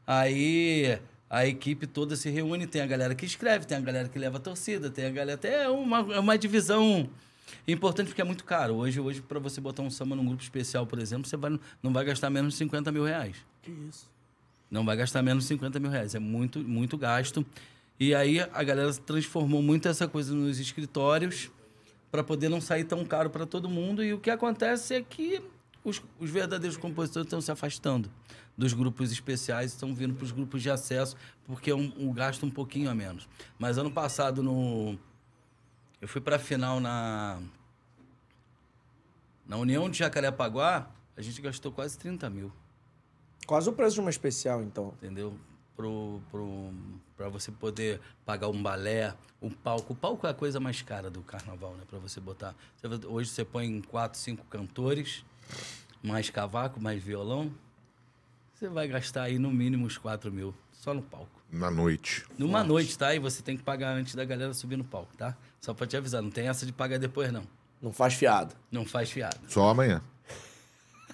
Aí a equipe toda se reúne, tem a galera que escreve, tem a galera que leva a torcida, tem a galera até é uma, é uma divisão importante porque é muito caro. Hoje, hoje para você botar um samba num grupo especial, por exemplo, você vai, não vai gastar menos de 50 mil reais. Que isso? Não vai gastar menos de 50 mil reais. É muito, muito gasto. E aí a galera transformou muito essa coisa nos escritórios para poder não sair tão caro para todo mundo. E o que acontece é que os, os verdadeiros compositores estão se afastando dos grupos especiais, estão vindo para os grupos de acesso, porque é um, um gasto um pouquinho a menos. Mas ano passado, no, eu fui para a final na Na União de Jacarepaguá, a gente gastou quase 30 mil, Quase o preço de uma especial, então. entendeu? Pro, pro, pra você poder pagar um balé, um palco. O palco é a coisa mais cara do carnaval, né? Pra você botar. Hoje você põe quatro, cinco cantores, mais cavaco, mais violão. Você vai gastar aí no mínimo uns 4 mil, só no palco. Na noite. Numa noite, tá? E você tem que pagar antes da galera subir no palco, tá? Só pra te avisar, não tem essa de pagar depois, não. Não faz fiado. Não faz fiado. Só amanhã.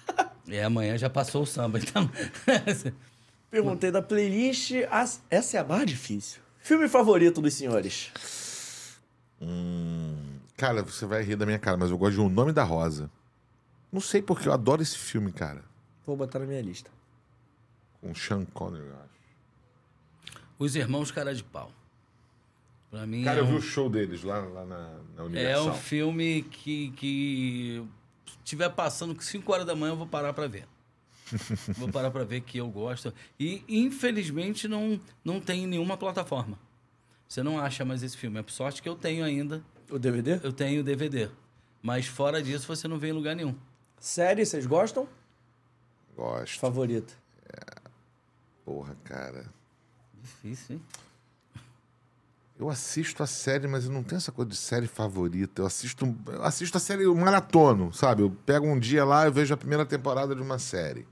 É, amanhã já passou o samba, então. Perguntei da playlist. as- Essa é a mais difícil. Filme favorito dos senhores? Cara, você vai rir da minha cara, mas eu gosto de O Nome da Rosa. Não sei porque eu adoro esse filme, cara. Vou botar na minha lista. Com Sean Connery, eu acho. Os irmãos cara de pau. Pra mim Cara, é, eu vi um, o show deles lá, lá na, na é Universal. um filme que, que se tiver passando 5 horas da manhã eu vou parar pra ver. Vou parar pra ver que eu gosto. E infelizmente não, não tem em nenhuma plataforma. Você não acha mais esse filme. É por sorte que eu tenho ainda. O DVD? Eu tenho DVD. Mas fora disso você não vê em lugar nenhum. Série, vocês gostam? Gosto. Favorita. Porra, cara. Difícil, hein? Eu assisto a série, mas eu não tenho essa coisa de série favorita. Eu assisto, eu assisto a série eu maratono, sabe? Eu pego um dia lá e vejo a primeira temporada de uma série.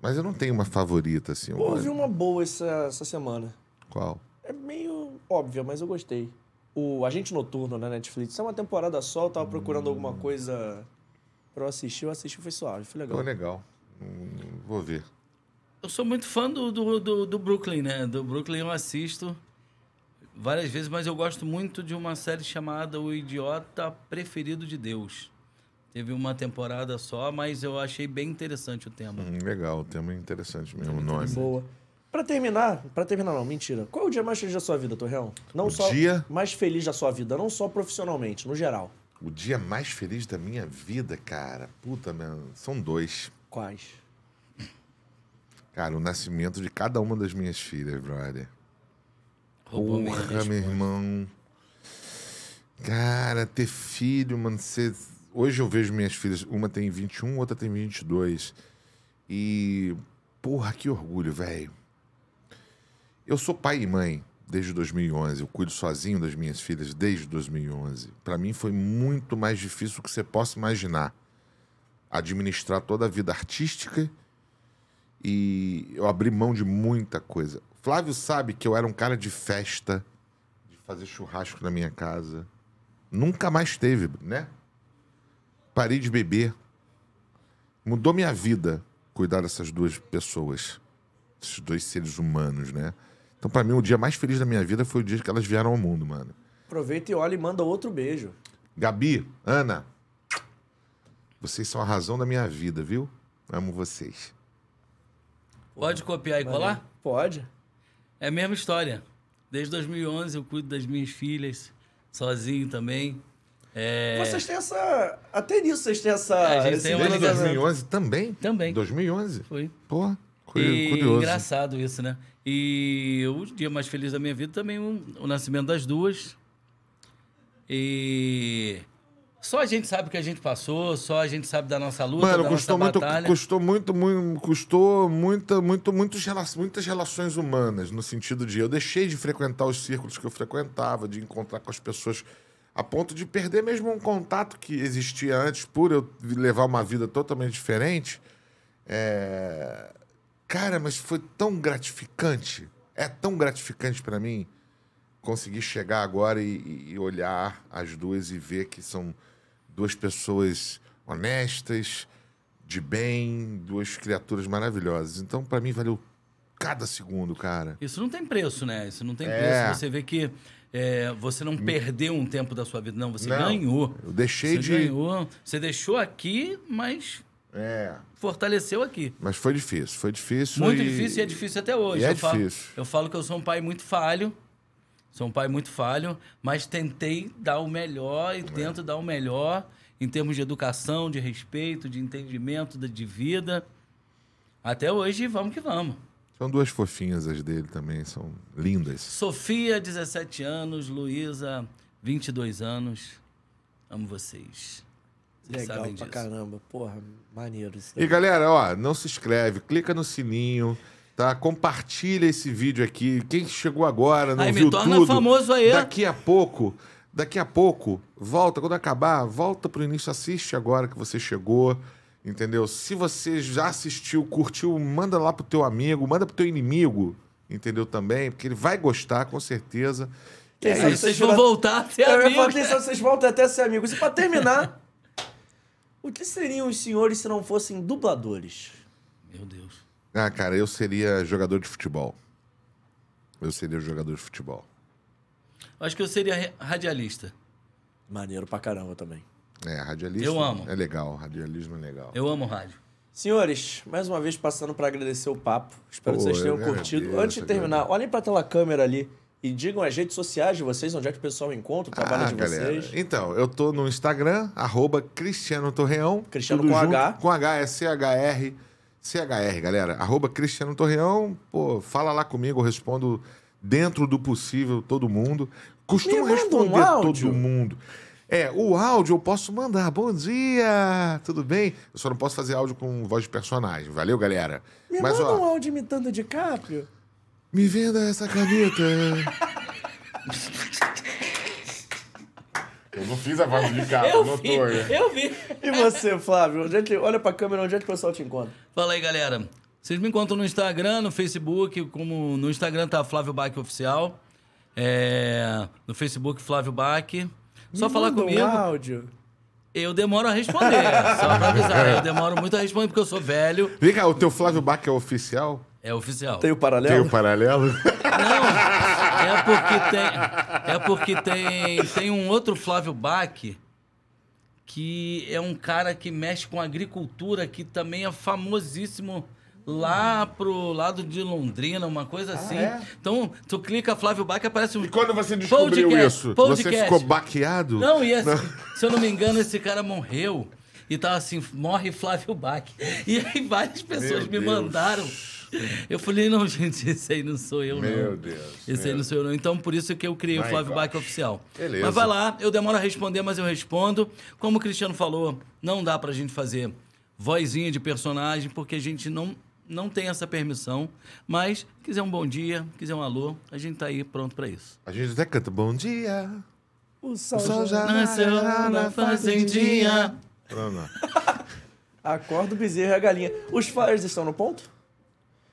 Mas eu não tenho uma favorita, assim. Eu Pô, eu gosto- vi uma boa essa, essa semana. Qual? É meio óbvia, mas eu gostei. O Agente Noturno na Netflix. É uma temporada só, eu tava procurando alguma coisa pra eu assistir. Eu assisti foi suave, foi legal. Pô, legal. Hum, vou ver. Eu sou muito fã do, do, do, do Brooklyn, né? Do Brooklyn eu assisto várias vezes, mas eu gosto muito de uma série chamada O Idiota Preferido de Deus. Teve uma temporada só, mas eu achei bem interessante o tema. Hum, legal, o tema é interessante mesmo, o nome. Boa. Pra terminar, pra terminar não, mentira. Qual é o dia mais feliz da sua vida, Torreão? Não O só dia? mais feliz da sua vida, não só profissionalmente, no geral. O dia mais feliz da minha vida, cara. Puta, mano. São dois. Quais? Cara, o nascimento de cada uma das minhas filhas, brother. Roubou Porra, meu irmão. Cara, ter filho, mano, você... Hoje eu vejo minhas filhas, uma tem 21, outra tem 22. E, porra, que orgulho, velho. Eu sou pai e mãe desde 2011. Eu cuido sozinho das minhas filhas desde 2011. Pra mim foi muito mais difícil do que você possa imaginar. Administrar toda a vida artística e eu abri mão de muita coisa. Flávio sabe que eu era um cara de festa, de fazer churrasco na minha casa. Nunca mais teve, né? Parei de beber. Mudou minha vida cuidar dessas duas pessoas, esses dois seres humanos, né? Então, pra mim, o dia mais feliz da minha vida foi o dia que elas vieram ao mundo, mano. Aproveita e olha e manda outro beijo. Gabi, Ana, vocês são a razão da minha vida, viu? Amo vocês. Pode copiar e colar? Pode. É a mesma história. Desde 2011 eu cuido das minhas filhas, sozinho também. É, Vocês têm essa. Até nisso vocês têm essa. É, a gente esse tem uma Desde ligação. entrosamento. 2011 também? Também. 2011? Foi. Pô, cu- E curioso. engraçado isso, né? E o dia mais feliz da minha vida também o, o nascimento das duas. E só a gente sabe o que a gente passou, só a gente sabe da nossa luta, Mano, da custou nossa muito, batalha. custou muito, muito, custou muita, muito, muitos muitas relações humanas, no sentido de eu deixei de frequentar os círculos que eu frequentava, de encontrar com as pessoas, a ponto de perder mesmo um contato que existia antes, por eu levar uma vida totalmente diferente. É... Cara, mas foi tão gratificante, é tão gratificante pra mim conseguir chegar agora e, e olhar as duas e ver que são duas pessoas honestas, de bem, duas criaturas maravilhosas. Então, pra mim, valeu cada segundo, cara. Isso não tem preço, né? Isso não tem É. preço. Você vê que é, você não perdeu um tempo da sua vida, não. Você Não, ganhou. eu deixei você de- ganhou. Você deixou aqui, mas É. fortaleceu aqui. Mas foi difícil, foi difícil. Muito e- difícil e é difícil até hoje. E é eu, falo, difícil. eu falo que eu sou um pai muito falho. Sou um pai muito falho, mas tentei dar o melhor É. e tento dar o melhor em termos de educação, de respeito, de entendimento de vida. Até hoje, vamos que vamos. São duas fofinhas as dele também, são lindas. Sofia, 17 anos. Luísa, 22 anos. Amo vocês. Vocês Legal sabem pra disso. caramba. Porra, maneiro isso. E galera, ó, não se inscreve, clica no sininho, tá? Compartilha esse vídeo aqui. Quem chegou agora, não Aí, me viu torna tudo. famoso aí. Daqui a pouco, daqui a pouco, volta quando acabar, volta pro início, assiste agora que você chegou. Entendeu? Se você já assistiu, curtiu, manda lá pro teu amigo, manda pro teu inimigo, entendeu também, porque ele vai gostar com certeza. Quem É vocês viram- vão voltar a ser Eu ia falar, vocês voltam até a ser amigos. E pra terminar, o que seriam os senhores se não fossem dubladores? Meu Deus. Ah, cara, eu seria jogador de futebol. Eu seria jogador de futebol. Acho que eu seria radialista. Maneiro pra caramba também. É, radialista. Eu amo. É legal, radialismo é legal. Eu amo rádio. Senhores, mais uma vez passando pra agradecer o papo. Espero que Pô, vocês tenham curtido. agradeço, Antes de terminar, olhem pra tela câmera ali e digam as redes sociais de vocês, onde é que o pessoal encontra o trabalho Ah, de galera. vocês. Então, eu tô no Instagram, arroba Cristiano Torreão. Cristiano com junto, H. Com H, é C-H-R. C-H-R, galera. Arroba Cristiano Torreão. Pô, fala lá comigo, eu respondo dentro do possível todo mundo. Costumo um responder áudio. todo mundo. É, o áudio eu posso mandar. Bom dia, tudo bem? Eu só não posso fazer áudio com voz de personagem. Valeu, galera? Me Mas, manda ó, um áudio imitando o DiCaprio. me venda essa caneta. Eu não fiz a voz de cara, Eu vi, eu vi. E você, Flávio? Onde é que, olha pra câmera, onde é que o pessoal te encontra? Fala aí, galera. Vocês me encontram no Instagram, no Facebook, como no Instagram tá Flávio Bach Oficial. É, no Facebook, Flávio Bach. Só Me falar comigo. Um áudio. Eu demoro a responder. só pra avisar. Eu demoro muito a responder porque eu sou velho. Vem cá, o teu Flávio Bach é oficial? É oficial. Tem o paralelo? Tem o paralelo? Não, é porque tem, é porque tem, tem um outro Flávio Bach que é um cara que mexe com agricultura que também é famosíssimo lá pro lado de Londrina, uma coisa assim. é? Então, tu clica Flávio Bach aparece um E quando você descobriu podcast, isso, você podcast. ficou baqueado? Não, e esse, se eu não me engano, esse cara morreu. E tava assim, morre Flávio Bach. E aí várias pessoas Meu me Deus. mandaram. Eu falei, não, gente, esse aí não sou eu, não. Meu Deus, Esse aí meu não sou eu, não. Então, por isso que eu criei o Flávio. Bach Oficial. Beleza. Mas vai lá, eu demoro a responder, mas eu respondo. Como o Cristiano falou, não dá pra gente fazer vozinha de personagem, porque a gente não, não tem essa permissão. Mas, quiser um bom dia, quiser um alô, a gente tá aí pronto pra isso. A gente até canta bom dia. O sol, O sol já Nasceu na fazendinha. Não, não. Acorda o bezerro e a galinha. Os flyers estão no ponto?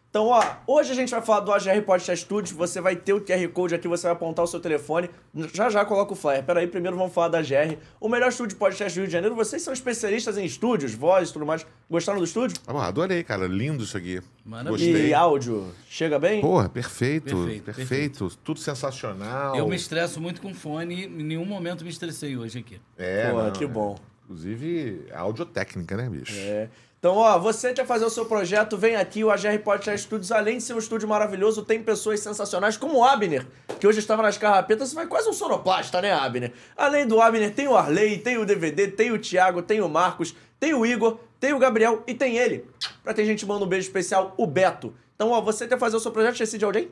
Então, ó, hoje a gente vai falar do AGR Podcast Studios. Você vai ter o QR Code aqui, você vai apontar o seu telefone. Já já coloca o flyer. Peraí, primeiro vamos falar da AGR. O melhor estúdio de podcast do Rio de Janeiro. Vocês são especialistas em estúdios, vozes e tudo mais. Gostaram do estúdio? Ah, adorei, cara. Lindo isso aqui. Maravilha. Gostei. E áudio, chega bem? Porra, perfeito, Perfeito, perfeito. Tudo sensacional. Eu me estresso muito com fone, em nenhum momento me estressei hoje aqui. É, Porra, não, que é. bom. Inclusive, audiotécnica, né, bicho? É. Então, ó, você quer fazer o seu projeto, vem aqui, o AGR Podcast Studios. Além de ser um estúdio maravilhoso, tem pessoas sensacionais, como o Abner, que hoje estava nas carrapetas, vai quase um sonoplasta, né, Abner? Além do Abner, tem o Arley, tem o DVD, tem o Thiago, tem o Marcos, tem o Igor, tem o Gabriel e tem ele. Pra ter gente manda um beijo especial, o Beto. Então, ó, você quer fazer o seu projeto, esqueci de alguém?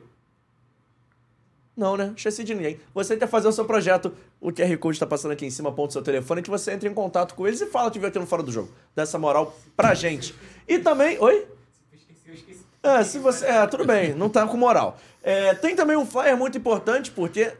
Não, né? Esqueci de ninguém. Você quer fazer o seu projeto, o QR Code está passando aqui em cima, aponta o seu telefone, que você entra em contato com eles e fala que veio aqui no Fora do Jogo. Dá essa moral pra gente. E também... Oi? É, se você... É, tudo bem, não tá com moral. É, tem também um flyer muito importante, porque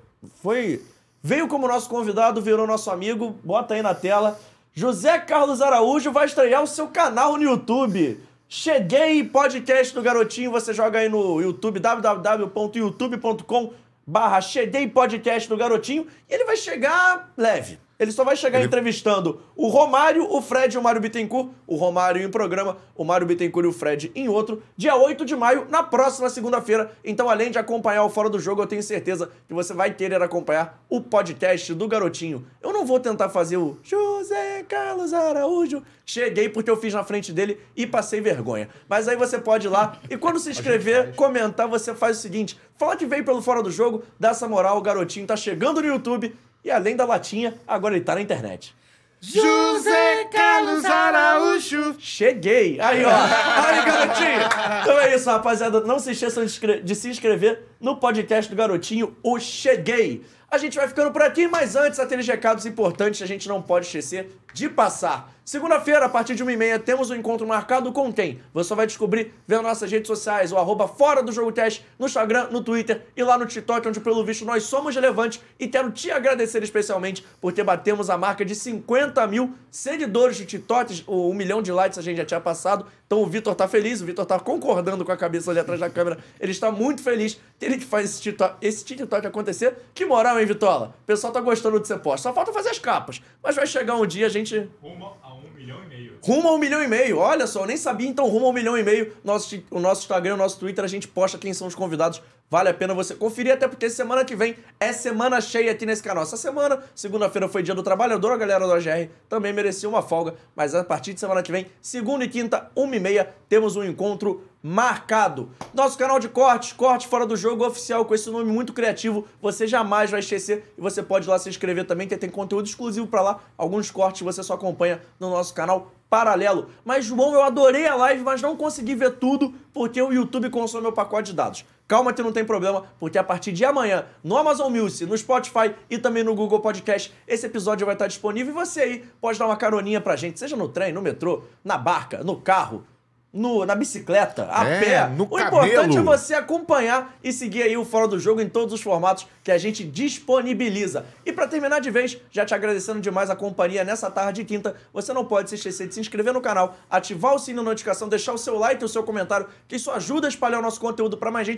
foi... Veio como nosso convidado, virou nosso amigo, bota aí na tela. José Carlos Araújo vai estrear o seu canal no YouTube. Cheguei podcast do Garotinho, você joga aí no YouTube, www.youtube.com barra Cheguei Podcast do Garotinho, e ele vai chegar leve. Ele só vai chegar entrevistando o Romário, o Fred e o Mário Bittencourt. O Romário em um programa, o Mário Bittencourt e o Fred em outro, dia 8 de maio, na próxima segunda-feira. Então, além de acompanhar o Fora do Jogo, eu tenho certeza que você vai querer acompanhar o podcast do Garotinho. Eu não vou tentar fazer o José Carlos Araújo. Cheguei porque eu fiz na frente dele e passei vergonha. Mas aí você pode ir lá e quando se inscrever, comentar, você faz o seguinte: fala que veio pelo Fora do Jogo, dá essa moral, o garotinho tá chegando no YouTube e além da latinha, agora ele tá na internet. José Carlos Araújo. Cheguei! Aí, ó! Aí, garotinho! Então é isso, rapaziada. Não se esqueçam de, se inscrever no podcast do Garotinho, o Cheguei. A gente vai ficando por aqui, mas antes, aqueles recados importantes a gente não pode esquecer de passar. Segunda-feira, a partir de 1h30, temos um encontro marcado com quem? Você só vai descobrir vendo nossas redes sociais, o arroba Fora do Jogo Teste, no Instagram, no Twitter e lá no TikTok, onde pelo visto nós somos relevantes. E quero te agradecer especialmente por ter batemos a marca de 50 mil seguidores de TikTok, o um milhão de likes a gente já tinha passado. Então o Vitor tá feliz, o Vitor tá concordando com a cabeça ali atrás da câmera. Ele está muito feliz. Ele que faz esse TikTok, esse TikTok acontecer. Que moral, hein, Vitola? O pessoal tá gostando de ser posto. Só falta fazer as capas. Mas vai chegar um dia, a gente Rumo a um milhão e meio. Rumo a um milhão e meio. Olha só, eu nem sabia, então rumo a um milhão e meio. Nosso, o nosso Instagram, o nosso Twitter, a gente posta quem são os convidados. Vale a pena você conferir, até porque semana que vem é semana cheia aqui nesse canal. Essa semana, segunda-feira foi dia do trabalhador, a galera do AGR também merecia uma folga. Mas a partir de semana que vem, segunda e quinta, uma e meia, temos um encontro marcado. Nosso canal de cortes, Corte Fora do Jogo Oficial, com esse nome muito criativo, você jamais vai esquecer. E você pode lá se inscrever também, que tem conteúdo exclusivo pra lá. Alguns cortes você só acompanha no nosso canal paralelo. Mas, João, eu adorei a live, mas não consegui ver tudo, porque o YouTube consome meu pacote de dados. Calma que não tem problema, porque a partir de amanhã, no Amazon Music, no Spotify e também no Google Podcast, esse episódio vai estar disponível e você aí pode dar uma caroninha pra gente, seja no trem, no metrô, na barca, no carro, no, na bicicleta, a É, pé. no o importante é você acompanhar e seguir aí o Fora do Jogo em todos os formatos que a gente disponibiliza. E pra terminar de vez, já te agradecendo demais a companhia nessa tarde de quinta, você não pode se esquecer de se inscrever no canal, ativar o sininho de notificação, deixar o seu like e o seu comentário, que isso ajuda a espalhar o nosso conteúdo pra mais gente